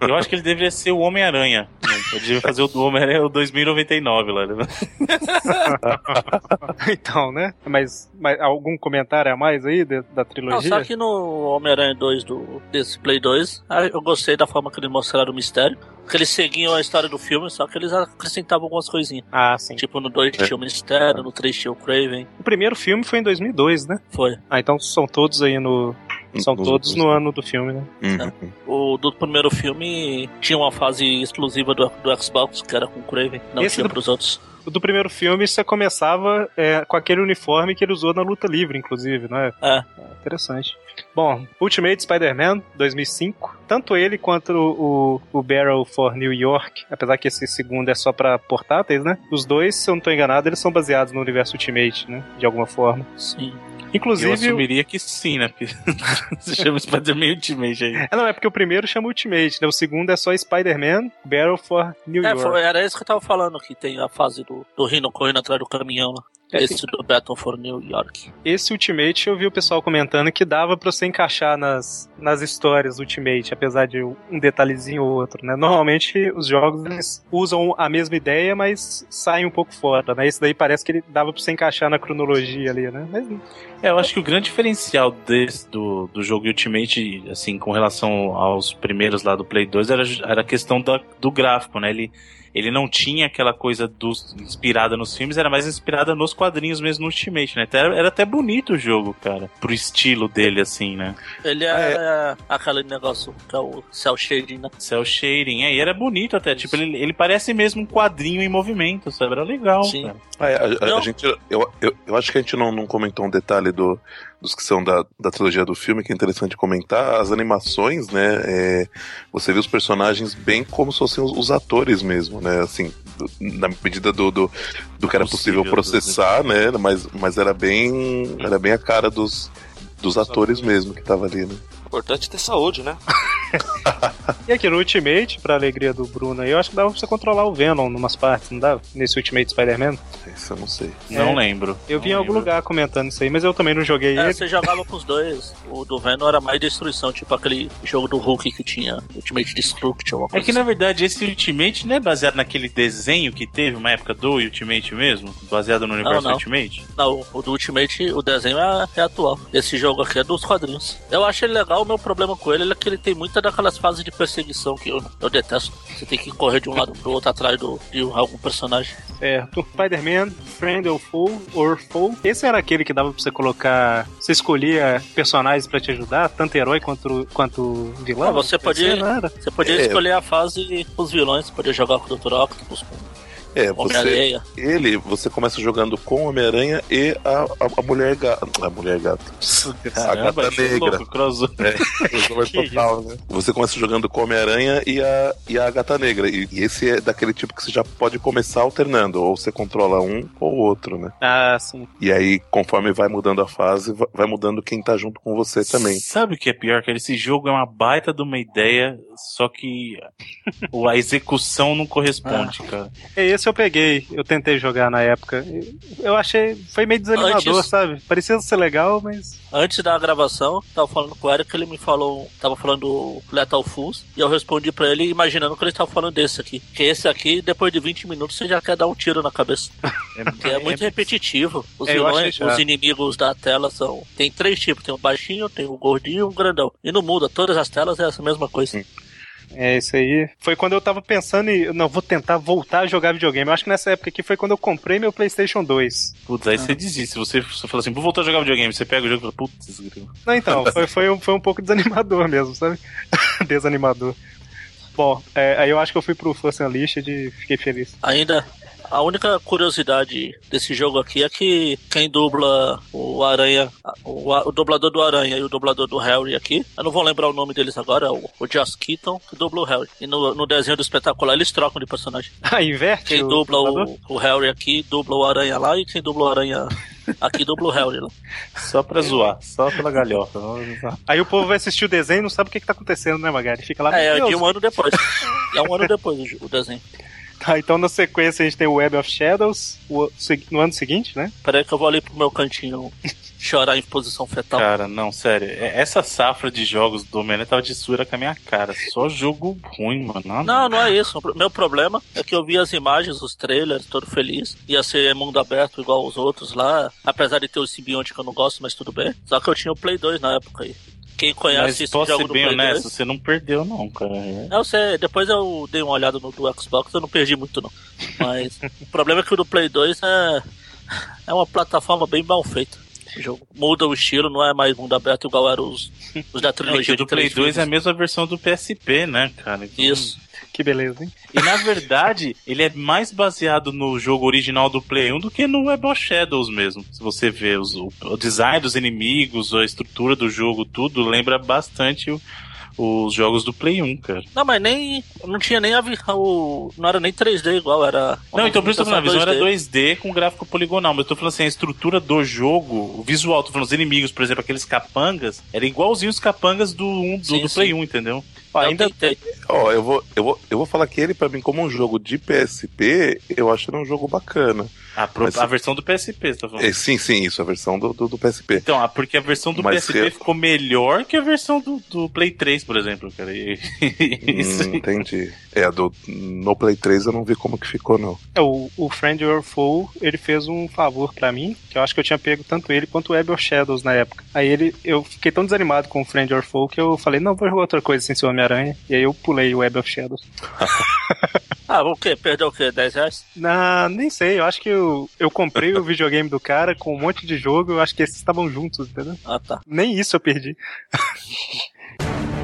[SPEAKER 5] Eu acho que ele deveria ser o Homem-Aranha. Ele devia fazer o Homem-Aranha o 2099 lá. né?
[SPEAKER 2] então, né? Mas, mas algum comentário a mais aí de- da
[SPEAKER 6] Não,
[SPEAKER 2] trilogia?
[SPEAKER 6] só que no Homem-Aranha 2 do, desse Play 2, ah, eu gostei da forma que eles mostraram o mistério. Que eles seguiam a história do filme, só que eles acrescentavam algumas coisinhas.
[SPEAKER 2] Ah, sim.
[SPEAKER 6] Tipo, no 2 tinha o mistério, no 3 tinha o Craven.
[SPEAKER 2] O primeiro filme foi em 2002, né?
[SPEAKER 6] Foi.
[SPEAKER 2] Ah, então são todos aí no. São todos
[SPEAKER 4] outros,
[SPEAKER 2] no
[SPEAKER 4] né?
[SPEAKER 2] ano do filme, né?
[SPEAKER 4] Uhum.
[SPEAKER 6] O do primeiro filme tinha uma fase exclusiva do, do Xbox, que era com o Craven. Não
[SPEAKER 2] Esse
[SPEAKER 6] tinha
[SPEAKER 2] do-
[SPEAKER 6] pros outros.
[SPEAKER 2] O do primeiro filme você começava é, com aquele uniforme que ele usou na luta livre, inclusive, não é?
[SPEAKER 6] É.
[SPEAKER 2] Interessante. Bom, Ultimate Spider-Man 2005. Tanto ele quanto o, o Barrel for New York, apesar que esse segundo é só pra portáteis, né? Os dois, se eu não tô enganado, eles são baseados no universo Ultimate, né? De alguma forma.
[SPEAKER 6] Sim.
[SPEAKER 5] Eu
[SPEAKER 2] Inclusive.
[SPEAKER 5] assumiria que sim, né? Porque se chama Spider-Man Ultimate aí.
[SPEAKER 2] É, não, é porque o primeiro chama Ultimate, né? O segundo é só Spider-Man Battle for New
[SPEAKER 6] É,
[SPEAKER 2] York.
[SPEAKER 6] foi- era isso que eu tava falando, que tem a fase do, do Rino correndo atrás do caminhão lá.
[SPEAKER 2] É,
[SPEAKER 6] Esse do Battle for New York.
[SPEAKER 2] Esse Ultimate eu vi o pessoal comentando que dava pra você encaixar nas, nas histórias Ultimate, apesar de um detalhezinho ou outro, né? Normalmente os jogos eles usam a mesma ideia, mas saem um pouco fora, né? Esse daí parece que ele dava pra você encaixar na cronologia ali, né? Mas
[SPEAKER 5] É, eu acho que o grande diferencial desse, do, do jogo Ultimate, assim, com relação aos primeiros lá do Play 2, era, era a questão da, do gráfico, né? Ele, ele não tinha aquela coisa dos, inspirada nos filmes, era mais inspirada nos quadrinhos mesmo no Ultimate, né? Até- era até bonito o jogo, cara, pro estilo dele, assim, né?
[SPEAKER 6] Ele é, aquele negócio que é o cel shading, né?
[SPEAKER 5] Cell shading, é, e era bonito até, tipo, ele, ele parece mesmo um quadrinho em movimento, sabe? Era legal,
[SPEAKER 6] Sim.
[SPEAKER 5] cara.
[SPEAKER 4] Ah, é, a, a- a gente, eu, eu, eu acho que a gente não, não comentou um detalhe do, dos que são da, da trilogia do filme, que é interessante comentar. As animações, né? é, você vê os personagens bem como se fossem os, os atores mesmo, né? Assim, do- na medida do, do, do que era possível,
[SPEAKER 5] Possível,
[SPEAKER 4] processar, né? Mas, mas era bem. Era bem a cara dos, dos atores mesmo que tava ali, né?
[SPEAKER 3] Importante ter saúde, né?
[SPEAKER 2] E aqui no Ultimate, pra alegria do Bruno aí, eu acho que dava pra você controlar o Venom numas partes, não dava? Nesse Ultimate Spider-Man.
[SPEAKER 4] Isso eu não sei.
[SPEAKER 5] Não
[SPEAKER 2] É.
[SPEAKER 5] lembro.
[SPEAKER 2] Eu vi em
[SPEAKER 5] Não
[SPEAKER 2] algum
[SPEAKER 5] lembro.
[SPEAKER 2] lugar comentando isso aí, mas eu também não joguei
[SPEAKER 6] É,
[SPEAKER 2] ele.
[SPEAKER 6] você jogava com os dois. O do Venom era mais destruição, tipo aquele jogo do Hulk que tinha Ultimate Destruction. alguma
[SPEAKER 5] É
[SPEAKER 6] coisa
[SPEAKER 5] que na
[SPEAKER 6] assim.
[SPEAKER 5] verdade esse Ultimate não é baseado naquele desenho que teve uma época do Ultimate mesmo? Baseado no universo
[SPEAKER 6] não.
[SPEAKER 5] Ultimate?
[SPEAKER 6] Não, o do Ultimate, o desenho é, é atual. Esse jogo aqui é dos quadrinhos. Eu acho ele legal, o meu problema com ele é que ele tem muita daquelas fases de perseguição que eu, eu detesto. Você tem que correr de um lado pro outro atrás do, de algum personagem.
[SPEAKER 2] Certo. Spider-Man, Friend or Foe, or Foe. Esse era aquele que dava pra você colocar. Você escolhia personagens pra te ajudar, tanto herói quanto, quanto vilão?
[SPEAKER 6] Ah, você podia-
[SPEAKER 2] não.
[SPEAKER 6] Você podia
[SPEAKER 4] É.
[SPEAKER 6] escolher a fase os vilões, podia jogar com o Dr. Octopus, com
[SPEAKER 4] É, você, ele, você começa jogando com o Homem-Aranha e a, a, a mulher gata. A mulher gata. a gata negra.
[SPEAKER 5] louco. Crossover
[SPEAKER 4] total, né? Você começa jogando com o Homem-Aranha e a, e a Gata Negra. E, e esse é daquele tipo que você já pode começar alternando. Ou você controla um ou outro, né?
[SPEAKER 2] Ah, sim.
[SPEAKER 4] E aí, conforme vai mudando a fase, va- vai mudando quem tá junto com você também.
[SPEAKER 5] Sabe o que é pior? Que esse jogo é uma baita de uma ideia, só que a execução não corresponde, cara.
[SPEAKER 2] É, Esse eu peguei, eu tentei jogar na época. Eu achei. Foi meio desanimador,
[SPEAKER 6] Antes-
[SPEAKER 2] sabe? Parecia ser legal, mas.
[SPEAKER 6] Antes da gravação, tava falando com o Eric, ele me falou, tava falando do Lethal Fools, e eu respondi pra ele imaginando que ele tava falando desse aqui. Que esse aqui, depois de 20 minutos, você já quer dar um tiro na cabeça. Porque é muito repetitivo. Os
[SPEAKER 2] É,
[SPEAKER 6] vilões, os inimigos da tela são. Tem três tipos, tem o baixinho, tem o gordinho e o grandão. E não muda, todas as telas é essa mesma coisa.
[SPEAKER 2] É, isso aí. Foi quando eu tava pensando em. Não, vou tentar voltar a jogar videogame. Eu acho que nessa época aqui foi quando eu comprei meu PlayStation 2.
[SPEAKER 5] Putz, aí você desiste. Se você, você fala assim, vou voltar a jogar videogame, você pega o jogo e fala, putz.
[SPEAKER 2] Não, então, foi, foi, um, foi um pouco desanimador mesmo, sabe? Desanimador. Bom, é, aí eu acho que eu fui pro Force Unleashed e fiquei feliz.
[SPEAKER 6] Ainda, a única curiosidade desse jogo aqui é que quem dubla o Aranha, o, o dublador do Aranha e o dublador do Harry aqui, eu não vou lembrar o nome deles agora, é o, o Joss Keaton, que dubla o Harry. E no, no desenho do espetacular eles trocam de personagem.
[SPEAKER 2] Ah, inverte?
[SPEAKER 6] Quem
[SPEAKER 2] o
[SPEAKER 6] dubla o, o Harry aqui, dubla o Aranha lá, e quem dubla o Aranha aqui, dubla o Harry lá.
[SPEAKER 5] Só pra zoar, só pela galhofa.
[SPEAKER 2] Aí o povo vai assistir o desenho e não sabe o que, que tá acontecendo, né, Magari? Fica lá.
[SPEAKER 6] É, é
[SPEAKER 2] "Meu
[SPEAKER 6] de um ano depois. É um ano depois o desenho.
[SPEAKER 2] Tá, então na sequência a gente tem o Web of Shadows o- no ano seguinte, né?
[SPEAKER 6] Peraí que eu vou ali pro meu cantinho chorar em posição fetal.
[SPEAKER 5] Cara, não, sério. é- Essa safra de jogos do Homem-Aranha tava de suíra com a minha cara. Só jogo ruim, mano. Nada.
[SPEAKER 6] Não, não é isso. Meu problema é que eu vi as imagens, os trailers, todo feliz. Ia ser mundo aberto igual os outros lá. Apesar de ter o simbionte que eu não gosto, mas tudo bem. Só que eu tinha o Play 2 na época aí. Quem conhece
[SPEAKER 5] Mas
[SPEAKER 6] esse jogo
[SPEAKER 5] bem
[SPEAKER 6] Play
[SPEAKER 5] honesto,
[SPEAKER 6] 2...
[SPEAKER 5] você não perdeu, não, cara. É.
[SPEAKER 6] Eu sei, depois eu dei uma olhada no do Xbox, eu não perdi muito não. Mas o problema é que o do Play 2 é, é uma plataforma bem mal feita. O jogo muda o estilo, não é mais mundo aberto igual eram os, os da trilogia
[SPEAKER 5] o do Play 2 é a
[SPEAKER 6] filmes.
[SPEAKER 5] mesma versão do PSP, né, cara? Então-
[SPEAKER 6] Isso.
[SPEAKER 2] Que beleza, hein?
[SPEAKER 5] E na verdade, ele é mais baseado no jogo original do Play 1 do que no Web of Shadows mesmo. Se você vê os- o, o design dos inimigos, a estrutura do jogo, tudo lembra bastante o- os jogos do Play 1, cara.
[SPEAKER 6] Não, mas nem. Não tinha nem a vi- o. Não era nem 3D igual, era.
[SPEAKER 5] Não, então por isso que eu tô falando, a visão era
[SPEAKER 6] 2D.
[SPEAKER 5] 2D com gráfico poligonal, mas eu tô falando assim, a estrutura do jogo, o visual, tô falando os inimigos, por exemplo, aqueles capangas, era igualzinho os capangas do, um, do,
[SPEAKER 6] Sim,
[SPEAKER 5] do
[SPEAKER 6] sim.
[SPEAKER 5] Play 1, entendeu?
[SPEAKER 2] Ó, ainda
[SPEAKER 6] tentei.
[SPEAKER 4] Ó, eu vou, eu, vou, eu vou falar que ele, pra mim, como um jogo de PSP, eu acho ele um jogo bacana.
[SPEAKER 5] A, pro-
[SPEAKER 4] Mas-
[SPEAKER 5] a versão do PSP, você tá falando.
[SPEAKER 4] É, sim, sim, isso, a versão do, do, do PSP.
[SPEAKER 5] Então, ah, porque a versão do
[SPEAKER 4] Mas
[SPEAKER 5] PSP
[SPEAKER 4] eu-
[SPEAKER 5] ficou melhor que a versão do, do Play 3, por exemplo, cara. E- isso
[SPEAKER 4] Hum, entendi. É, do, no Play 3 eu não vi como que ficou, não.
[SPEAKER 2] É, o, o Friend Your Foe, ele fez um favor pra mim, que eu acho que eu tinha pego tanto ele quanto o Web of Shadows na época. Aí ele, eu fiquei tão desanimado com o Friend Your Foe que eu falei, não, vou jogar outra coisa sem ser o Homem-Aranha. E aí eu pulei o Web of Shadows.
[SPEAKER 6] Ah, o quê? Perdeu o quê? 10 reais?
[SPEAKER 2] Na, nem sei, eu acho que eu, eu comprei o videogame do cara com um monte de jogo, eu acho que esses estavam juntos, entendeu?
[SPEAKER 6] Ah, tá.
[SPEAKER 2] Nem isso eu perdi.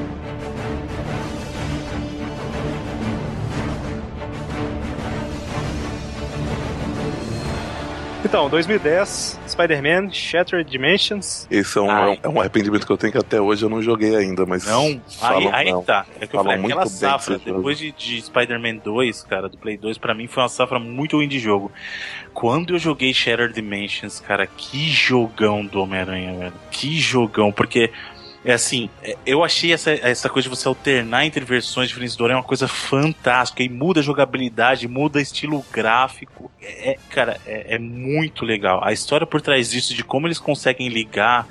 [SPEAKER 2] Então, 2010, Spider-Man, Shattered Dimensions.
[SPEAKER 4] Esse é um,
[SPEAKER 5] Ai.
[SPEAKER 4] é um arrependimento que eu tenho que até hoje eu não joguei ainda, mas.
[SPEAKER 5] Não, aí,
[SPEAKER 4] falam,
[SPEAKER 5] aí
[SPEAKER 4] não.
[SPEAKER 5] tá. É que eu
[SPEAKER 4] Falam
[SPEAKER 5] falei,
[SPEAKER 4] muito
[SPEAKER 5] aquela
[SPEAKER 4] bem
[SPEAKER 5] safra, depois de, de Spider-Man 2, cara, do Play 2, pra mim foi uma safra muito ruim de jogo. Quando eu joguei Shattered Dimensions, cara, que jogão do Homem-Aranha, velho. Que jogão, porque. É assim, é, eu achei essa, essa coisa de você alternar entre versões diferentes do Aranha uma coisa fantástica. E muda a jogabilidade, muda estilo gráfico. É, é, cara, é, é muito legal. A história por trás disso, de como eles conseguem ligar.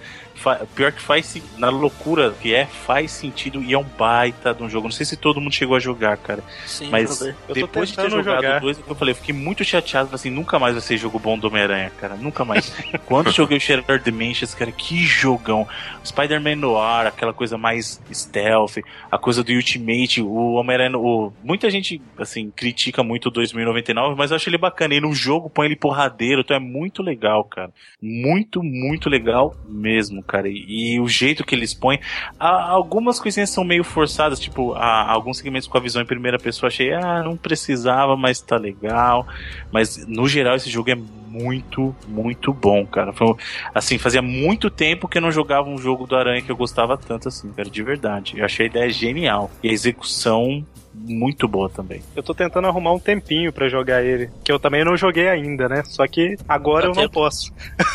[SPEAKER 5] Pior que faz, na loucura que é, faz sentido e é um baita de um jogo. Não sei se todo mundo chegou a jogar, cara.
[SPEAKER 6] Sim,
[SPEAKER 5] Mas depois de ter jogado dois, é eu falei, eu fiquei muito chateado, assim, nunca mais vai ser jogo bom do Homem-Aranha, cara, nunca mais. Quando joguei o Shattered Dimensions, cara, que jogão. Spider-Man no ar, aquela coisa mais stealth, a coisa do Ultimate, o Homem-Aranha, o... muita gente, assim, critica muito o 2099, mas eu acho ele bacana, e no jogo põe ele porradeiro, então é muito legal, cara. Muito, muito legal mesmo, cara, e, e o jeito que eles põem, algumas coisinhas são meio forçadas, tipo, alguns segmentos com a visão em primeira pessoa, achei, ah, não precisava, mas tá legal. Mas, no geral, esse jogo é muito, muito bom, cara. Foi, assim, fazia muito tempo que eu não jogava um jogo do Aranha que eu gostava tanto assim, cara, de verdade. Eu achei a ideia genial. E a execução muito boa também.
[SPEAKER 2] Eu tô tentando arrumar um tempinho pra jogar ele, que eu também não joguei ainda, né? Só que agora
[SPEAKER 6] Dá
[SPEAKER 2] eu não posso.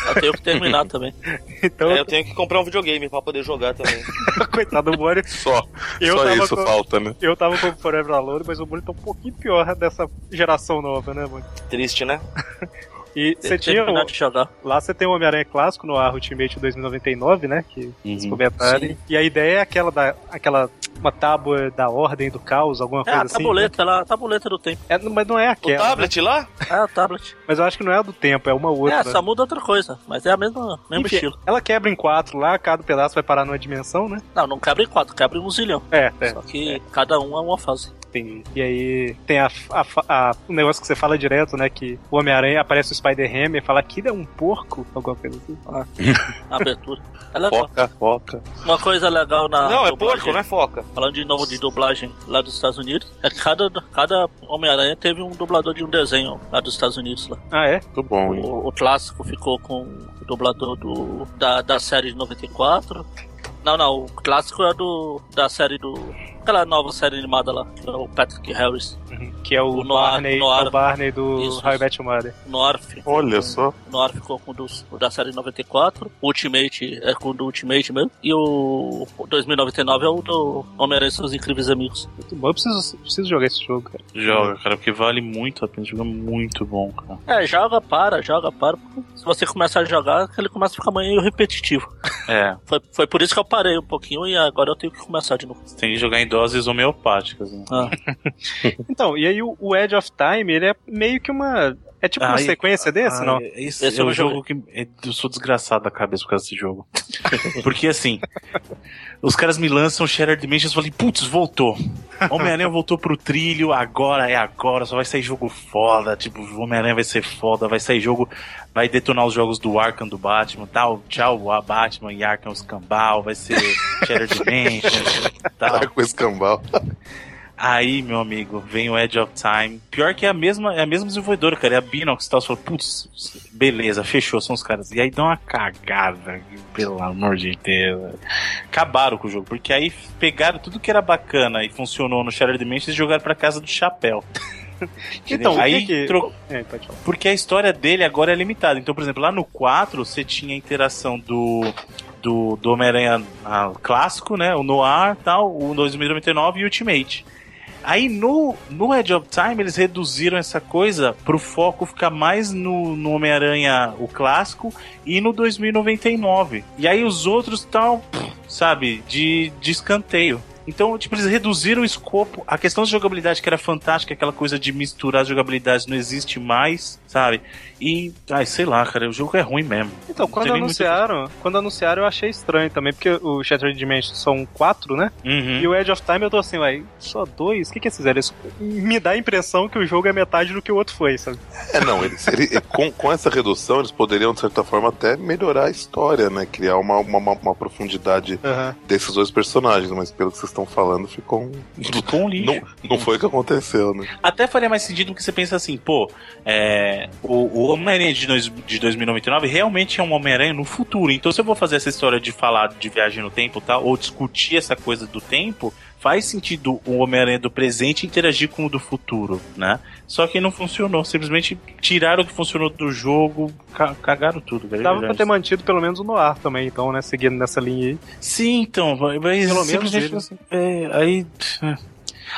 [SPEAKER 6] Eu tenho que terminar também.
[SPEAKER 2] Então,
[SPEAKER 3] É, eu tenho que comprar um videogame pra poder jogar também.
[SPEAKER 2] coitado do Bonnie.
[SPEAKER 4] Só,
[SPEAKER 2] Eu
[SPEAKER 4] só isso
[SPEAKER 2] com-
[SPEAKER 4] falta, né?
[SPEAKER 2] Eu tava com o Forever Alone, mas o Bonnie tá um pouquinho pior dessa geração nova, né, Bonnie?
[SPEAKER 3] Triste, né?
[SPEAKER 2] E você tinha. o-
[SPEAKER 6] de jogar.
[SPEAKER 2] Lá você tem o Homem-Aranha clássico no ar Ultimate 2099, né? Que eles
[SPEAKER 5] Uhum.
[SPEAKER 2] comentaram. E a ideia é aquela da. aquela. uma tábua da ordem do caos, alguma
[SPEAKER 6] É,
[SPEAKER 2] coisa
[SPEAKER 6] a
[SPEAKER 2] assim.
[SPEAKER 6] tabuleta lá, a tabuleta do tempo.
[SPEAKER 2] É, mas não é
[SPEAKER 3] O
[SPEAKER 2] aquela. né?
[SPEAKER 3] tablet lá?
[SPEAKER 6] É a tablet.
[SPEAKER 2] Mas eu acho que não é a do tempo, é uma outra.
[SPEAKER 6] É, só muda outra coisa, mas é a mesma, mesmo
[SPEAKER 2] Enfim,
[SPEAKER 6] estilo.
[SPEAKER 2] Ela quebra em quatro lá, cada pedaço vai parar numa dimensão, né?
[SPEAKER 6] Não, não quebra em quatro, quebra em um zilhão.
[SPEAKER 2] É, é.
[SPEAKER 6] Só que cada um é uma fase.
[SPEAKER 2] Entendi. E aí tem a, a, a- o negócio que você fala direto, né? Que o Homem-Aranha aparece o Spider-Ham e fala aquilo é um porco, alguma coisa assim.
[SPEAKER 6] A abertura. É legal.
[SPEAKER 4] Foca, foca.
[SPEAKER 6] Uma coisa legal na.
[SPEAKER 3] não, é
[SPEAKER 6] dublagem,
[SPEAKER 3] porco, não é foca.
[SPEAKER 6] Falando de novo de dublagem lá dos Estados Unidos, é que cada, cada Homem-Aranha teve um dublador de um desenho lá dos Estados Unidos. Lá.
[SPEAKER 2] Ah, é?
[SPEAKER 4] Muito bom, hein?
[SPEAKER 6] O, o clássico ficou com o dublador do, da, da série de 94. Não, não, o clássico é do da série do aquela nova série animada lá, que é o Patrick Harris,
[SPEAKER 2] Que é o,
[SPEAKER 6] O Noir-
[SPEAKER 2] Barney,
[SPEAKER 6] Noir.
[SPEAKER 2] o Barney do
[SPEAKER 6] Isso,
[SPEAKER 2] How I
[SPEAKER 6] isso.
[SPEAKER 2] Met Your Mother.
[SPEAKER 6] North.
[SPEAKER 4] Olha só.
[SPEAKER 6] North ficou com o dos- o da série 94, o Ultimate é com o do Ultimate mesmo, e o 2099 é o do Homem-Aranha e seus incríveis amigos.
[SPEAKER 2] Muito bom. Eu preciso, preciso jogar esse jogo, cara.
[SPEAKER 5] Joga, cara, porque vale muito a pena. Joga muito bom, cara.
[SPEAKER 6] É, joga, para, joga, para. Se você começar a jogar, ele começa a ficar meio repetitivo.
[SPEAKER 5] É,
[SPEAKER 6] Foi, foi por isso que eu parei um pouquinho e agora eu tenho que começar de novo.
[SPEAKER 5] você tem que jogar em doses homeopáticas. Né?
[SPEAKER 6] Ah.
[SPEAKER 2] Então, e aí o, o Edge of Time, ele é meio que uma. É tipo uma
[SPEAKER 5] Ah, e-
[SPEAKER 2] sequência desse,
[SPEAKER 5] Ah,
[SPEAKER 2] não?
[SPEAKER 5] Esse,
[SPEAKER 6] Esse
[SPEAKER 5] é o
[SPEAKER 6] não
[SPEAKER 5] jogo que. é- Eu sou desgraçado da cabeça por causa desse jogo. Porque assim, os caras me lançam Shattered Dimensions e falei, putz, voltou. Homem-Aranha voltou pro trilho, agora é agora, só vai sair jogo foda. Tipo, Homem-Aranha vai ser foda, vai sair jogo, vai detonar os jogos do Arkham do Batman tal. Tchau, a Batman e Arkham Escambau, vai ser Shattered Dimensions tal.
[SPEAKER 4] Com escambau.
[SPEAKER 5] Aí, meu amigo, vem o Edge of Time. Pior que é a mesma, é a mesma desenvolvedora, cara. É a Binox e tal. Você fala, putz, beleza, fechou, são os caras. E aí dá uma cagada, pelo amor de Deus. Acabaram com o jogo, porque aí pegaram tudo que era bacana e funcionou no Shattered Dimensions e jogaram pra casa do chapéu.
[SPEAKER 2] Então,
[SPEAKER 5] aí
[SPEAKER 2] que-
[SPEAKER 5] tro-
[SPEAKER 2] É,
[SPEAKER 5] porque a história dele agora é limitada. Então, por exemplo, lá no 4 você tinha a interação do do, do Homem-Aranha ah, clássico, né? O Noir, tal, o 2099 e o Ultimate. Aí no, no Edge of Time eles reduziram essa coisa pro foco ficar mais no, no Homem-Aranha o clássico e no 2099. E aí os outros estão, sabe, de, de escanteio. Então, tipo, eles reduziram o escopo. A questão da jogabilidade, que era fantástica, aquela coisa de misturar as jogabilidades, não existe mais, sabe? E, ai, sei lá, cara, o jogo é ruim mesmo.
[SPEAKER 2] Então,
[SPEAKER 5] Não
[SPEAKER 2] quando
[SPEAKER 5] nem muito-
[SPEAKER 2] anunciaram, quando anunciaram, eu achei estranho também, porque o Shattered Dimensions são quatro, né?
[SPEAKER 5] Uhum.
[SPEAKER 2] E o Edge of Time eu tô assim, ué, só dois? O que que eles fizeram? Isso me dá a impressão que o jogo é metade do que o outro foi, sabe?
[SPEAKER 4] É, não, eles, ele- com, com essa redução, eles poderiam, de certa forma, até melhorar a história, né? Criar uma, uma, uma- uma profundidade
[SPEAKER 2] Aham.
[SPEAKER 4] desses dois personagens, mas pelo que vocês estão falando, ficou um.
[SPEAKER 5] Ficou um lixo.
[SPEAKER 4] Não, não foi o que aconteceu, né?
[SPEAKER 5] Até faria mais sentido porque você pensa assim, pô, é, o, o Homem-Aranha de, dois- de 2099 realmente é um Homem-Aranha no futuro. Então, se eu vou fazer essa história de falar de viagem no tempo tal, ou discutir essa coisa do tempo, faz sentido o Homem-Aranha do presente interagir com o do futuro, né? Só que não funcionou. Simplesmente tiraram o que funcionou do jogo, ca- cagaram tudo, velho.
[SPEAKER 2] Dava pra ter mantido pelo menos o Noir também, então, né? Seguindo nessa linha aí.
[SPEAKER 5] Sim, então, mas
[SPEAKER 2] Pelo menos
[SPEAKER 5] simplesmente assim, é, aí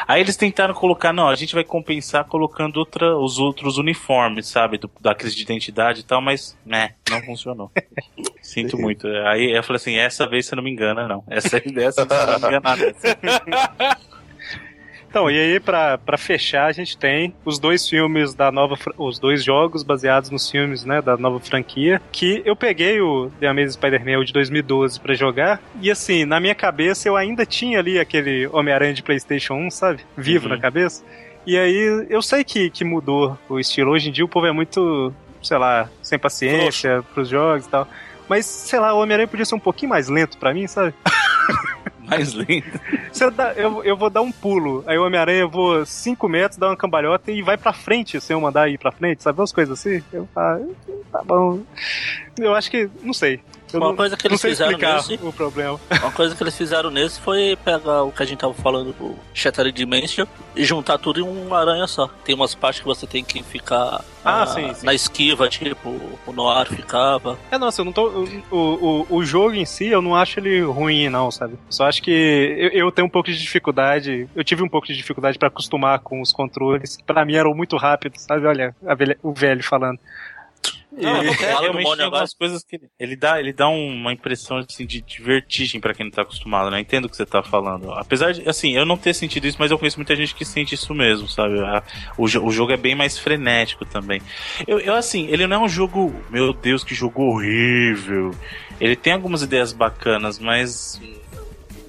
[SPEAKER 5] Aí eles tentaram colocar, não, a gente vai compensar colocando outra, os outros uniformes, sabe, do- da crise de identidade e tal, mas, né, não funcionou. Sinto muito. Aí eu falei assim, essa vez você não me engana, não. Essa ideia você não me engana.
[SPEAKER 2] Então, e aí, pra, pra fechar, a gente tem os dois filmes da nova. Os dois jogos baseados nos filmes, né? Da nova franquia. Que eu peguei o The Amazing Spider-Man de 2012 pra jogar. E assim, na minha cabeça eu ainda tinha ali aquele Homem-Aranha de PlayStation 1, sabe? Vivo
[SPEAKER 5] Uhum.
[SPEAKER 2] na cabeça. E aí, eu sei que, que mudou o estilo. Hoje em dia o povo é muito, sei lá, sem paciência pros jogos e tal. Mas, sei lá, o Homem-Aranha podia ser um pouquinho mais lento pra mim, sabe?
[SPEAKER 5] Mais.
[SPEAKER 2] Você dá- eu, eu vou dar um pulo, aí o Homem-Aranha voa 5 metros, dá uma cambalhota e vai pra frente sem eu mandar ir pra frente, sabe? Umas coisas assim. Eu, ah, tá bom. Eu acho que, não sei. Eu
[SPEAKER 6] Uma
[SPEAKER 2] não,
[SPEAKER 6] coisa que eles fizeram nesse,
[SPEAKER 2] o problema.
[SPEAKER 6] uma coisa que eles fizeram nesse foi pegar o que a gente tava falando do Shattered Dimension e juntar tudo em um aranha só. Tem umas partes que você tem que ficar
[SPEAKER 2] Ah,
[SPEAKER 6] na,
[SPEAKER 2] sim, sim.
[SPEAKER 6] na esquiva, tipo, o Noir ficava.
[SPEAKER 2] É, nossa, eu não tô. O, o, o jogo em si, eu não acho ele ruim, não, sabe? Só acho que eu, eu tenho um pouco de dificuldade. Eu tive um pouco de dificuldade pra acostumar com os controles, pra mim eram muito rápidos, sabe? Olha, velha- o velho falando.
[SPEAKER 6] Não, do
[SPEAKER 5] realmente tem algumas coisas que ele dá, ele dá uma impressão assim, de, de vertigem pra quem não tá acostumado, né? Entendo o que você tá falando. Apesar de, assim, eu não ter sentido isso, mas eu conheço muita gente que sente isso mesmo, sabe? A- o, o jogo é bem mais frenético também. Eu, eu, assim, ele não é um jogo, meu Deus, que jogo horrível. Ele tem algumas ideias bacanas, mas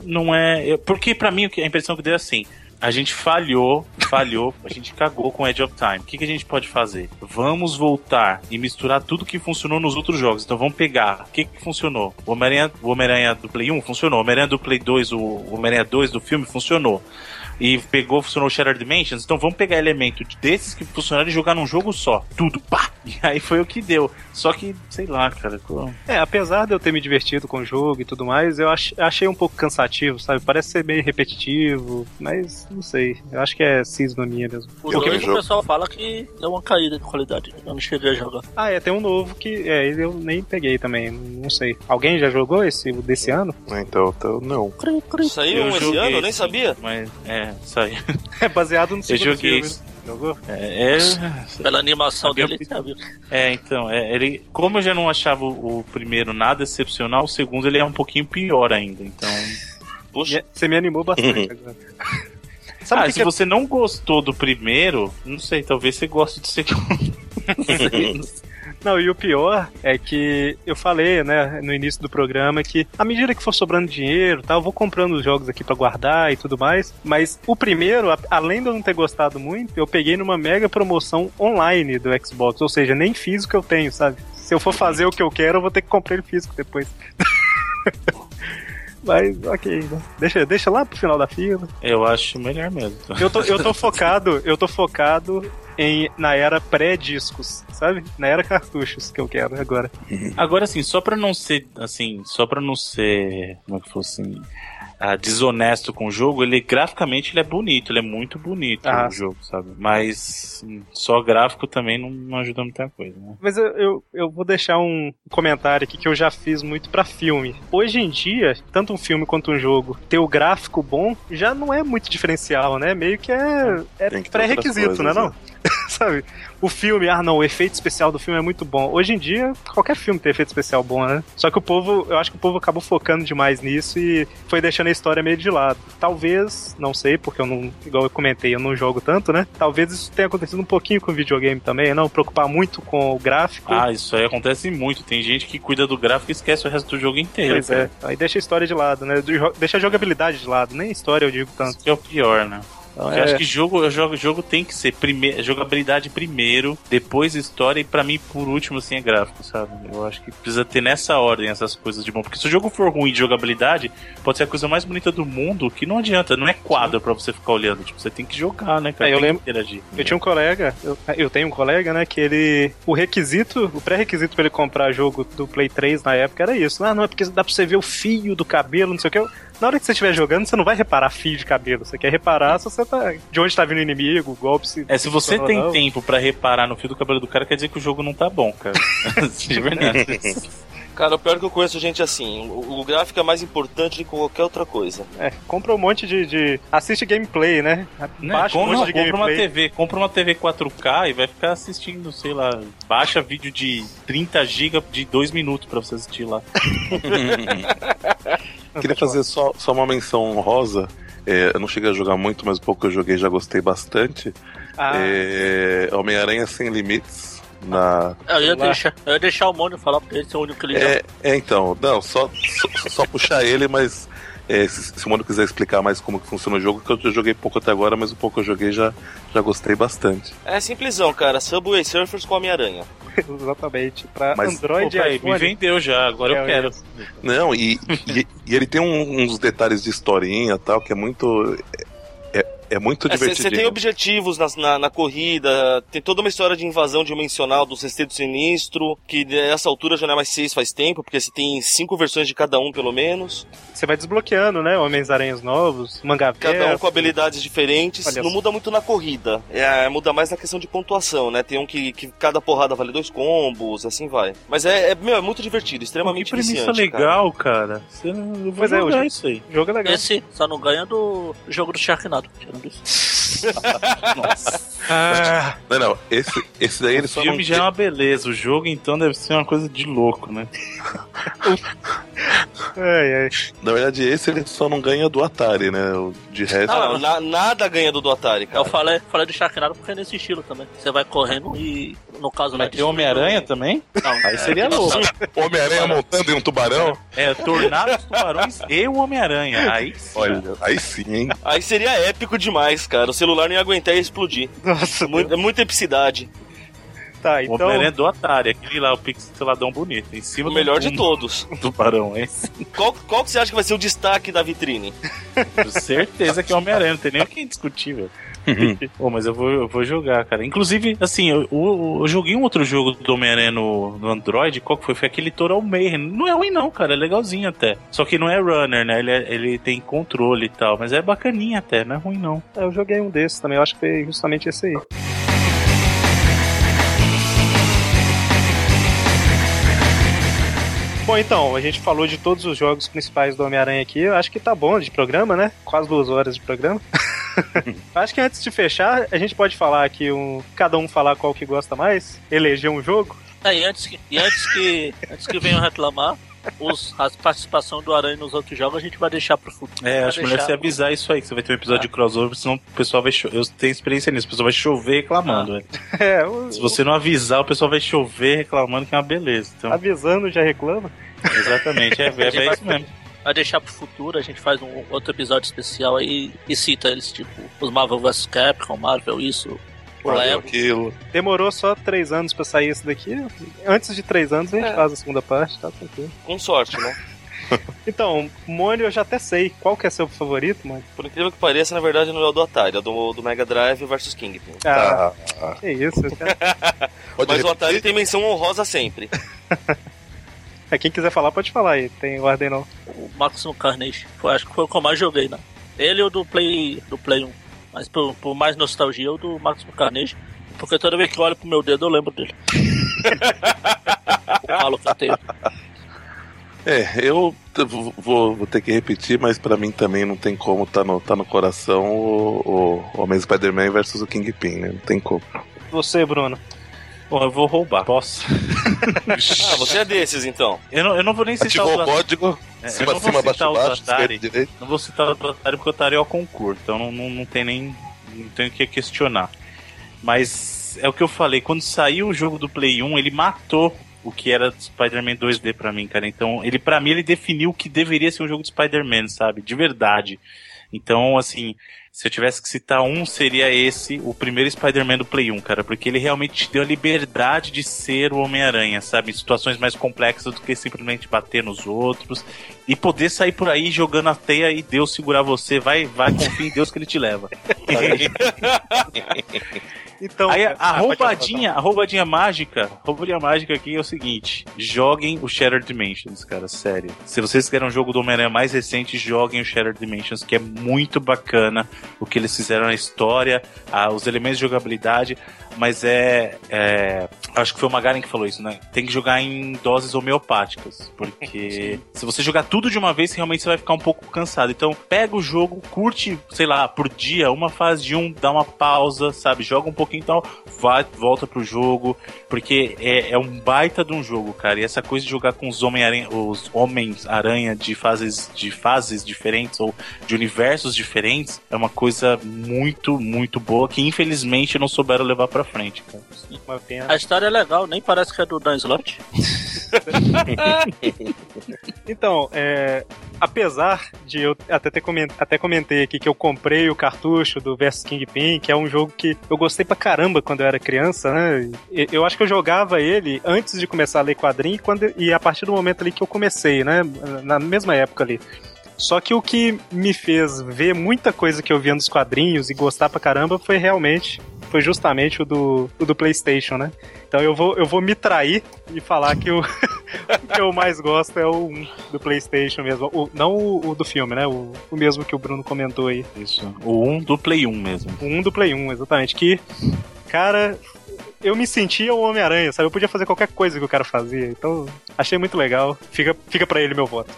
[SPEAKER 5] não é. eu- porque pra mim a impressão que deu é assim. A gente falhou, falhou, a gente cagou com Edge of Time. O que, que a gente pode fazer? Vamos voltar e misturar tudo que funcionou nos outros jogos. Então vamos pegar. O que, que funcionou? O Homem-Aranha Homem do Play 1 funcionou. O Homem-Aranha do Play 2, o Homem-Aranha 2 do filme funcionou. E pegou, funcionou o Shattered Dimensions. Então vamos pegar elemento desses que funcionaram e jogar num jogo só. Tudo, pá! E aí foi o que deu. Só que, sei lá, cara.
[SPEAKER 2] É, apesar de eu ter me divertido com o jogo e tudo mais, eu ach- achei um pouco cansativo, sabe? Parece ser meio repetitivo, mas não sei. Eu acho que é cisma minha mesmo.
[SPEAKER 6] O
[SPEAKER 4] Eu
[SPEAKER 6] dois o
[SPEAKER 4] jogo.
[SPEAKER 6] pessoal fala que deu uma caída de qualidade. Eu não cheguei a jogar.
[SPEAKER 2] Ah, é, tem um novo que é, ele eu nem peguei também, não sei. Alguém já jogou esse desse ano?
[SPEAKER 4] Então, então não.
[SPEAKER 3] Saiu esse
[SPEAKER 5] joguei,
[SPEAKER 3] ano? Eu nem sabia.
[SPEAKER 5] Mas, é, saiu.
[SPEAKER 2] É baseado no
[SPEAKER 5] Eu
[SPEAKER 2] segundo
[SPEAKER 5] joguei.
[SPEAKER 2] filme. Jogou?
[SPEAKER 5] É, é,
[SPEAKER 6] Pela animação dele, sabe?
[SPEAKER 5] É, então, é, ele, como eu já não achava o, o primeiro nada excepcional, o segundo ele é um pouquinho pior ainda. Então,
[SPEAKER 3] Puxa.
[SPEAKER 2] Me- Você me animou bastante agora. Sabe o
[SPEAKER 5] ah,
[SPEAKER 2] que
[SPEAKER 5] se
[SPEAKER 2] que é-
[SPEAKER 5] você não gostou do primeiro, não sei, talvez você goste do segundo. Não sei.
[SPEAKER 2] Não, e o pior é que eu falei, né, no início do programa que à medida que for sobrando dinheiro, tá, eu vou comprando os jogos aqui pra guardar e tudo mais, mas o primeiro, além de eu não ter gostado muito, eu peguei numa mega promoção online do Xbox, ou seja, nem físico eu tenho, sabe? Se eu for fazer o que eu quero, eu vou ter que comprar ele físico depois. Mas, ok, né? Deixa, deixa lá pro final da fila.
[SPEAKER 5] Eu acho melhor mesmo.
[SPEAKER 2] Eu tô, eu tô focado, eu tô focado em, na era pré-discos, sabe? Na era cartuchos que eu quero agora.
[SPEAKER 5] Agora, assim, só pra não ser, assim, só pra não ser, como é que fosse, assim, ah, desonesto com o jogo, ele graficamente ele é bonito, ele é muito bonito
[SPEAKER 2] Ah.
[SPEAKER 5] o jogo, sabe? Mas hum, só gráfico também não, não ajuda muita coisa, né?
[SPEAKER 2] Mas eu, eu, eu vou deixar um comentário aqui que eu já fiz muito pra filme. Hoje em dia, tanto um filme quanto um jogo, ter o gráfico bom já não é muito diferencial, né? Meio que é, é pré-requisito, né? Não? Sabe? O filme, ah não, o efeito especial do filme é muito bom. Hoje em dia, qualquer filme tem efeito especial bom, né? Só que o povo, eu acho que o povo acabou focando demais nisso e foi deixando a história meio de lado. Talvez, não sei, porque eu não, igual eu comentei, eu não jogo tanto, né? Talvez isso tenha acontecido um pouquinho com o videogame também, não preocupar muito com o gráfico.
[SPEAKER 5] Ah, isso aí acontece muito. Tem gente que cuida do gráfico e esquece o resto do jogo inteiro.
[SPEAKER 2] Pois é, aí deixa a história de lado, né? Deixa a jogabilidade de lado, nem a história eu digo tanto.
[SPEAKER 5] Isso que é o pior, né?
[SPEAKER 2] Então, é-
[SPEAKER 5] acho que jogo, jogo, jogo tem que ser prime jogabilidade primeiro, depois história e pra mim, por último, assim, é gráfico, sabe? Eu acho que precisa ter nessa ordem essas coisas de bom. Porque se o jogo for ruim de jogabilidade, pode ser a coisa mais bonita do mundo, que não adianta, não é quadro pra você ficar olhando. Tipo, você tem que jogar, né, cara?
[SPEAKER 2] É, eu lembro-
[SPEAKER 5] interagir.
[SPEAKER 2] Eu tinha um colega, eu, eu tenho um colega, né, que ele. O requisito, o pré-requisito pra ele comprar jogo do Play 3 na época era isso. Ah, não, é porque dá pra você ver o fio do cabelo, não sei o que. Eu- Na hora que você estiver jogando, você não vai reparar fio de cabelo. Você quer reparar se você tá. De onde tá vindo o inimigo, o golpe. Se,
[SPEAKER 5] É, se você
[SPEAKER 2] funcionou
[SPEAKER 5] tem
[SPEAKER 2] não.
[SPEAKER 5] tempo pra reparar no fio do cabelo do cara, quer dizer que o jogo não tá bom, cara. de verdade.
[SPEAKER 3] Cara, o pior é que eu conheço gente assim. O, o gráfico é mais importante de qualquer outra coisa.
[SPEAKER 2] É, compra um monte de. de- Assiste gameplay, né?
[SPEAKER 5] Né?
[SPEAKER 2] Baixa um
[SPEAKER 5] Com-
[SPEAKER 2] monte
[SPEAKER 5] não,
[SPEAKER 2] de
[SPEAKER 5] compra uma
[SPEAKER 2] gameplay.
[SPEAKER 5] TV, compra uma TV 4K e vai ficar assistindo, sei lá, baixa vídeo de 30 GB de 2 minutos pra você assistir lá.
[SPEAKER 4] Queria fazer só, só uma menção honrosa. É, eu não cheguei a jogar muito, mas o pouco que eu joguei já gostei bastante.
[SPEAKER 2] Ah,
[SPEAKER 4] É, Homem-Aranha Sem Limites. Na...
[SPEAKER 6] Eu ia deixar, eu ia deixar o Mônio falar, porque esse é o único que ele.
[SPEAKER 4] É, é, então, não, só, só, só puxar ele, mas é, se, se o Mano quiser explicar mais como que funciona o jogo, que eu já joguei pouco até agora, mas o pouco que eu joguei já, já gostei bastante.
[SPEAKER 3] É simplesão, cara. Subway Surfers com Homem-Aranha.
[SPEAKER 2] Exatamente. Pra
[SPEAKER 4] Mas,
[SPEAKER 2] Android
[SPEAKER 5] Pô,
[SPEAKER 2] e
[SPEAKER 5] peraí, me
[SPEAKER 2] iPhone.
[SPEAKER 5] vendeu já, agora
[SPEAKER 2] É,
[SPEAKER 5] eu quero.
[SPEAKER 4] Não, e, e, e ele tem um- uns detalhes de historinha e tal, que é muito. É, é muito
[SPEAKER 3] Você
[SPEAKER 4] divertido.
[SPEAKER 3] tem objetivos na, na, na corrida, tem toda uma história de invasão dimensional do Sexteto Sinistro, que nessa altura já não é mais seis faz tempo, porque você tem cinco versões de cada um, pelo menos.
[SPEAKER 2] Você vai desbloqueando, né? Homens-Aranhas novos, manga
[SPEAKER 3] Cada um com habilidades diferentes.
[SPEAKER 2] Olha
[SPEAKER 3] não muda muito na corrida. É, muda mais na questão de pontuação, né? Tem um que, que cada porrada vale dois combos, assim vai. Mas é, é, meu, é muito divertido, extremamente
[SPEAKER 5] que premissa
[SPEAKER 3] viciante, cara.
[SPEAKER 5] legal, cara. Você não
[SPEAKER 2] Pois é,
[SPEAKER 5] jogar
[SPEAKER 2] hoje-
[SPEAKER 5] isso aí.
[SPEAKER 2] O jogo é legal.
[SPEAKER 6] Esse só não ganha do jogo do Sharknado. Isso.
[SPEAKER 2] Ah,
[SPEAKER 4] Não, não, esse, esse daí ele
[SPEAKER 5] O
[SPEAKER 4] só
[SPEAKER 5] filme
[SPEAKER 4] não.
[SPEAKER 5] já é uma beleza, o jogo então deve ser uma coisa de louco, né?
[SPEAKER 2] ai, ai.
[SPEAKER 4] Na verdade, esse ele só não ganha do Atari, né? O- De resto.
[SPEAKER 3] Ah, não, na- nada ganha do do Atari, cara.
[SPEAKER 6] Eu falei, falei do Sharknado porque é nesse estilo também. Você vai correndo e, no caso,
[SPEAKER 5] Mas
[SPEAKER 6] né,
[SPEAKER 5] tem Homem-Aranha também?
[SPEAKER 6] Não,
[SPEAKER 5] Aí seria louco.
[SPEAKER 4] Homem-Aranha montando em um tubarão?
[SPEAKER 5] É, Tornados, Tubarões e o Homem-Aranha. Aí sim.
[SPEAKER 4] Olha, aí sim, hein?
[SPEAKER 3] Aí seria épico demais, cara. O celular não ia aguentar e ia explodir.
[SPEAKER 2] Nossa,
[SPEAKER 3] Muito- É muita epicidade.
[SPEAKER 2] Tá,
[SPEAKER 5] O
[SPEAKER 2] então.
[SPEAKER 5] Homem-Aranha do Atari, aquele lá, o pixeladão bonito, em cima
[SPEAKER 3] O
[SPEAKER 5] do
[SPEAKER 3] melhor de
[SPEAKER 5] fundo
[SPEAKER 3] todos.
[SPEAKER 5] do barão, é esse.
[SPEAKER 3] Qual, qual que você acha que vai ser o destaque da vitrine?
[SPEAKER 5] Com certeza que é o Homem-Aranha, não tem nem o que discutir, velho. Pô, mas eu vou, eu vou jogar, cara. Inclusive, assim, eu, eu- eu joguei um outro jogo do Homem-Aranha no, no Android. Qual que foi? Foi aquele Total Mayhem. Não é ruim, não, cara. É legalzinho até. Só que não é runner, né? Ele, é- ele tem controle e tal. Mas é bacaninha até, não é ruim, não.
[SPEAKER 2] Eu joguei um desses também, eu acho que foi justamente esse aí. Bom, então, a gente falou de todos os jogos principais do Homem-Aranha aqui. Eu acho que tá bom de programa, né? Quase duas horas de programa. acho que antes de fechar, a gente pode falar aqui, um, cada um falar qual que gosta mais, eleger um jogo.
[SPEAKER 6] É, e antes que, e antes que, antes que venham reclamar, os, a participação do Aranha nos outros jogos a gente vai deixar pro futuro.
[SPEAKER 5] É, acho melhor você avisar isso aí, que você vai ter um episódio de crossover, senão o pessoal vai chover. Eu tenho experiência nisso, o pessoal vai chover reclamando, velho.
[SPEAKER 2] É, o-
[SPEAKER 5] Se você não avisar, o pessoal vai chover reclamando que é uma beleza. Então,
[SPEAKER 2] avisando já reclama.
[SPEAKER 5] exatamente, é, é, é isso mesmo.
[SPEAKER 6] Vai deixar pro futuro, a gente faz um outro episódio especial aí e cita eles, tipo, os Marvel vs Capcom, Marvel, isso,
[SPEAKER 4] Valeu aquilo.
[SPEAKER 2] Demorou só três anos pra sair esse daqui. Antes de três anos a gente
[SPEAKER 3] É.
[SPEAKER 2] faz a segunda parte, tá tranquilo.
[SPEAKER 3] Com sorte, né?
[SPEAKER 2] Então, Mônio eu já até sei. Qual que é seu favorito, mano?
[SPEAKER 3] Por incrível que pareça, na verdade não é o do Atari, é o do, do Mega Drive versus Kingpin.
[SPEAKER 2] Ah,
[SPEAKER 4] Ah,
[SPEAKER 2] que isso. cara.
[SPEAKER 3] Mas o
[SPEAKER 4] repetir?
[SPEAKER 3] Atari tem menção honrosa sempre.
[SPEAKER 2] É, quem quiser falar, pode falar aí. Tem ordem não.
[SPEAKER 6] O Maximum Carnage. Foi, acho que foi o que eu mais joguei, né? Ele e o do Play, do Play 1. Mas por, por mais nostalgia, o do Maximum Carnage. Porque toda vez que eu olho pro meu dedo, eu lembro dele. o calo que eu tenho.
[SPEAKER 4] É, eu vou, vou ter que repetir, mas pra mim também não tem como tá no, tá no coração o, o Homem Spider-Man versus o Kingpin, né? Não tem como.
[SPEAKER 2] Você, Bruno.
[SPEAKER 5] Bom, eu vou roubar. Posso?
[SPEAKER 3] Ah, você é desses então.
[SPEAKER 5] Eu não, eu não vou nem citar
[SPEAKER 4] Ativou
[SPEAKER 5] o
[SPEAKER 4] código,
[SPEAKER 5] É, eu
[SPEAKER 4] cima,
[SPEAKER 5] não vou
[SPEAKER 4] cima, baixo,
[SPEAKER 5] citar o do
[SPEAKER 4] baixo,
[SPEAKER 5] Atari. Não vou citar o Atari porque o Atari é o concurso, então não, não, não tem nem. Não tem o que questionar. Mas é o que eu falei, quando saiu o jogo do Play 1, ele matou o que era Spider-Man 2D pra mim, cara. Então, ele para mim ele definiu o que deveria ser um jogo de Spider-Man, sabe? De verdade. Então, assim, se eu tivesse que citar um, seria esse, o primeiro Spider-Man do Play 1, cara, porque ele realmente te deu a liberdade de ser o Homem-Aranha, sabe? Em situações mais complexas do que simplesmente bater nos outros e poder sair por aí jogando a teia e Deus segurar você. Vai, vai, confia em Deus que ele te leva.
[SPEAKER 2] Então,
[SPEAKER 5] Aí a, a
[SPEAKER 2] Ah,
[SPEAKER 5] roubadinha, a roubadinha mágica, a roubadinha mágica aqui é o seguinte: joguem o Shattered Dimensions, cara, sério. Se vocês querem um jogo do Homem-Aranha mais recente, joguem o Shattered Dimensions, que é muito bacana o que eles fizeram na história, ah, os elementos de jogabilidade, mas é, é- Acho que foi o Magaren que falou isso, né? Tem que jogar em doses homeopáticas, porque se você jogar tudo de uma vez, realmente você vai ficar um pouco cansado. Então, pega o jogo, curte, sei lá, por dia, uma fase de um, dá uma pausa, sabe? Joga um pouquinho e tal, vai, volta pro jogo, porque é, é um baita de um jogo, cara. E essa coisa de jogar com os Homem-Aranha, os Homens-Aranha de fases, de fases diferentes ou de universos diferentes, é uma coisa muito, muito boa que infelizmente não souberam levar pra frente, cara.
[SPEAKER 2] Uma pena.
[SPEAKER 6] A história é legal, nem parece que é do Dan Slott.
[SPEAKER 2] Então, é, apesar de eu até, ter coment, até comentei aqui que eu comprei o cartucho do Versus Kingpin, que é um jogo que eu gostei pra caramba quando eu era criança, né? E- Eu acho que eu jogava ele antes de começar a ler quadrinho e, quando, e a partir do momento ali que eu comecei, né? Na mesma época ali. Só que o que me fez ver muita coisa que eu via nos quadrinhos e gostar pra caramba foi realmente, foi justamente o do, o do PlayStation, né? Então eu vou, eu vou me trair e falar que o, o que eu mais gosto é o 1 do PlayStation mesmo. O- não o, o do filme, né? O, o mesmo que o Bruno comentou aí.
[SPEAKER 5] Isso. O 1 do Play 1 mesmo.
[SPEAKER 2] O 1 do Play 1, exatamente. Que, cara, eu me sentia o Homem-Aranha, sabe? Eu podia fazer qualquer coisa que o cara fazia. Então, achei muito legal. Fica, fica pra ele meu voto.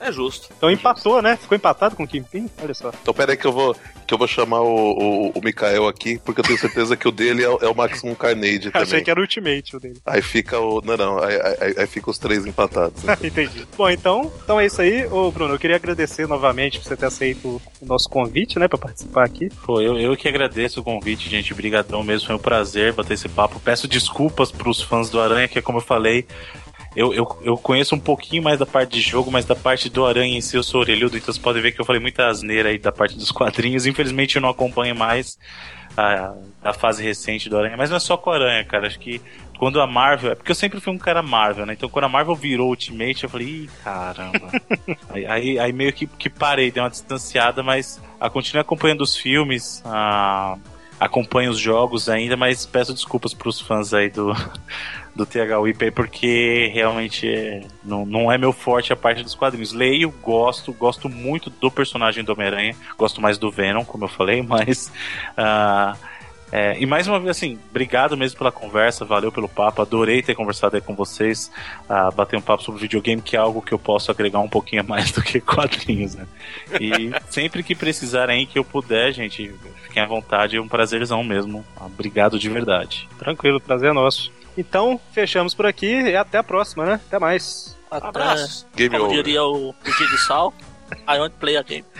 [SPEAKER 3] É justo.
[SPEAKER 2] Então empatou, né? Ficou empatado com o Kingpin? Olha só.
[SPEAKER 4] Então pera aí que eu vou, que eu vou chamar o, o, o Mikael aqui, porque eu tenho certeza que o dele é, o- é o Maximum Carnage também.
[SPEAKER 2] Achei que era o Ultimate o dele.
[SPEAKER 4] Aí fica o. Não, não, aí, aí, aí fica os três empatados. né?
[SPEAKER 2] Entendi. Bom, então, então é isso aí. Ô, Bruno, eu queria agradecer novamente por você ter aceito o nosso convite, né, pra participar aqui.
[SPEAKER 5] Pô, eu, eu que agradeço o convite, gente. Brigadão mesmo, foi um prazer bater esse papo. Peço desculpas pros fãs do Aranha, que é como eu falei, eu, eu, eu conheço um pouquinho mais da parte de jogo, mas da parte do Aranha em si eu sou orelhudo, então você pode ver que eu falei muita asneira aí da parte dos quadrinhos. Infelizmente eu não acompanho mais a, a fase recente do Aranha, mas não é só com o Aranha, cara. Acho que quando a Marvel. É porque eu sempre fui um cara Marvel, né? Então quando a Marvel virou Ultimate, eu falei, ih, caramba. aí, aí, aí meio que, que parei, dei uma distanciada, mas a continuei acompanhando os filmes, a, acompanho os jogos ainda, mas peço desculpas pros fãs aí do. Do TH Whip porque realmente não, não é meu forte a parte dos quadrinhos. Leio, gosto, gosto muito do personagem do Homem-Aranha, gosto mais do Venom, como eu falei, mas uh, é, e mais uma vez, assim, obrigado mesmo pela conversa, valeu pelo papo, adorei ter conversado aí com vocês, uh, bater um papo sobre videogame, que é algo que eu posso agregar um pouquinho mais do que quadrinhos, né? E sempre que precisarem que eu puder, gente, fiquem à vontade, é um prazerzão mesmo. Obrigado de verdade.
[SPEAKER 2] Tranquilo, prazer é nosso. Então, fechamos por aqui e até a próxima, né? Até mais.
[SPEAKER 6] Até,
[SPEAKER 3] Abraço.
[SPEAKER 4] Game
[SPEAKER 6] Como
[SPEAKER 4] over.
[SPEAKER 6] diria o, G de Sal. I won't play a game.